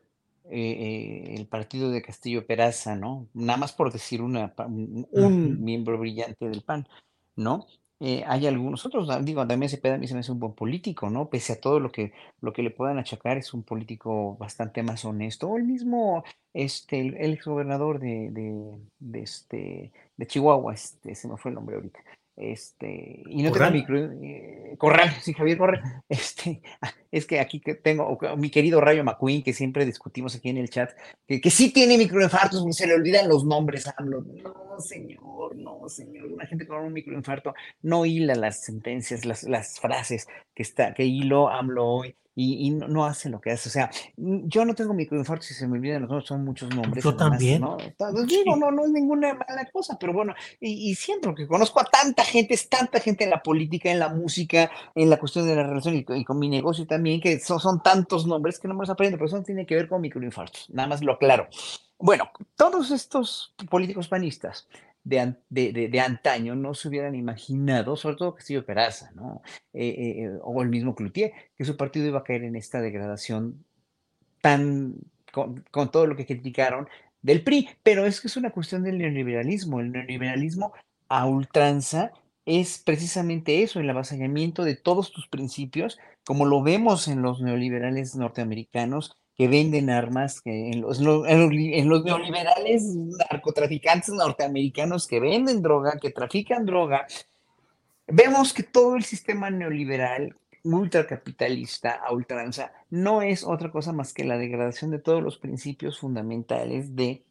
eh, eh, el partido de Castillo Peraza, ¿no? Nada más por decir una, un, miembro brillante del PAN, ¿no? Eh, hay algunos otros, digo, también se a mí se me hace un buen político, ¿no? Pese a todo lo que, lo que le puedan achacar, es un político bastante más honesto. O el mismo, este, el, el exgobernador de, de, de, este, de Chihuahua, este, se me fue el nombre ahorita. Este, y no tengo micro, eh, Corral, sí, Javier Corral. [laughs] Este, [laughs] es que aquí tengo mi querido Rayo McQueen, que siempre discutimos aquí en el chat, que, que sí tiene microinfartos, se le olvidan los nombres. No, señor, no, señor. Una gente con un microinfarto no hila las sentencias, las, las frases que, está, que hilo AMLO hoy y, no hace lo que hace. O sea, yo no tengo microinfarto si se me olvidan los nombres, son muchos nombres.
Yo también.
¿no? Digo, no, no es ninguna mala cosa, pero bueno, y, y, siento que conozco a tanta gente, es tanta gente en la política, en la música, en la cuestión de la relación y, con mi negocio también, que son, son tantos nombres que no me los aprendo, pero eso no tiene que ver con microinfartos, nada más lo aclaro. Bueno, todos estos políticos panistas de, de, de, antaño no se hubieran imaginado, sobre todo Castillo Peraza, ¿no? Eh, eh, eh, o el mismo Cloutier, que su partido iba a caer en esta degradación tan, con, con, todo lo que criticaron del PRI, pero es que es una cuestión del neoliberalismo, el neoliberalismo a ultranza es precisamente eso, el avasallamiento de todos tus principios, como lo vemos en los neoliberales norteamericanos, que venden armas, que en los, en los neoliberales narcotraficantes norteamericanos que venden droga, que trafican droga, vemos que todo el sistema neoliberal ultracapitalista a ultranza no es otra cosa más que la degradación de todos los principios fundamentales de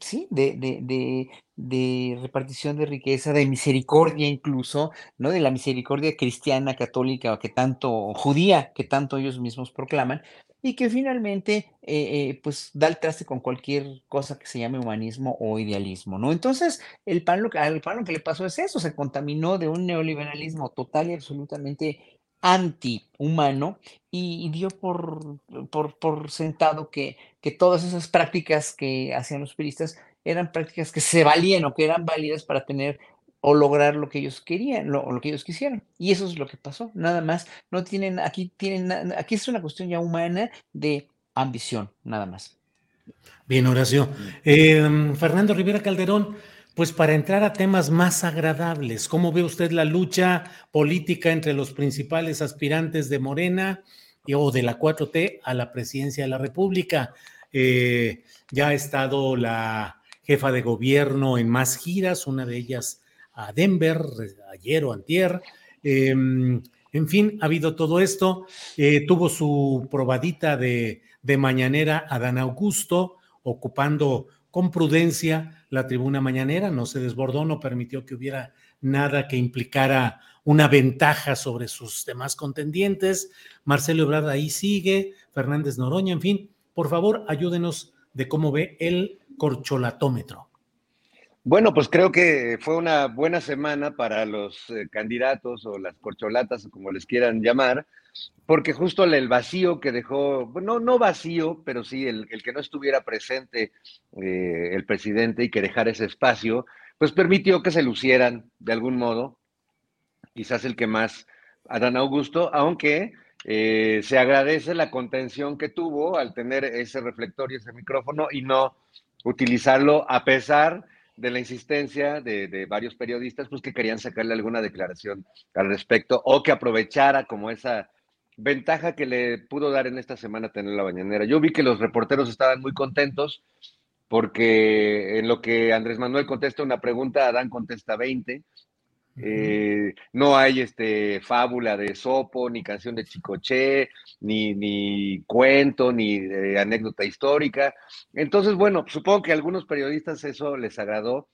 sí, de, de, de, repartición de riqueza, de misericordia incluso, ¿no? De la misericordia cristiana, católica, que tanto, judía, que tanto ellos mismos proclaman, y que finalmente, eh, eh, pues, da el traste con cualquier cosa que se llame humanismo o idealismo, ¿no? Entonces, el PAN lo, al PAN lo que le pasó es eso, se contaminó de un neoliberalismo total y absolutamente antihumano y, y dio por, por, por sentado que, que todas esas prácticas que hacían los periodistas eran prácticas que se valían o que eran válidas para tener o lograr lo que ellos querían, lo, lo que ellos quisieran. Y eso es lo que pasó, nada más. No tienen, aquí tienen, aquí es una cuestión ya humana de ambición, nada más.
Bien, Horacio. Eh, Fernando Rivera Calderón, pues para entrar a temas más agradables, ¿cómo ve usted la lucha política entre los principales aspirantes de Morena y, o de la 4T a la presidencia de la República? Eh, ya ha estado la jefa de gobierno en más giras, una de ellas a Denver, ayer o antier. Eh, en fin, ha habido todo esto. Eh, tuvo su probadita de, de mañanera Adán Augusto, ocupando con prudencia la tribuna mañanera, no se desbordó, no permitió que hubiera nada que implicara una ventaja sobre sus demás contendientes. Marcelo Ebrard ahí sigue, Fernández Noroña, en fin, por favor, ayúdenos de cómo ve el corcholatómetro.
Bueno, pues creo que fue una buena semana para los eh, candidatos o las corcholatas, o como les quieran llamar, porque justo el, vacío que dejó, bueno, no vacío, pero sí el, el que no estuviera presente eh, el presidente y que dejara ese espacio, pues permitió que se lucieran de algún modo, quizás el que más, Adán Augusto, aunque eh, se agradece la contención que tuvo al tener ese reflector y ese micrófono y no utilizarlo a pesar de la insistencia de, de, varios periodistas, pues que querían sacarle alguna declaración al respecto o que aprovechara como esa ventaja que le pudo dar en esta semana tener la bañanera. Yo vi que los reporteros estaban muy contentos porque en lo que Andrés Manuel contesta una pregunta, Adán contesta 20. Eh, no hay este fábula de Sopo, ni canción de Chicoche, ni, ni cuento, ni eh, anécdota histórica. Entonces, bueno, supongo que a algunos periodistas eso les agradó,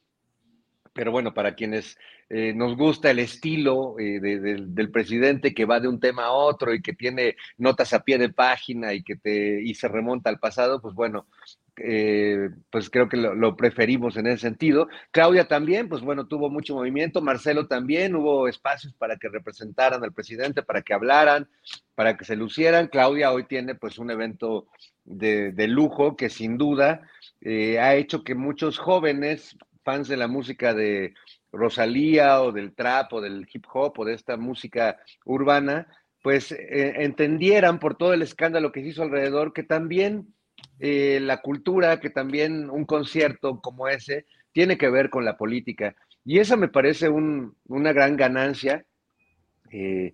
pero bueno, para quienes eh, nos gusta el estilo de, del presidente que va de un tema a otro y que tiene notas a pie de página y que te y se remonta al pasado, pues bueno, eh, pues creo que lo, preferimos en ese sentido. Claudia también, pues bueno, tuvo mucho movimiento, Marcelo también, hubo espacios para que representaran al presidente, para que hablaran, para que se lucieran. Claudia hoy tiene pues un evento de, de lujo que sin duda eh, ha hecho que muchos jóvenes, fans de la música de Rosalía o del trap o del hip hop o de esta música urbana, pues eh, entendieran por todo el escándalo que se hizo alrededor que también eh, la cultura, que también un concierto como ese tiene que ver con la política. Y eso me parece un, una gran ganancia eh,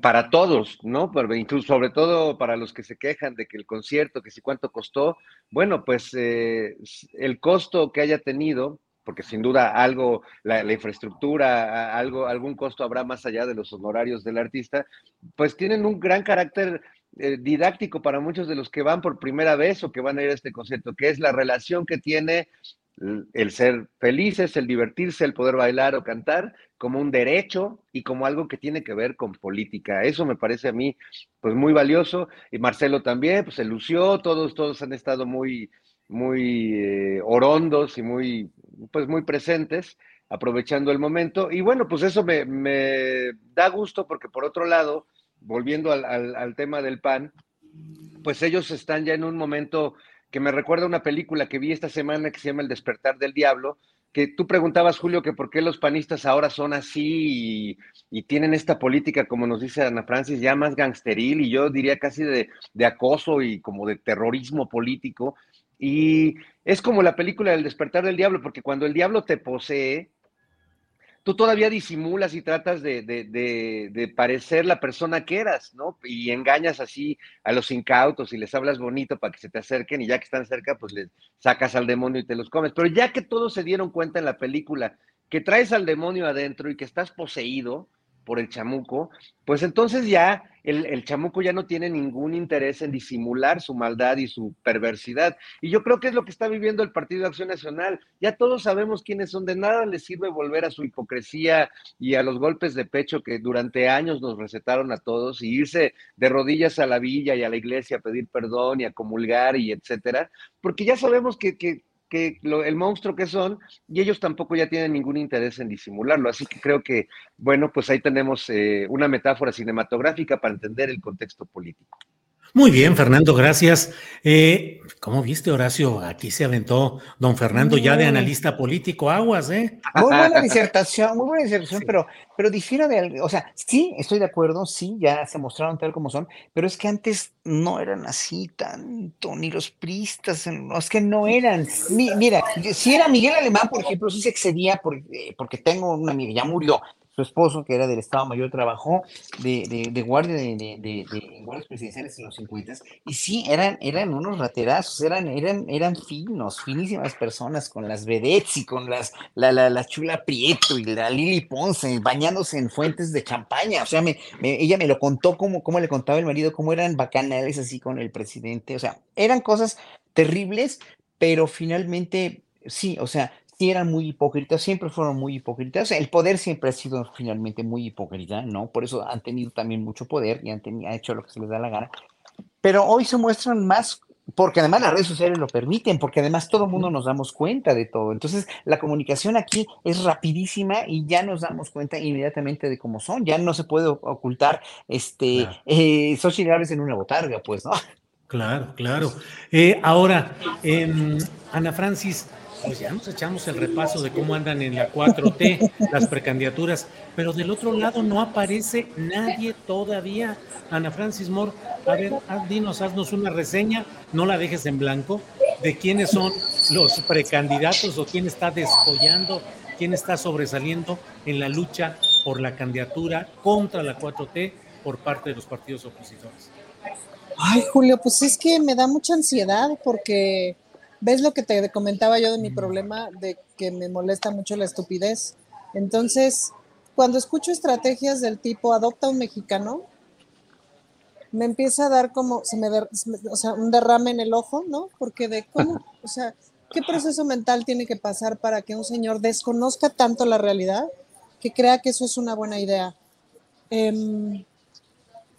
para todos, ¿no? Incluso sobre todo para los que se quejan de que el concierto, que si cuánto costó, bueno, pues eh, el costo que haya tenido, porque sin duda algo, la, la, infraestructura, algo, algún costo habrá más allá de los honorarios del artista, pues tienen un gran carácter eh, didáctico para muchos de los que van por primera vez o que van a ir a este concierto, que es la relación que tiene el ser felices, el divertirse, el poder bailar o cantar como un derecho y como algo que tiene que ver con política. Eso me parece a mí pues muy valioso y Marcelo también, pues se lució, todos todos han estado muy muy eh, orondos y muy pues muy presentes aprovechando el momento y bueno, pues eso me, me da gusto porque por otro lado, volviendo al, al, tema del PAN, pues ellos están ya en un momento que me recuerda una película que vi esta semana que se llama El despertar del diablo, que tú preguntabas, Julio, que por qué los panistas ahora son así y, tienen esta política, como nos dice Ana Francis, ya más gangsteril y yo diría casi de, de acoso y como de terrorismo político. Y es como la película del despertar del diablo, porque cuando el diablo te posee, tú todavía disimulas y tratas de, de, de, parecer la persona que eras, ¿no? Y engañas así a los incautos y les hablas bonito para que se te acerquen y ya que están cerca, pues les sacas al demonio y te los comes. Pero ya que todos se dieron cuenta en la película que traes al demonio adentro y que estás poseído por el chamuco, pues entonces ya el, el, chamuco ya no tiene ningún interés en disimular su maldad y su perversidad. Y yo creo que es lo que está viviendo el Partido de Acción Nacional. Ya todos sabemos quiénes son, de nada les sirve volver a su hipocresía y a los golpes de pecho que durante años nos recetaron a todos y irse de rodillas a la villa y a la iglesia a pedir perdón y a comulgar y etcétera, porque ya sabemos que, que que el monstruo que son y ellos tampoco ya tienen ningún interés en disimularlo. Así que creo que, bueno, pues ahí tenemos eh, una metáfora cinematográfica para entender el contexto político.
Muy bien, Fernando, gracias. Eh, ¿Cómo viste, Horacio? Aquí se aventó don Fernando ya de analista político, aguas, ¿eh?
Muy buena [laughs] disertación, muy buena disertación, pero, pero difiere de, o sea, sí, estoy de acuerdo, sí, ya se mostraron tal como son, pero es que antes no eran así tanto, ni los pristas, no, es que no eran. mira, si era Miguel Alemán, por ejemplo, sí se excedía porque, porque tengo una amiga, ya murió, su esposo, que era del Estado Mayor, trabajó de, de, guardia de, de, guardias presidenciales en los 50 y sí, eran, eran unos raterazos, eran, eran, eran finos, finísimas personas con las vedettes y con las, la, la, la chula Prieto y la Lili Ponce bañándose en fuentes de champaña. O sea, me, ella me lo contó como, como le contaba el marido, cómo eran bacanales así con el presidente. O sea, eran cosas terribles, pero finalmente sí, o sea, sí eran muy hipócritas, siempre fueron muy hipócritas. el poder siempre ha sido finalmente muy hipócrita, ¿no? Por eso han tenido también mucho poder y han, tenido, hecho lo que se les da la gana. Pero hoy se muestran más porque además las redes sociales lo permiten, porque además todo el mundo nos damos cuenta de todo. Entonces, la comunicación aquí es rapidísima y ya nos damos cuenta inmediatamente de cómo son. Ya no se puede ocultar este eh, en una botarga, pues, ¿no?
Claro, claro. Eh, ahora, em, Ana Francis, pues ya nos echamos el repaso de cómo andan en la 4T las precandidaturas, pero del otro lado no aparece nadie todavía. Ana Francis Moore, a ver, dinos, haznos una reseña, no la dejes en blanco, de quiénes son los precandidatos o quién está descollando, quién está sobresaliendo en la lucha por la candidatura contra la 4T por parte de los partidos opositores.
Ay, Julio, pues es que me da mucha ansiedad porque ves lo que te comentaba yo de mi problema de que me molesta mucho la estupidez. Entonces, cuando escucho estrategias del tipo adopta un mexicano, me empieza a dar como, se me, o sea, un derrame en el ojo, ¿no? Porque de cómo, [laughs] o sea, ¿qué proceso mental tiene que pasar para que un señor desconozca tanto la realidad que crea que eso es una buena idea? Em,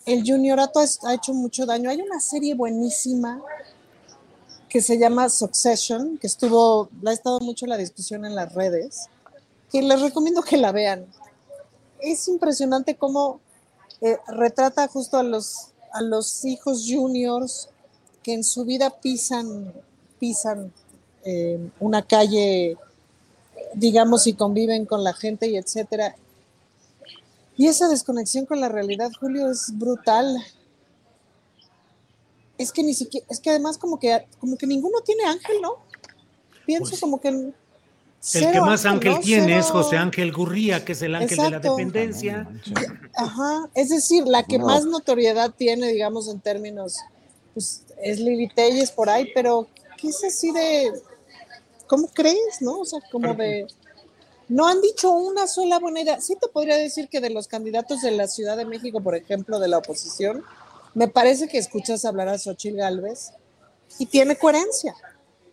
el juniorato ha hecho mucho daño. Hay una serie buenísima que se llama Succession, que estuvo, ha estado mucho la discusión en las redes, que les recomiendo que la vean. Es impresionante cómo eh, retrata justo a los, a los hijos juniors que en su vida pisan, pisan eh, una calle, digamos, y conviven con la gente y etcétera. Y esa desconexión con la realidad, Julio, es brutal es que ni siquiera, es que además como que, como que ninguno tiene ángel, ¿no? Pienso
Pues,
como que...
El que más ángel
¿no?
tiene es José Ángel Gurría, que es el ángel de la dependencia.
Ajá, es decir, la que
No.
más notoriedad tiene, digamos, en términos, pues es Lili Telles por ahí, pero ¿qué es así de, ¿cómo crees, no? O sea, como de, no han dicho una sola buena idea. Sí te podría decir que de los candidatos de la Ciudad de México, por ejemplo, de la oposición, me parece que escuchas hablar a Xochitl Galvez y tiene coherencia.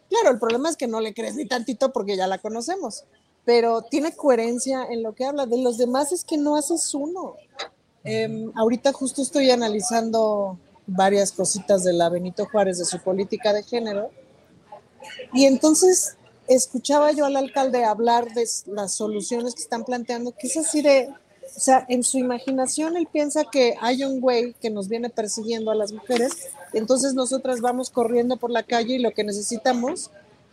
Claro, el problema es que no le crees ni tantito porque ya la conocemos, pero tiene coherencia en lo que habla. De los demás es que no haces uno. Em, ahorita justo estoy analizando varias cositas de la Benito Juárez, de su política de género, y entonces escuchaba yo al alcalde hablar de las soluciones que están planteando, que es así de, o sea, en su imaginación él piensa que hay un güey que nos viene persiguiendo a las mujeres, entonces nosotras vamos corriendo por la calle y lo que necesitamos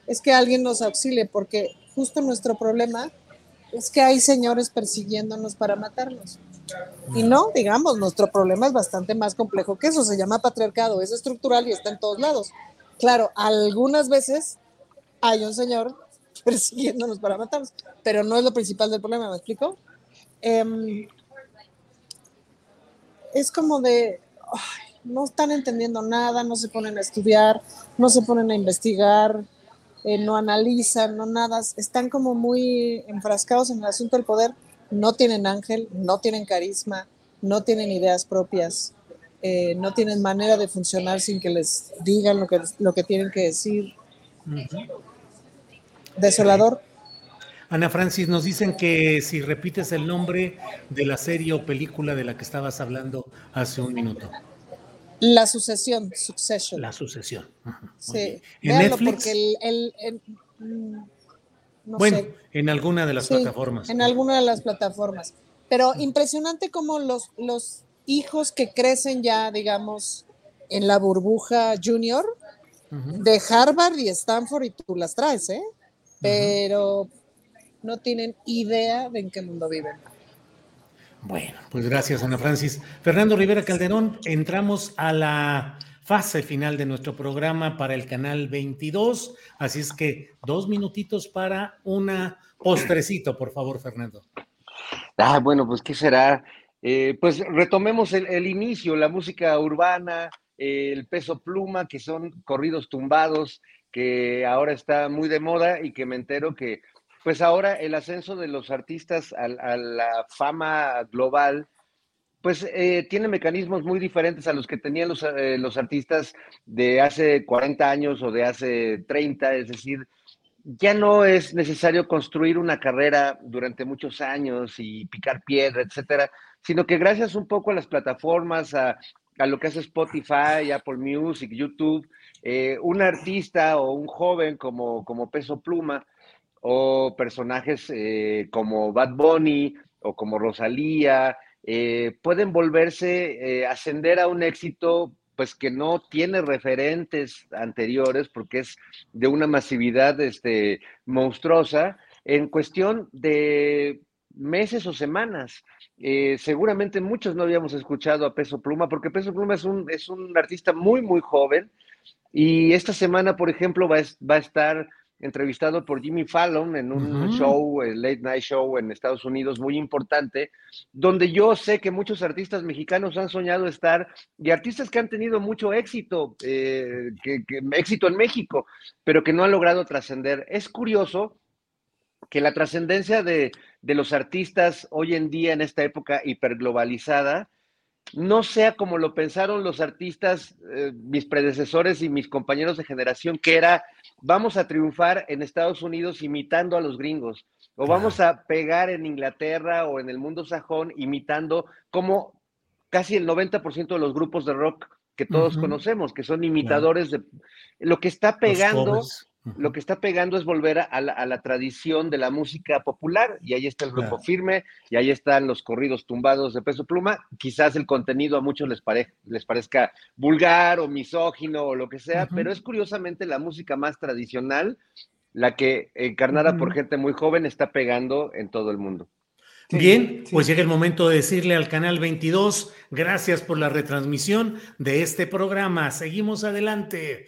es que alguien nos auxilie, porque justo nuestro problema es que hay señores persiguiéndonos para matarnos. Y no, digamos, nuestro problema es bastante más complejo que eso, se llama patriarcado, es estructural y está en todos lados. Claro, algunas veces hay un señor [laughs] persiguiéndonos para matarnos, pero no es lo principal del problema, ¿me explico? Em, es como de, no están entendiendo nada, no se ponen a estudiar, no se ponen a investigar, eh, no analizan, no nada, están como muy enfrascados en el asunto del poder, no tienen ángel, no tienen carisma, no tienen ideas propias, eh, no tienen manera de funcionar sin que les digan lo que, lo que tienen que decir. Desolador.
Ana Francis, nos dicen que si repites el nombre de la serie o película de la que estabas hablando hace un minuto.
La sucesión, succession.
La sucesión. Ajá,
Sí.
¿En
véanlo
Netflix?
porque el, el- el- Mm, no
bueno,
sé.
en alguna de las
Sí,
plataformas.
En alguna de las plataformas. Pero impresionante como los, los hijos que crecen ya, digamos, en la burbuja junior de Harvard y Stanford y tú las traes, ¿eh? Pero no tienen idea de en qué mundo viven.
Bueno, pues gracias, Ana Francis. Fernando Rivera Calderón, entramos a la fase final de nuestro programa para el canal 22, así es que dos minutitos para una postrecito, por favor, Fernando.
Ah, bueno, pues ¿qué será? Eh, pues retomemos el, el inicio, la música urbana, eh, el peso pluma, que son corridos tumbados, que ahora está muy de moda y que me entero que, pues ahora el ascenso de los artistas a, la fama global, pues eh, tiene mecanismos muy diferentes a los que tenían los, eh, los artistas de hace 40 años o de hace 30, es decir, ya no es necesario construir una carrera durante muchos años y picar piedra, etcétera, sino que gracias un poco a las plataformas, a, a lo que hace Spotify, Apple Music, YouTube, eh, un artista o un joven como, como Peso Pluma o personajes eh, como Bad Bunny o como Rosalía, eh, pueden volverse, eh, ascender a un éxito pues que no tiene referentes anteriores porque es de una masividad este, monstruosa en cuestión de meses o semanas. Eh, seguramente muchos no habíamos escuchado a Peso Pluma porque Peso Pluma es un, es un artista muy, muy joven y esta semana, por ejemplo, va, va a estar entrevistado por Jimmy Fallon en un show, el Late Night Show en Estados Unidos muy importante, donde yo sé que muchos artistas mexicanos han soñado estar y artistas que han tenido mucho éxito, eh, que, que- éxito en México, pero que no han logrado trascender. Es curioso que la trascendencia de, de los artistas hoy en día en esta época hiperglobalizada no sea como lo pensaron los artistas, eh, mis predecesores y mis compañeros de generación, que era vamos a triunfar en Estados Unidos imitando a los gringos, o vamos a pegar en Inglaterra o en el mundo sajón imitando como casi el 90% de los grupos de rock que todos conocemos, que son imitadores de... Lo que está
Los
lo que está pegando es volver a la, a la tradición de la música popular, y ahí está el grupo
Claro.
firme, y ahí están los corridos tumbados de peso pluma. Quizás el contenido a muchos les, pare- les parezca vulgar o misógino o lo que sea, pero es curiosamente la música más tradicional, la que encarnada por gente muy joven está pegando en todo el mundo.
Bien, pues llega el momento de decirle al canal 22, gracias por la retransmisión de este programa. Seguimos adelante.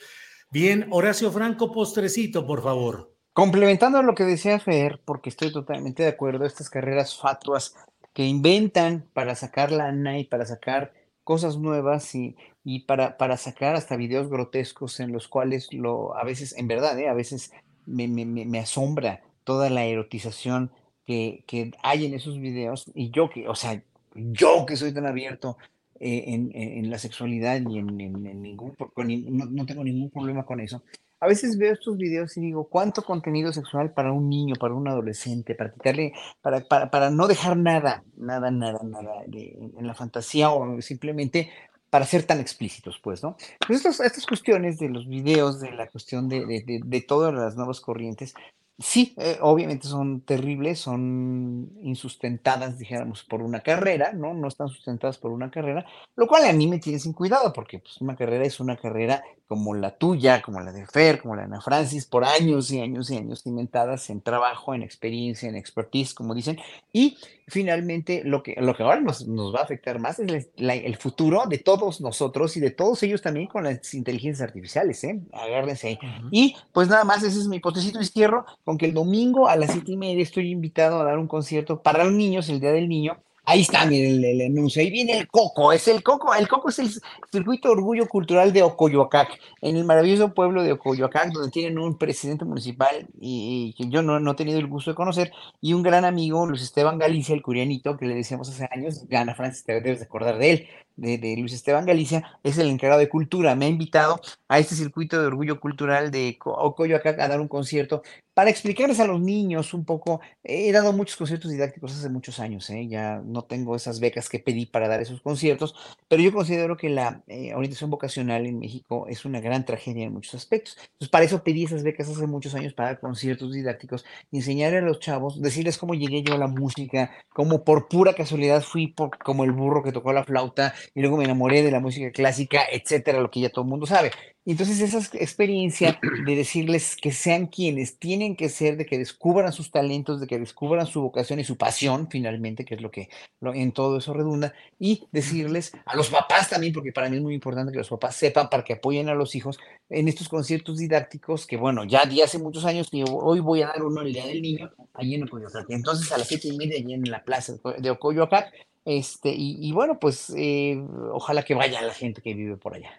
Bien, Horacio Franco, postrecito, por favor.
Complementando lo que decía Fer, porque estoy totalmente de acuerdo, estas carreras fatuas que inventan para sacar lana y para sacar cosas nuevas y, y para, para sacar hasta videos grotescos en los cuales lo, a veces, en verdad, ¿eh? a veces me, me, me, asombra toda la erotización que, que hay en esos videos y yo que, o sea, yo que soy tan abierto en, en- en la sexualidad y en, en- ningún, no, no tengo ningún problema con eso. A veces veo estos videos y digo, ¿cuánto contenido sexual para un niño, para un adolescente, para quitarle, para, para, para no dejar nada, nada, nada, nada en la fantasía o simplemente para ser tan explícitos, pues, ¿no? Pues estos- estas cuestiones de los videos, de la cuestión de, de- de todas las nuevas corrientes, sí, eh, obviamente son terribles, son insustentadas, dijéramos, por una carrera, ¿no? No están sustentadas por una carrera, lo cual a mí me tiene sin cuidado, porque pues, una carrera es una carrera como la tuya, como la de Fer, como la de Ana Francis, por años y años y años cimentadas en trabajo, en experiencia, en expertise, como dicen, y finalmente lo que, lo que ahora nos, nos va a afectar más es la- el futuro de todos nosotros y de todos ellos también con las inteligencias artificiales, ¿eh? Agárrense ahí. Y pues nada más, ese es mi potecito izquierdo, con que el domingo a las siete y media estoy invitado a dar un concierto para los niños, el Día del Niño. Ahí está, miren el, el anuncio. Ahí viene el Coco. Es el Coco. El Coco es el Circuito Orgullo Cultural de Ocoyoacac, en el maravilloso pueblo de Ocoyoacac, donde tienen un presidente municipal y, que yo no, he tenido el gusto de conocer, y un gran amigo, Luis Esteban Galicia, el curianito, que le decíamos hace años, Gana Francis, te debes de acordar de él, de, de Luis Esteban Galicia, es el encargado de cultura. Me ha invitado a este circuito de orgullo cultural de Co- Ocoyoacac a dar un concierto para explicarles a los niños un poco, he dado muchos conciertos didácticos hace muchos años, ¿eh? ya no tengo esas becas que pedí para dar esos conciertos, pero yo considero que la eh, orientación vocacional en México es una gran tragedia en muchos aspectos. Entonces, para eso pedí esas becas hace muchos años para dar conciertos didácticos, enseñar a los chavos, decirles cómo llegué yo a la música, cómo por pura casualidad fui por, como el burro que tocó la flauta y luego me enamoré de la música clásica, etcétera, lo que ya todo el mundo sabe. Entonces esa experiencia de decirles que sean quienes tienen que ser, de que descubran sus talentos, de que descubran su vocación y su pasión finalmente, que es lo que en todo eso redunda, y decirles a los papás también, porque para mí es muy importante que los papás sepan para que apoyen a los hijos en estos conciertos didácticos, que bueno, ya de hace muchos años que hoy voy a dar uno el Día del Niño, allí en Ocoyoacac. Entonces a las siete y media allí en la plaza de Ocoyoacac, este, y, y bueno, pues eh, ojalá que vaya la gente que vive por allá.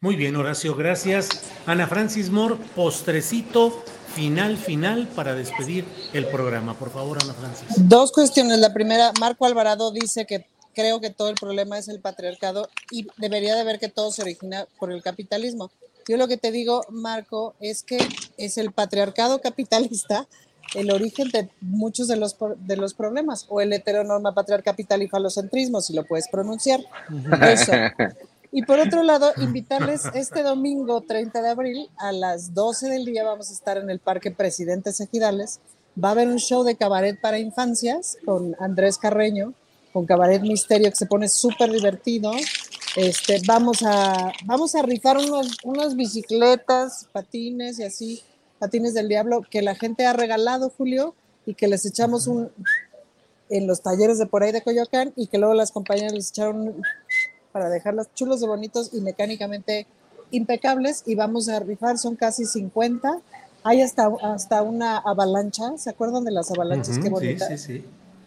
Muy bien, Horacio, gracias. Ana Francis Moore, postrecito final, final para despedir el programa. Por favor, Ana Francis.
Dos cuestiones. La primera, Marco Alvarado dice que creo que todo el problema es el patriarcado y debería de ver que todo se origina por el capitalismo. Yo lo que te digo, Marco, es que es el patriarcado capitalista el origen de muchos de los, de los problemas, o el heteronorma patriarcal capital y falocentrismo, si lo puedes pronunciar. Eso. Y por otro lado, invitarles este domingo 30 de abril a las 12 del día vamos a estar en el Parque Presidentes Ejidales. Va a haber un show de cabaret para infancias con Andrés Carreño, con Cabaret Misterio que se pone súper divertido. Este, vamos, a, vamos a rifar unos, unas bicicletas, patines y así, patines del diablo que la gente ha regalado, Julio, y que les echamos un en los talleres de por ahí de Coyoacán y que luego las compañeras les echaron para dejarlas chulos de bonitos y mecánicamente impecables y vamos a rifar, son casi 50. Hay hasta, hasta una avalancha, ¿se acuerdan de las avalanchas? Qué bonita. Sí, sí, sí.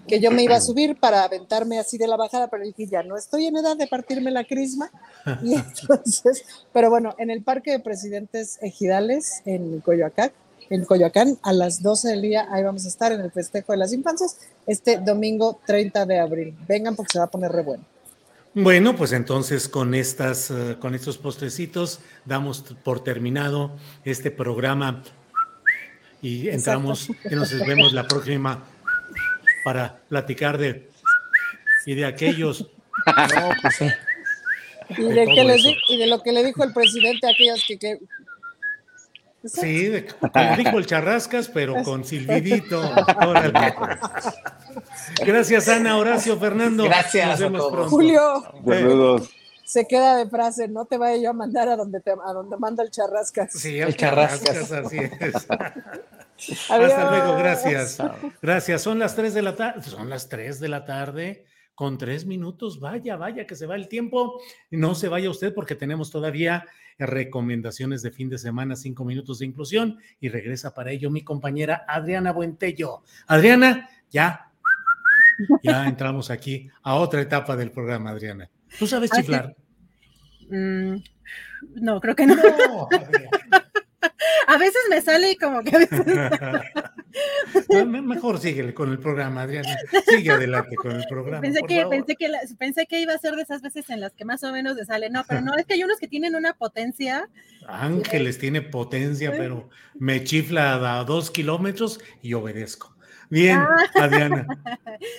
Que yo me iba a subir para aventarme así de la bajada, pero dije, ya no estoy en edad de partirme la crisma. Y [laughs] entonces, pero bueno, en el Parque de Presidentes Ejidales, en Coyoacán, en Coyoacán, a las 12 del día, ahí vamos a estar en el festejo de las infancias, este domingo 30 de abril. Vengan porque se va a poner re bueno.
Bueno, pues entonces con estas, uh, con estos postrecitos damos por terminado este programa y entramos y nos vemos la próxima para platicar de y de aquellos. No, pues
sí. y, de, de les, y, de lo que le dijo el presidente a aquellos que, que
Sí, de, dijo el Charrascas, pero [laughs] con silbidito. Gracias, Ana, Horacio, Fernando.
Gracias.
Nos vemos pronto.
Julio.
Saludos.
Se queda de frase, no te vaya yo a mandar a donde, te, a donde manda el Charrascas.
Sí, el, Charrascas. así es. [laughs] Hasta luego, gracias. Gracias. Son las 3 de la tarde. Son las 3 de la tarde con tres minutos. Vaya, vaya, que se va el tiempo. No se vaya usted porque tenemos todavía recomendaciones de fin de semana, cinco minutos de inclusión y regresa para ello mi compañera Adriana Buentello. Adriana, ya, ya entramos aquí a otra etapa del programa, Adriana. ¿Tú sabes chiflar?
Mm, no, creo que no. [laughs] a veces me sale como que a veces... [laughs]
Mejor síguele con el programa, Adriana. Sigue adelante con el programa.
Pensé, que, pensé, que pensé que iba a ser de esas veces en las que más o menos le sale. No, pero no, es que hay unos que tienen una potencia.
Ángeles tiene potencia, pero me chifla a dos kilómetros y obedezco. Bien, ah. Adriana. [laughs]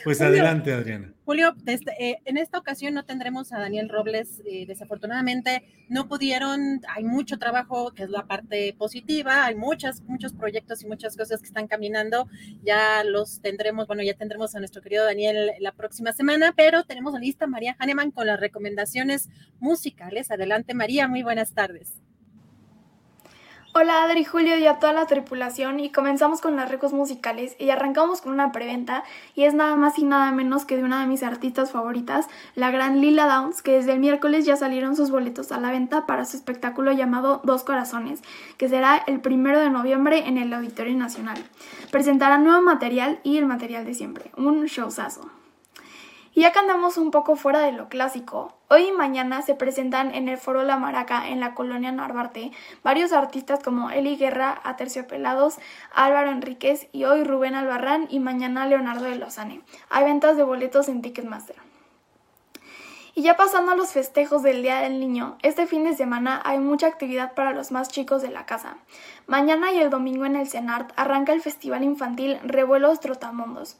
Pues adelante, Adriana.
Julio, eh, en esta ocasión no tendremos a Daniel Robles. Eh, desafortunadamente no pudieron, hay mucho trabajo, que es la parte positiva, hay muchas, muchos proyectos y muchas cosas que están caminando. Ya los tendremos, bueno, ya tendremos a nuestro querido Daniel la próxima semana, pero tenemos a lista María Hahnemann con las recomendaciones musicales. Adelante, María, muy buenas tardes.
Hola Adri, Julio y a toda la tripulación y comenzamos con las recos musicales y arrancamos con una preventa y es nada más y nada menos que de una de mis artistas favoritas, la gran Lila Downs, que desde el miércoles ya salieron sus boletos a la venta para su espectáculo llamado Dos Corazones, que será el primero de noviembre en el Auditorio Nacional. Presentará nuevo material y el material de siempre, un showzazo. Y ya que andamos un poco fuera de lo clásico, hoy y mañana se presentan en el Foro La Maraca en la colonia Narvarte varios artistas como Eli Guerra, Aterciopelados, Álvaro Enríquez y hoy Rubén Albarrán y mañana Leonardo de Lozane. Hay ventas de boletos en Ticketmaster. Y ya pasando a los festejos del Día del Niño, este fin de semana hay mucha actividad para los más chicos de la casa. Mañana y el domingo en el CENART arranca el Festival Infantil Revuelos Trotamundos.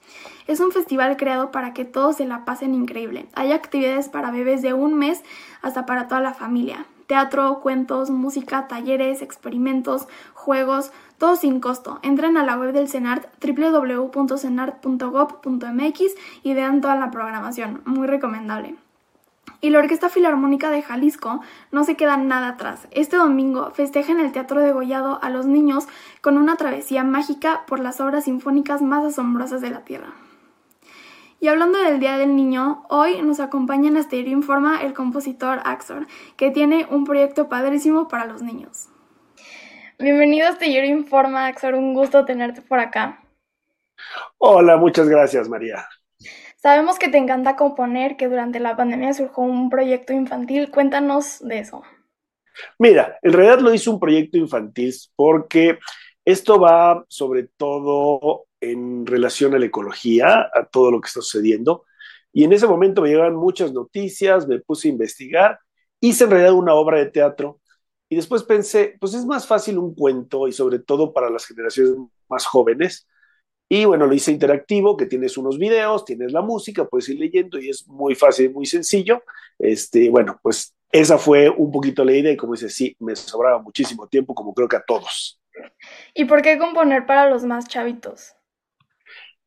Es un festival creado para que todos se la pasen increíble. Hay actividades para bebés de un mes hasta para toda la familia. Teatro, cuentos, música, talleres, experimentos, juegos, todo sin costo. Entren a la web del CENART www.cenart.gov.mx y vean toda la programación. Muy recomendable. Y la Orquesta Filarmónica de Jalisco no se queda nada atrás. Este domingo festeja en el Teatro de Gollado a los niños con una travesía mágica por las obras sinfónicas más asombrosas de la Tierra. Y hablando del Día del Niño, hoy nos acompaña en Astero Informa el compositor Axor, que tiene un proyecto padrísimo para los niños. Bienvenido a Astillero Informa, Axor, un gusto tenerte por acá.
Hola, muchas gracias, María.
Sabemos que te encanta componer, que durante la pandemia surgió un proyecto infantil. Cuéntanos de eso.
Mira, en realidad lo hice un proyecto infantil porque esto va sobre todo en relación a la ecología, a todo lo que está sucediendo. Y en ese momento me llegaban muchas noticias, me puse a investigar, hice en realidad una obra de teatro y después pensé, pues es más fácil un cuento y sobre todo para las generaciones más jóvenes, y bueno, lo hice interactivo, que tienes unos videos, tienes la música, puedes ir leyendo y es muy fácil, muy sencillo. Este, bueno, pues esa fue un poquito la idea y como dice, sí, me sobraba muchísimo tiempo, como creo que a todos.
¿Y por qué componer para los más chavitos?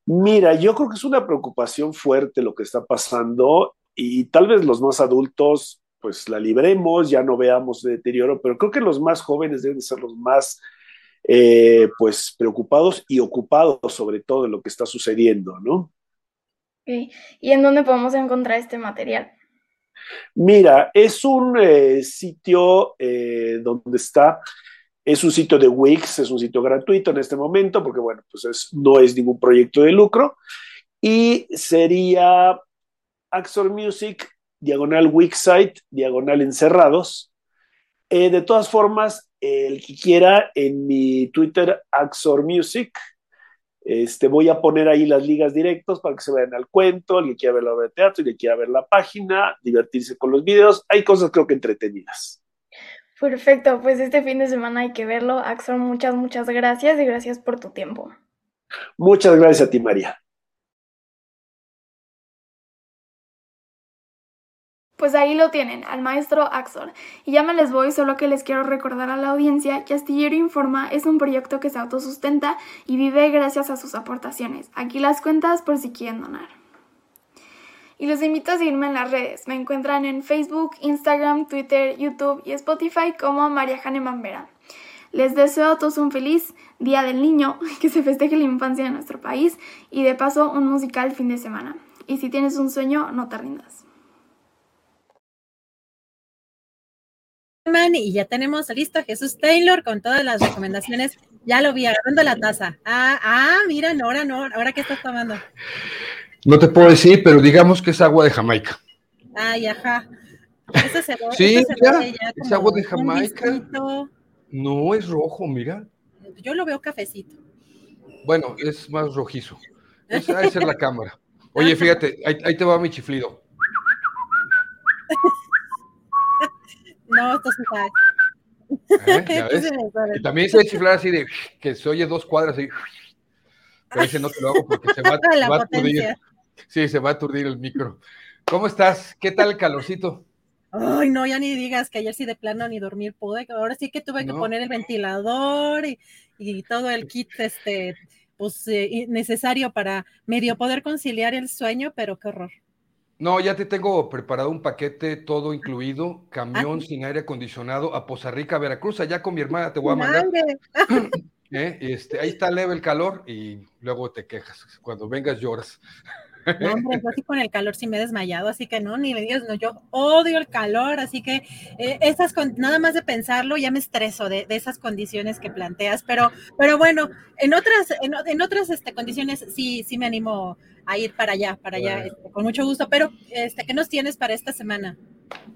Mira, yo creo que es una preocupación fuerte lo que está pasando y tal vez los más adultos pues la libremos, ya no veamos deterioro, pero creo que los más jóvenes deben ser los más eh, pues preocupados y ocupados sobre todo de lo que está sucediendo, ¿no?
¿Y en dónde podemos encontrar este material?
Mira, es un eh, sitio eh, donde está, es un sitio de Wix, es un sitio gratuito en este momento, porque bueno, pues no es ningún proyecto de lucro, y sería Axor Music, diagonal Wixsite, diagonal encerrados. de todas formas, el que quiera en mi Twitter, Axor Music. Este, voy a poner ahí las ligas directos para que se vayan al cuento, el que quiera ver la obra de teatro, el que quiera ver la página, divertirse con los videos. Hay cosas creo que entretenidas.
Perfecto, pues este fin de semana hay que verlo. Axor, muchas, muchas gracias y gracias por tu tiempo.
Muchas gracias a ti, María.
Pues ahí lo tienen, al maestro Axor. Y ya me les voy, solo que les quiero recordar a la audiencia que Astillero Informa es un proyecto que se autosustenta y vive gracias a sus aportaciones. Aquí las cuentas por si quieren donar. Y los invito a seguirme en las redes. Me encuentran en Facebook, Instagram, Twitter, YouTube y Spotify como María Jane Mambera. Les deseo a todos un feliz Día del Niño, [laughs] que se festeje la infancia de nuestro país y de paso un musical fin de semana. Y si tienes un sueño, no te rindas.
Y ya tenemos listo a Jesús Taylor con todas las recomendaciones. Ya lo vi agarrando la taza. Ah, ah, mira, Nora, no, ahora qué estás tomando.
No te puedo decir, pero digamos que es agua de Jamaica.
Ay, ajá.
sí, es agua de Jamaica. No, es rojo, mira.
Yo lo veo cafecito.
Bueno, es más rojizo. Esa debe ser la cámara. Oye, fíjate, ahí te va mi chiflido. [laughs]
No, esto [laughs] se sabe.
Y también se chiflar así de que se oye dos cuadras y pero ese no te lo hago porque se va, [laughs] a aturdir. Sí, se va a aturdir el micro. ¿Cómo estás? ¿Qué tal el calorcito?
Ay, no, ya ni digas que ayer sí de plano ni dormir pude. Ahora sí que tuve que poner el ventilador y, todo el kit este, pues, eh, necesario para medio poder conciliar el sueño, pero qué horror.
No, ya te tengo preparado un paquete todo incluido, camión ah. sin aire acondicionado a Poza Rica, Veracruz. Allá con mi hermana te voy a mandar. [laughs] ¿Eh? Este, ahí está leve el calor y luego te quejas. Cuando vengas lloras.
No, hombre, yo así con el calor sí me he desmayado, así que no, ni me digas, no, yo odio el calor, así que eh, esas nada más de pensarlo ya me estreso de, esas condiciones que planteas, pero, pero bueno, en otras, en, otras este, condiciones sí, sí me animo a ir para allá, para allá, este, con mucho gusto, pero este, ¿qué nos tienes para esta semana?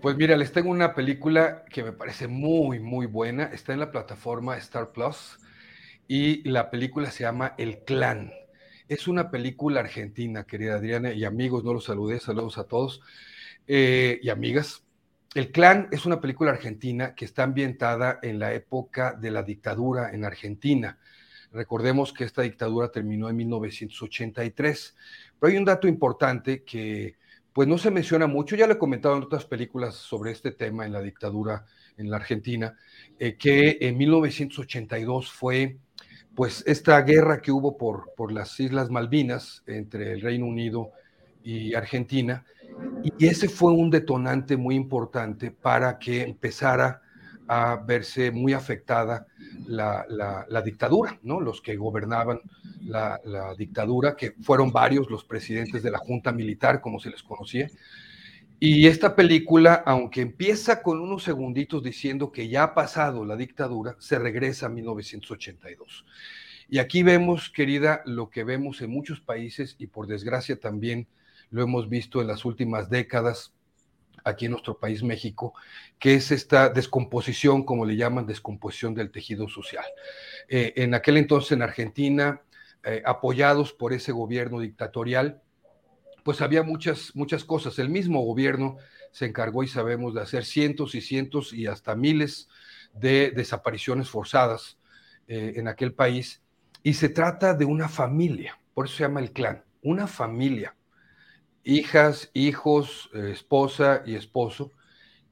Pues mira, les tengo una película que me parece muy, muy buena, está en la plataforma Star Plus y la película se llama El Clan. Es una película argentina, querida Adriana, y amigos, no los saludé, saludos a todos. eh, y amigas. El Clan es una película argentina que está ambientada en la época de la dictadura en Argentina. Recordemos que esta dictadura terminó en 1983. Pero hay un dato importante que pues no se menciona mucho, ya lo he comentado en otras películas sobre este tema en la dictadura en la Argentina, eh, que en 1982 fue pues esta guerra que hubo por, por las Islas Malvinas entre el Reino Unido y Argentina, y ese fue un detonante muy importante para que empezara a verse muy afectada la, dictadura, ¿no? Los que gobernaban la, dictadura, que fueron varios los presidentes de la Junta Militar, como se les conocía. Y esta película, aunque empieza con unos segunditos diciendo que ya ha pasado la dictadura, se regresa a 1982. Y aquí vemos, querida, lo que vemos en muchos países y por desgracia también lo hemos visto en las últimas décadas aquí en nuestro país México, que es esta descomposición, como le llaman, descomposición del tejido social. Eh, en aquel entonces en Argentina, eh, apoyados por ese gobierno dictatorial, pues había muchas, muchas cosas. El mismo gobierno se encargó y sabemos de hacer cientos y cientos y hasta miles de desapariciones forzadas eh, en aquel país. Y se trata de una familia, por eso se llama el clan, una familia hijas, hijos, eh, esposa y esposo,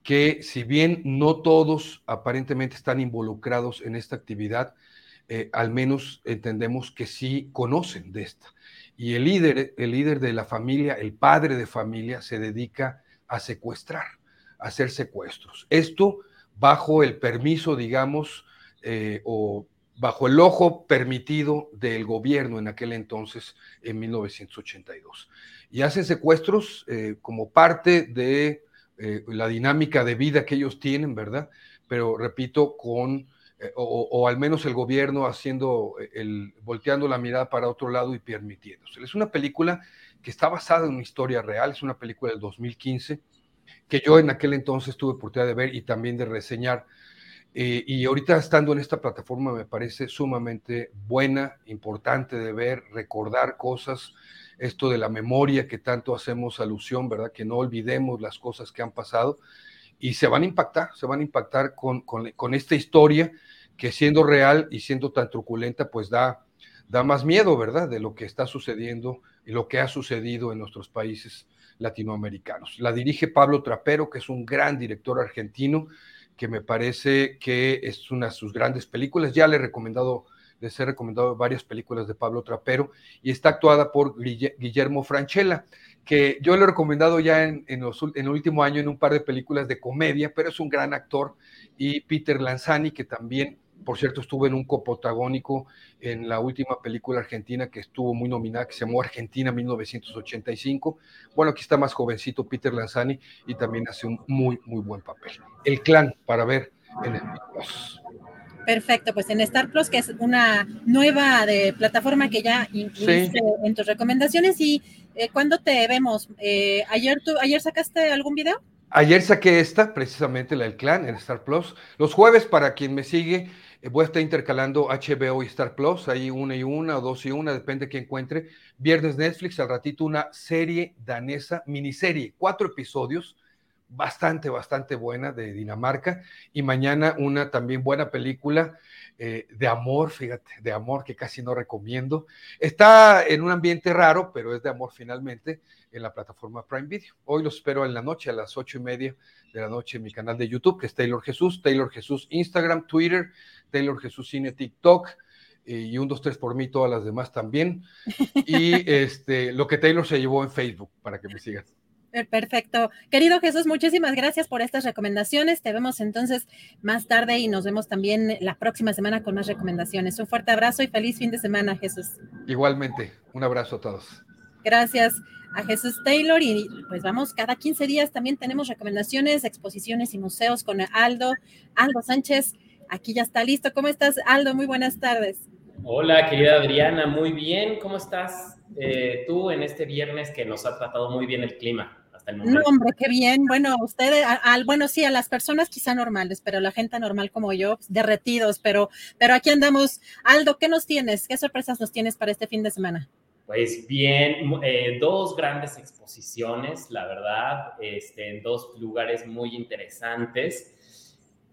que si bien no todos aparentemente están involucrados en esta actividad, eh, al menos entendemos que sí conocen de esta. Y el líder, el líder de la familia, el padre de familia, se dedica a secuestrar, a hacer secuestros. Esto bajo el permiso, digamos, eh, o bajo el ojo permitido del gobierno en aquel entonces, en 1982 y hacen secuestros eh, como parte de eh, la dinámica de vida que ellos tienen, ¿verdad? Pero repito, con, eh, o, al menos el gobierno haciendo, el, volteando la mirada para otro lado y permitiéndose. Es una película que está basada en una historia real, es una película del 2015 que yo en aquel entonces tuve oportunidad de ver y también de reseñar. Y ahorita estando en esta plataforma me parece sumamente buena, importante de ver, recordar cosas, esto de la memoria que tanto hacemos alusión, ¿verdad? Que no olvidemos las cosas que han pasado y se van a impactar, se van a impactar con, con, esta historia que siendo real y siendo tan truculenta, pues da, da más miedo, ¿verdad? De lo que está sucediendo y lo que ha sucedido en nuestros países latinoamericanos. La dirige Pablo Trapero, que es un gran director argentino, que me parece que es una de sus grandes películas. Ya le he recomendado les he recomendado varias películas de Pablo Trapero y está actuada por Guillermo Franchella, que yo le he recomendado ya en, en, el último año en un par de películas de comedia, pero es un gran actor, y Peter Lanzani, que también, por cierto, estuvo en un copotagónico en la última película argentina que estuvo muy nominada, que se llamó Argentina 1985. Bueno, aquí está más jovencito Peter Lanzani y también hace un muy, muy buen papel. El clan, para ver en el
Perfecto, pues en Star Plus, que es una nueva de plataforma que ya incluiste en tus recomendaciones. ¿Y eh, cuándo te vemos? Eh, ¿ayer, tú, ¿Ayer sacaste algún video?
Ayer saqué esta, precisamente la del clan, en Star Plus. Los jueves, para quien me sigue, eh, voy a estar intercalando HBO y Star Plus, ahí una y una, o dos y una, depende de que encuentre. Viernes Netflix, al ratito una serie danesa, miniserie, cuatro episodios, bastante, bastante buena de Dinamarca. Y mañana una también buena película eh, de amor, fíjate, de amor que casi no recomiendo. Está en un ambiente raro, pero es de amor finalmente en la plataforma Prime Video. Hoy los espero en la noche, a las ocho y media de la noche en mi canal de YouTube, que es Taylor Jesús, Taylor Jesús Instagram, Twitter, Taylor Jesús Cine TikTok y un, dos, tres por mí, todas las demás también. Y [laughs] este, lo que Taylor se llevó en Facebook, para que me sigas.
Perfecto. Querido Jesús, muchísimas gracias por estas recomendaciones. Te vemos entonces más tarde y nos vemos también la próxima semana con más recomendaciones. Un fuerte abrazo y feliz fin de semana, Jesús.
Igualmente, un abrazo a todos.
Gracias a Jesús Taylor y pues vamos, cada 15 días también tenemos recomendaciones, exposiciones y museos con Aldo. Aldo Sánchez, aquí ya está listo. ¿Cómo estás, Aldo? Muy buenas tardes.
Hola, querida Adriana, muy bien. ¿Cómo estás eh, tú en este viernes que nos ha tratado muy bien el clima?
No, hombre, qué bien. Bueno, ustedes, al, bueno, sí, a las personas quizá normales, pero la gente normal como yo, pues, derretidos, pero, pero aquí andamos. Aldo, ¿qué nos tienes? ¿Qué sorpresas nos tienes para este fin de semana?
Pues bien, eh, dos grandes exposiciones, la verdad, este, en dos lugares muy interesantes.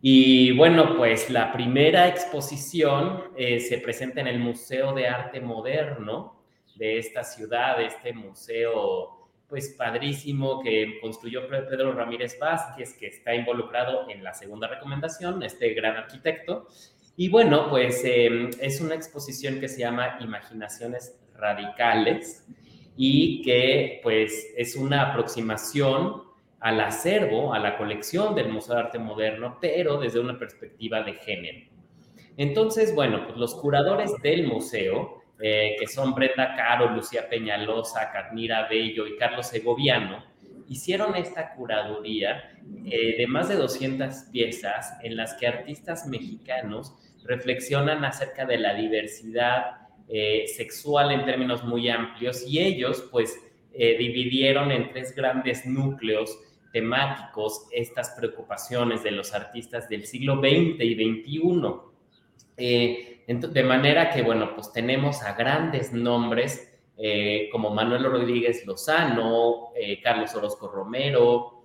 Y bueno, pues la primera exposición eh, se presenta en el Museo de Arte Moderno de esta ciudad, este museo pues padrísimo que construyó Pedro Ramírez Vázquez, que está involucrado en la segunda recomendación, este gran arquitecto. Y bueno, pues em, es una exposición que se llama Imaginaciones Radicales y que pues es una aproximación al acervo, a la colección del Museo de Arte Moderno, pero desde una perspectiva de género. Entonces, bueno, pues los curadores del museo, eh, que son Brenda Caro, Lucía Peñalosa, Cadmira Bello y Carlos Segoviano, hicieron esta curaduría eh, de más de 200 piezas en las que artistas mexicanos reflexionan acerca de la diversidad eh, sexual en términos muy amplios y ellos pues dividieron en tres grandes núcleos temáticos estas preocupaciones de los artistas del siglo XX y XXI. Eh, de manera que, bueno, pues tenemos a grandes nombres eh, como Manuel Rodríguez Lozano, eh, Carlos Orozco Romero,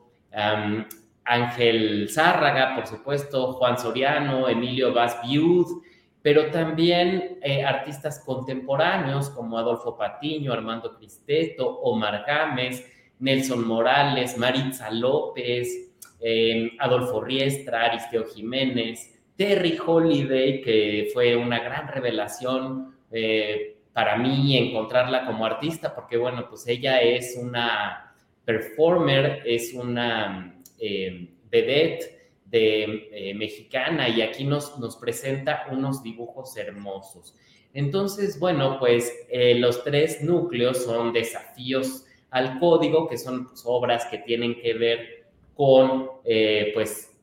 Ángel Zárraga, por supuesto, Juan Soriano, Emilio Vaz Viud, pero también artistas contemporáneos como Adolfo Patiño, Armando Cristeto, Omar Gámez, Nelson Morales, Maritza López, em, Adolfo Riestra, Aristeo Jiménez, Terry Holiday, que fue una gran revelación eh, para mí encontrarla como artista, porque bueno, pues ella es una performer, es una eh, vedette de, eh, mexicana y aquí nos, nos presenta unos dibujos hermosos. Entonces, bueno, pues los tres núcleos son desafíos al código, que son obras que tienen que ver con, eh, pues,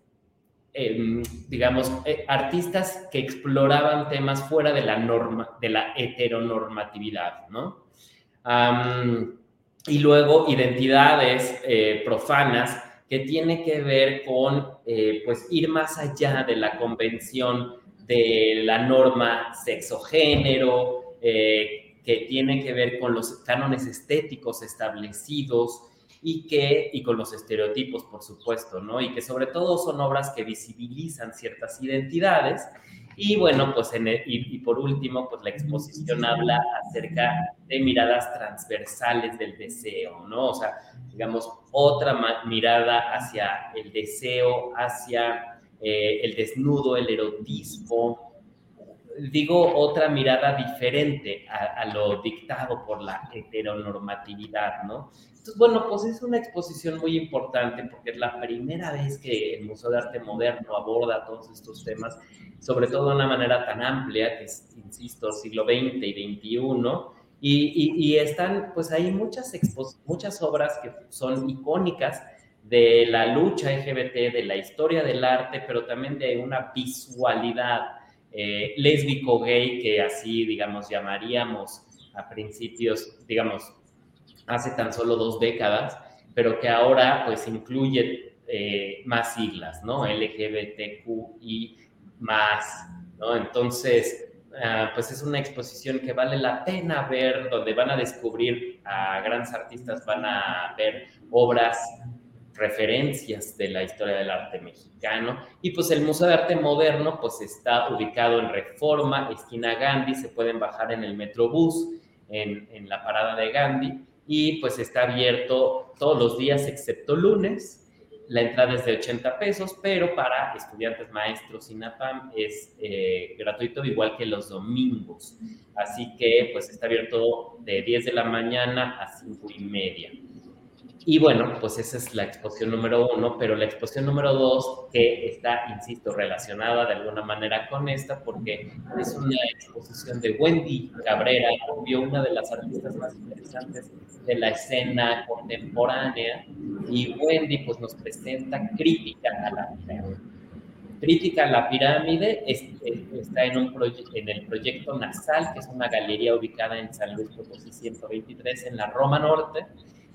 em, digamos, eh, artistas que exploraban temas fuera de la norma, de la heteronormatividad, ¿no? y luego identidades eh, profanas que tiene que ver con, pues, ir más allá de la convención de la norma sexo-género, que tiene que ver con los cánones estéticos establecidos y que y con los estereotipos, por supuesto, ¿no? Y que sobre todo son obras que visibilizan ciertas identidades. Y bueno, pues en y, por último, pues la exposición habla acerca de miradas transversales del deseo, ¿no? O sea, digamos, otra mirada hacia el deseo, hacia eh, el desnudo, el erotismo, digo, otra mirada diferente a, lo dictado por la heteronormatividad, ¿no? Entonces, bueno, pues es una exposición muy importante porque es la primera vez que el Museo de Arte Moderno aborda todos estos temas, sobre todo de una manera tan amplia, que es, insisto, siglo XX y XXI, y, están, pues hay muchas, muchas obras que son icónicas de la lucha LGBT, de la historia del arte, pero también de una visualidad eh, lésbico gay, que así, digamos, llamaríamos a principios, digamos, hace tan solo dos décadas, pero que ahora pues incluye eh, más siglas, ¿no? LGBTQI más, ¿no? Entonces, ah, pues es una exposición que vale la pena ver, donde van a descubrir a grandes artistas, van a ver obras referencias de la historia del arte mexicano. Y pues el Museo de Arte Moderno pues está ubicado en Reforma, esquina Gandhi, se pueden bajar en el Metrobús, en, en la parada de Gandhi, y pues está abierto todos los días excepto lunes. La entrada es de 80 pesos, pero para estudiantes, maestros y NAPAM es eh, gratuito, igual que los domingos. Así que pues está abierto de 10 de la mañana a 5 y media. Y bueno, pues esa es la exposición número uno, pero la exposición número dos, que está, insisto, relacionada de alguna manera con esta, porque es una exposición de Wendy Cabrera, obvio, una de las artistas más interesantes de la escena contemporánea, y Wendy pues nos presenta crítica a la pirámide. Crítica a la pirámide está en, un en el proyecto Nasal, que es una galería ubicada en San Luis Potosí 123 en la Roma Norte,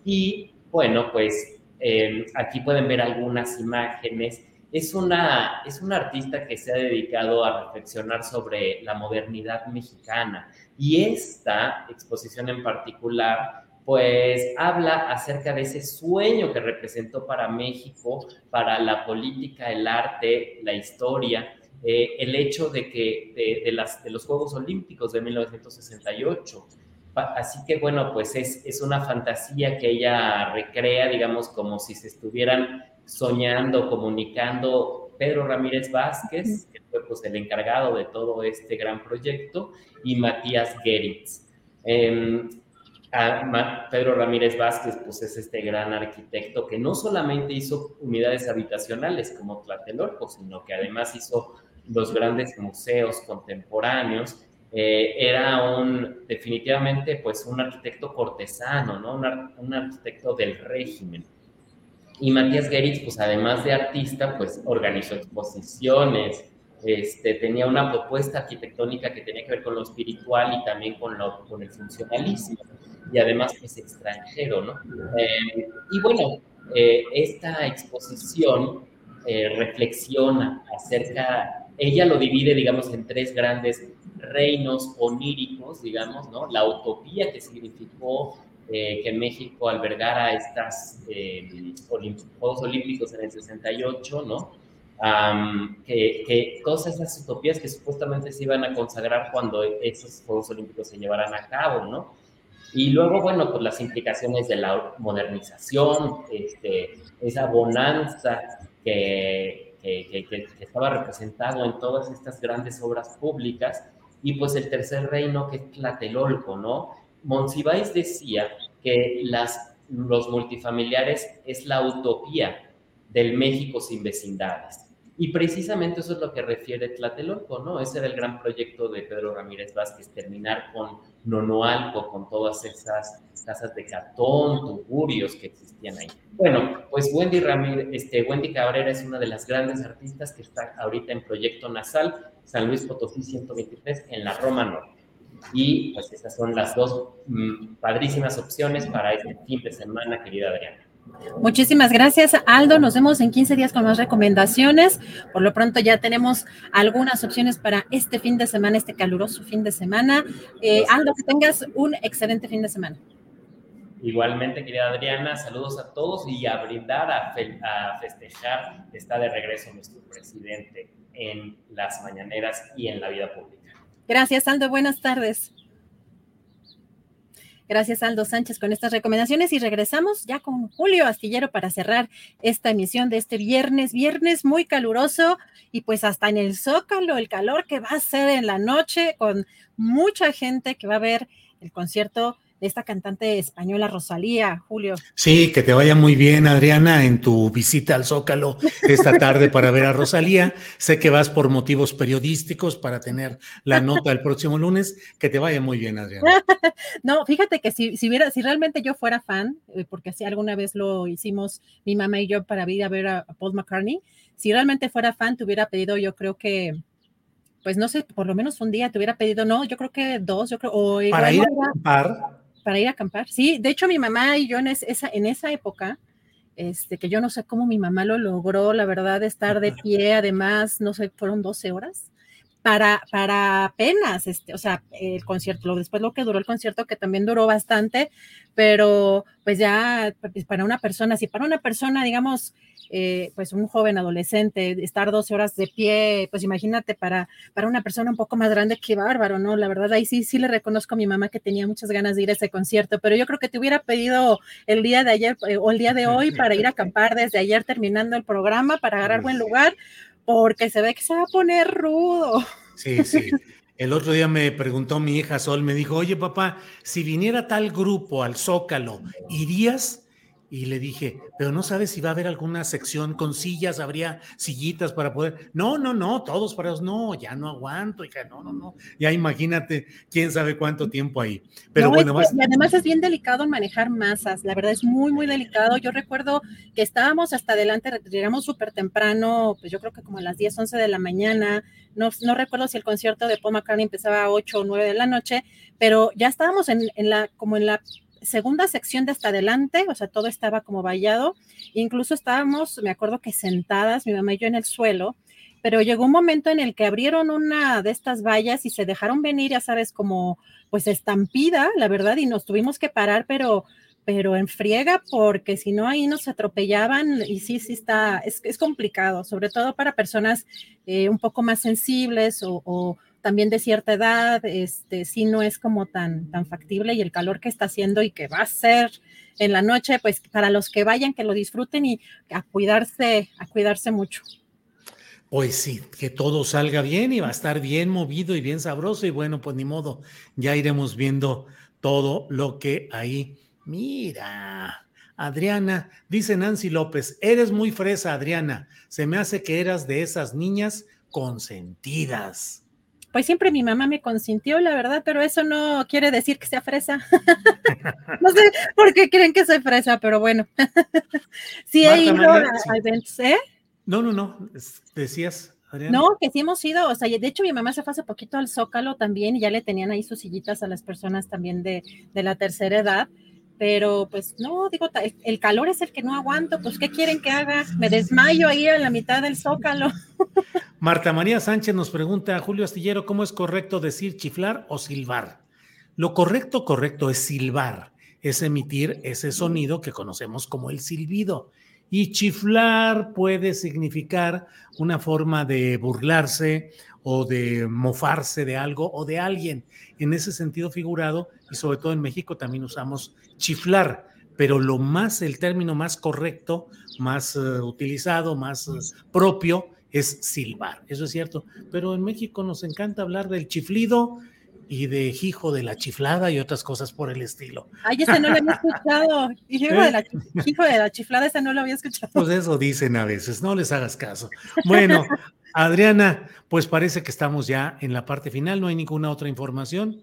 y bueno, pues em, aquí pueden ver algunas imágenes. Es una, es una artista que se ha dedicado a reflexionar sobre la modernidad mexicana, Y esta exposición en particular pues habla acerca de ese sueño que representó para México, para la política, el arte, la historia, eh, el hecho de que de, de los Juegos Olímpicos de 1968. Así que bueno, pues es, es una fantasía que ella recrea, digamos, como si se estuvieran soñando, comunicando Pedro Ramírez Vázquez, que fue pues el encargado de todo este gran proyecto, y Matías Geritz. Em, Pedro Ramírez Vázquez, pues es este gran arquitecto que no solamente hizo unidades habitacionales como Tlatelolco, sino que además hizo los grandes museos contemporáneos. Eh, era un, definitivamente, pues un arquitecto cortesano, ¿no? Un, arquitecto del régimen. Y Matías Geritz, pues además de artista, pues organizó exposiciones, este, tenía una propuesta arquitectónica que tenía que ver con lo espiritual y también con, lo, con el funcionalismo y además es pues, extranjero, ¿no? Eh, y bueno, eh, esta exposición eh, reflexiona acerca, ella lo divide, digamos, en tres grandes reinos oníricos, digamos, ¿no? La utopía que significó que México albergara estos Juegos Olímpicos en el 68, ¿no? que, que, todas esas utopías que supuestamente se iban a consagrar cuando esos Juegos Olímpicos se llevaran a cabo, ¿no? Y luego, bueno, pues las implicaciones de la modernización, este, esa bonanza que, que, que, estaba representado en todas estas grandes obras públicas, y pues el tercer reino que es Tlatelolco, ¿no? Monsiváis decía que las, los multifamiliares es la utopía del México sin vecindades. Y precisamente eso es lo que refiere Tlatelolco, ¿no? Ese era el gran proyecto de Pedro Ramírez Vázquez, terminar con Nonoalco, con todas esas casas de cartón, tuburios que existían ahí. Bueno, pues Wendy Ramírez, este, Wendy Cabrera es una de las grandes artistas que está ahorita en Proyecto Nasal, San Luis Potosí 123, en la Roma Norte. Y pues estas son las dos mm, padrísimas opciones para este fin de semana, querida Adriana.
Muchísimas gracias, Aldo. Nos vemos en 15 días con más recomendaciones. Por lo pronto ya tenemos algunas opciones para este fin de semana, este caluroso fin de semana. Eh, Aldo, que tengas un excelente fin de semana.
Igualmente, querida Adriana, saludos a todos y a brindar, a, a festejar. Está de regreso nuestro presidente en las mañaneras y en la vida pública.
Gracias, Aldo. Buenas tardes. Gracias, Aldo Sánchez, con estas recomendaciones y regresamos ya con Julio Astillero para cerrar esta emisión de este viernes, viernes muy caluroso y pues hasta en el Zócalo, el calor que va a ser en la noche con mucha gente que va a ver el concierto de esta cantante española Rosalía, Julio.
Sí, que te vaya muy bien, Adriana, en tu visita al Zócalo esta tarde para ver a Rosalía. Sé que vas por motivos periodísticos para tener la nota el próximo lunes. Que te vaya muy bien, Adriana. [laughs]
no, fíjate que si, si, si realmente yo fuera fan, eh, porque así alguna vez lo hicimos mi mamá y yo para ir a ver a, Paul McCartney, si realmente fuera fan, te hubiera pedido, yo creo que pues no sé, por lo menos un día te hubiera pedido, no, yo creo que dos, yo creo, o
para ir a
para ir a acampar. Sí, de hecho mi mamá y yo en esa, en esa época, este, que yo no sé cómo mi mamá lo logró, la verdad, estar de pie, además, no sé, fueron 12 horas. Para, para apenas, este, o sea, el concierto, después lo que duró el concierto, que también duró bastante, pero pues ya pues, para una persona, si para una persona, digamos, eh, pues un joven adolescente, estar 12 horas de pie, pues imagínate para, para una persona un poco más grande, qué bárbaro, ¿no? La verdad, ahí sí, sí le reconozco a mi mamá que tenía muchas ganas de ir a ese concierto, pero yo creo que te hubiera pedido el día de ayer eh, o el día de hoy para ir a acampar desde ayer terminando el programa, para agarrar buen lugar, porque se ve que se va a poner rudo.
Sí, sí. El otro día me preguntó mi hija Sol, me dijo, oye papá, si viniera tal grupo al Zócalo, ¿irías? Y le dije, pero no sabes si va a haber alguna sección con sillas, habría sillitas para poder. No, no, no, todos para ellos. No, ya no aguanto, hija, no, no, no. Ya imagínate quién sabe cuánto tiempo ahí. Pero bueno,
además es bien delicado manejar masas, la verdad es muy, muy delicado. Yo recuerdo que estábamos hasta adelante, llegamos súper temprano, pues yo creo que como a las 10, 11 de la mañana. No, no recuerdo si el concierto de Paul McCartney empezaba a 8 o 9 de la noche, pero ya estábamos en, en la, como en la segunda sección de hasta adelante, o sea, todo estaba como vallado, incluso estábamos, me acuerdo que sentadas, mi mamá y yo en el suelo, pero llegó un momento en el que abrieron una de estas vallas y se dejaron venir, ya sabes, como pues estampida, la verdad, y nos tuvimos que parar, pero pero en friega, porque si no ahí nos atropellaban y sí, sí está, es, complicado, sobre todo para personas eh, un poco más sensibles o, también de cierta edad, este, sí no es como tan, tan factible y el calor que está haciendo y que va a ser en la noche, pues para los que vayan, que lo disfruten y a cuidarse, a cuidarse mucho.
Pues sí, que todo salga bien y va a estar bien movido y bien sabroso y bueno, pues ni modo, ya iremos viendo todo lo que ahí Mira, Adriana, dice Nancy López, eres muy fresa, Adriana. Se me hace que eras de esas niñas consentidas.
Pues siempre mi mamá me consintió, la verdad, pero eso no quiere decir que sea fresa. [laughs] no sé por qué creen que soy fresa, pero bueno. [laughs] sí he ido a, eventos, ¿eh?
No, no, no, decías. Adriana.
No, que sí hemos ido, o sea, de hecho mi mamá se fue hace poquito al Zócalo también y ya le tenían ahí sus sillitas a las personas también de, de la tercera edad pero pues no, digo, el calor es el que no aguanto, pues ¿qué quieren que haga? Me desmayo ahí en la mitad del zócalo. [laughs]
Marta María Sánchez nos pregunta a Julio Astillero, ¿cómo es correcto decir chiflar o silbar? Lo correcto, correcto es silbar, es emitir ese sonido que conocemos como el silbido. Y chiflar puede significar una forma de burlarse o de mofarse de algo o de alguien. En ese sentido figurado, y sobre todo en México también usamos chiflar, pero lo más, el término más correcto, más uh, utilizado, más uh, propio es silbar. Eso es cierto. Pero en México nos encanta hablar del chiflido y de hijo de la chiflada y otras cosas por el estilo.
Ay, ese no lo había escuchado. [laughs] Hijo, de la, hijo de la chiflada, ese no lo había escuchado.
Pues eso dicen a veces, no les hagas caso. Bueno, [laughs] Adriana, pues parece que estamos ya en la parte final, no hay ninguna otra información.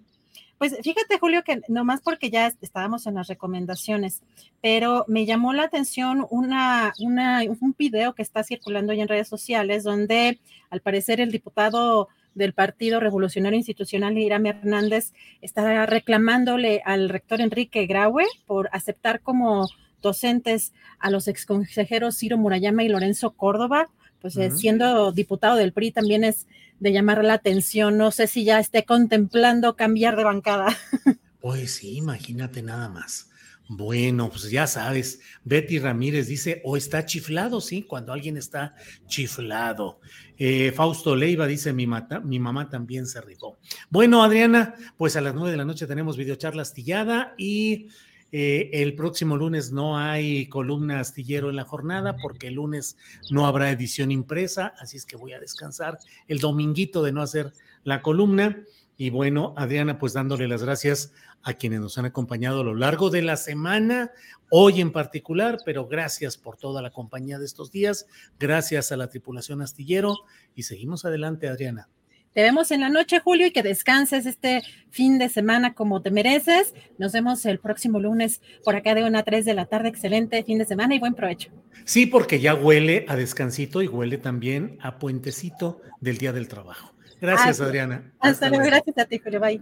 Pues fíjate, Julio, que nomás porque ya estábamos en las recomendaciones, pero me llamó la atención una, un video que está circulando ya en redes sociales donde al parecer el diputado del Partido Revolucionario Institucional, Irán Hernández, está reclamándole al rector Enrique Graue por aceptar como docentes a los exconsejeros Ciro Murayama y Lorenzo Córdoba, pues uh -huh. siendo diputado del PRI también es de llamar la atención. No sé si ya esté contemplando cambiar de bancada. [laughs]
Pues sí, imagínate nada más. Bueno, pues ya sabes, Betty Ramírez dice, o está chiflado, sí, cuando alguien está chiflado. Eh, Fausto Leiva dice, mi, mata, mi, mamá también se rifó. Bueno, Adriana, pues a las nueve de la noche tenemos videocharla astillada y eh, el próximo lunes no hay columna astillero en la jornada porque el lunes no habrá edición impresa, así es que voy a descansar el dominguito de no hacer la columna. Y bueno, Adriana, pues dándole las gracias a quienes nos han acompañado a lo largo de la semana, hoy en particular, pero gracias por toda la compañía de estos días, gracias a la tripulación astillero y seguimos adelante, Adriana.
Te vemos en la noche, Julio, y que descanses este fin de semana como te mereces. Nos vemos el próximo lunes por acá de una a 3 de la tarde. Excelente fin de semana y buen provecho.
Sí, porque ya huele a descansito y huele también a puentecito del Día del Trabajo. Gracias, Adriana.
Hasta, luego. Gracias a ti, Julio. Bye.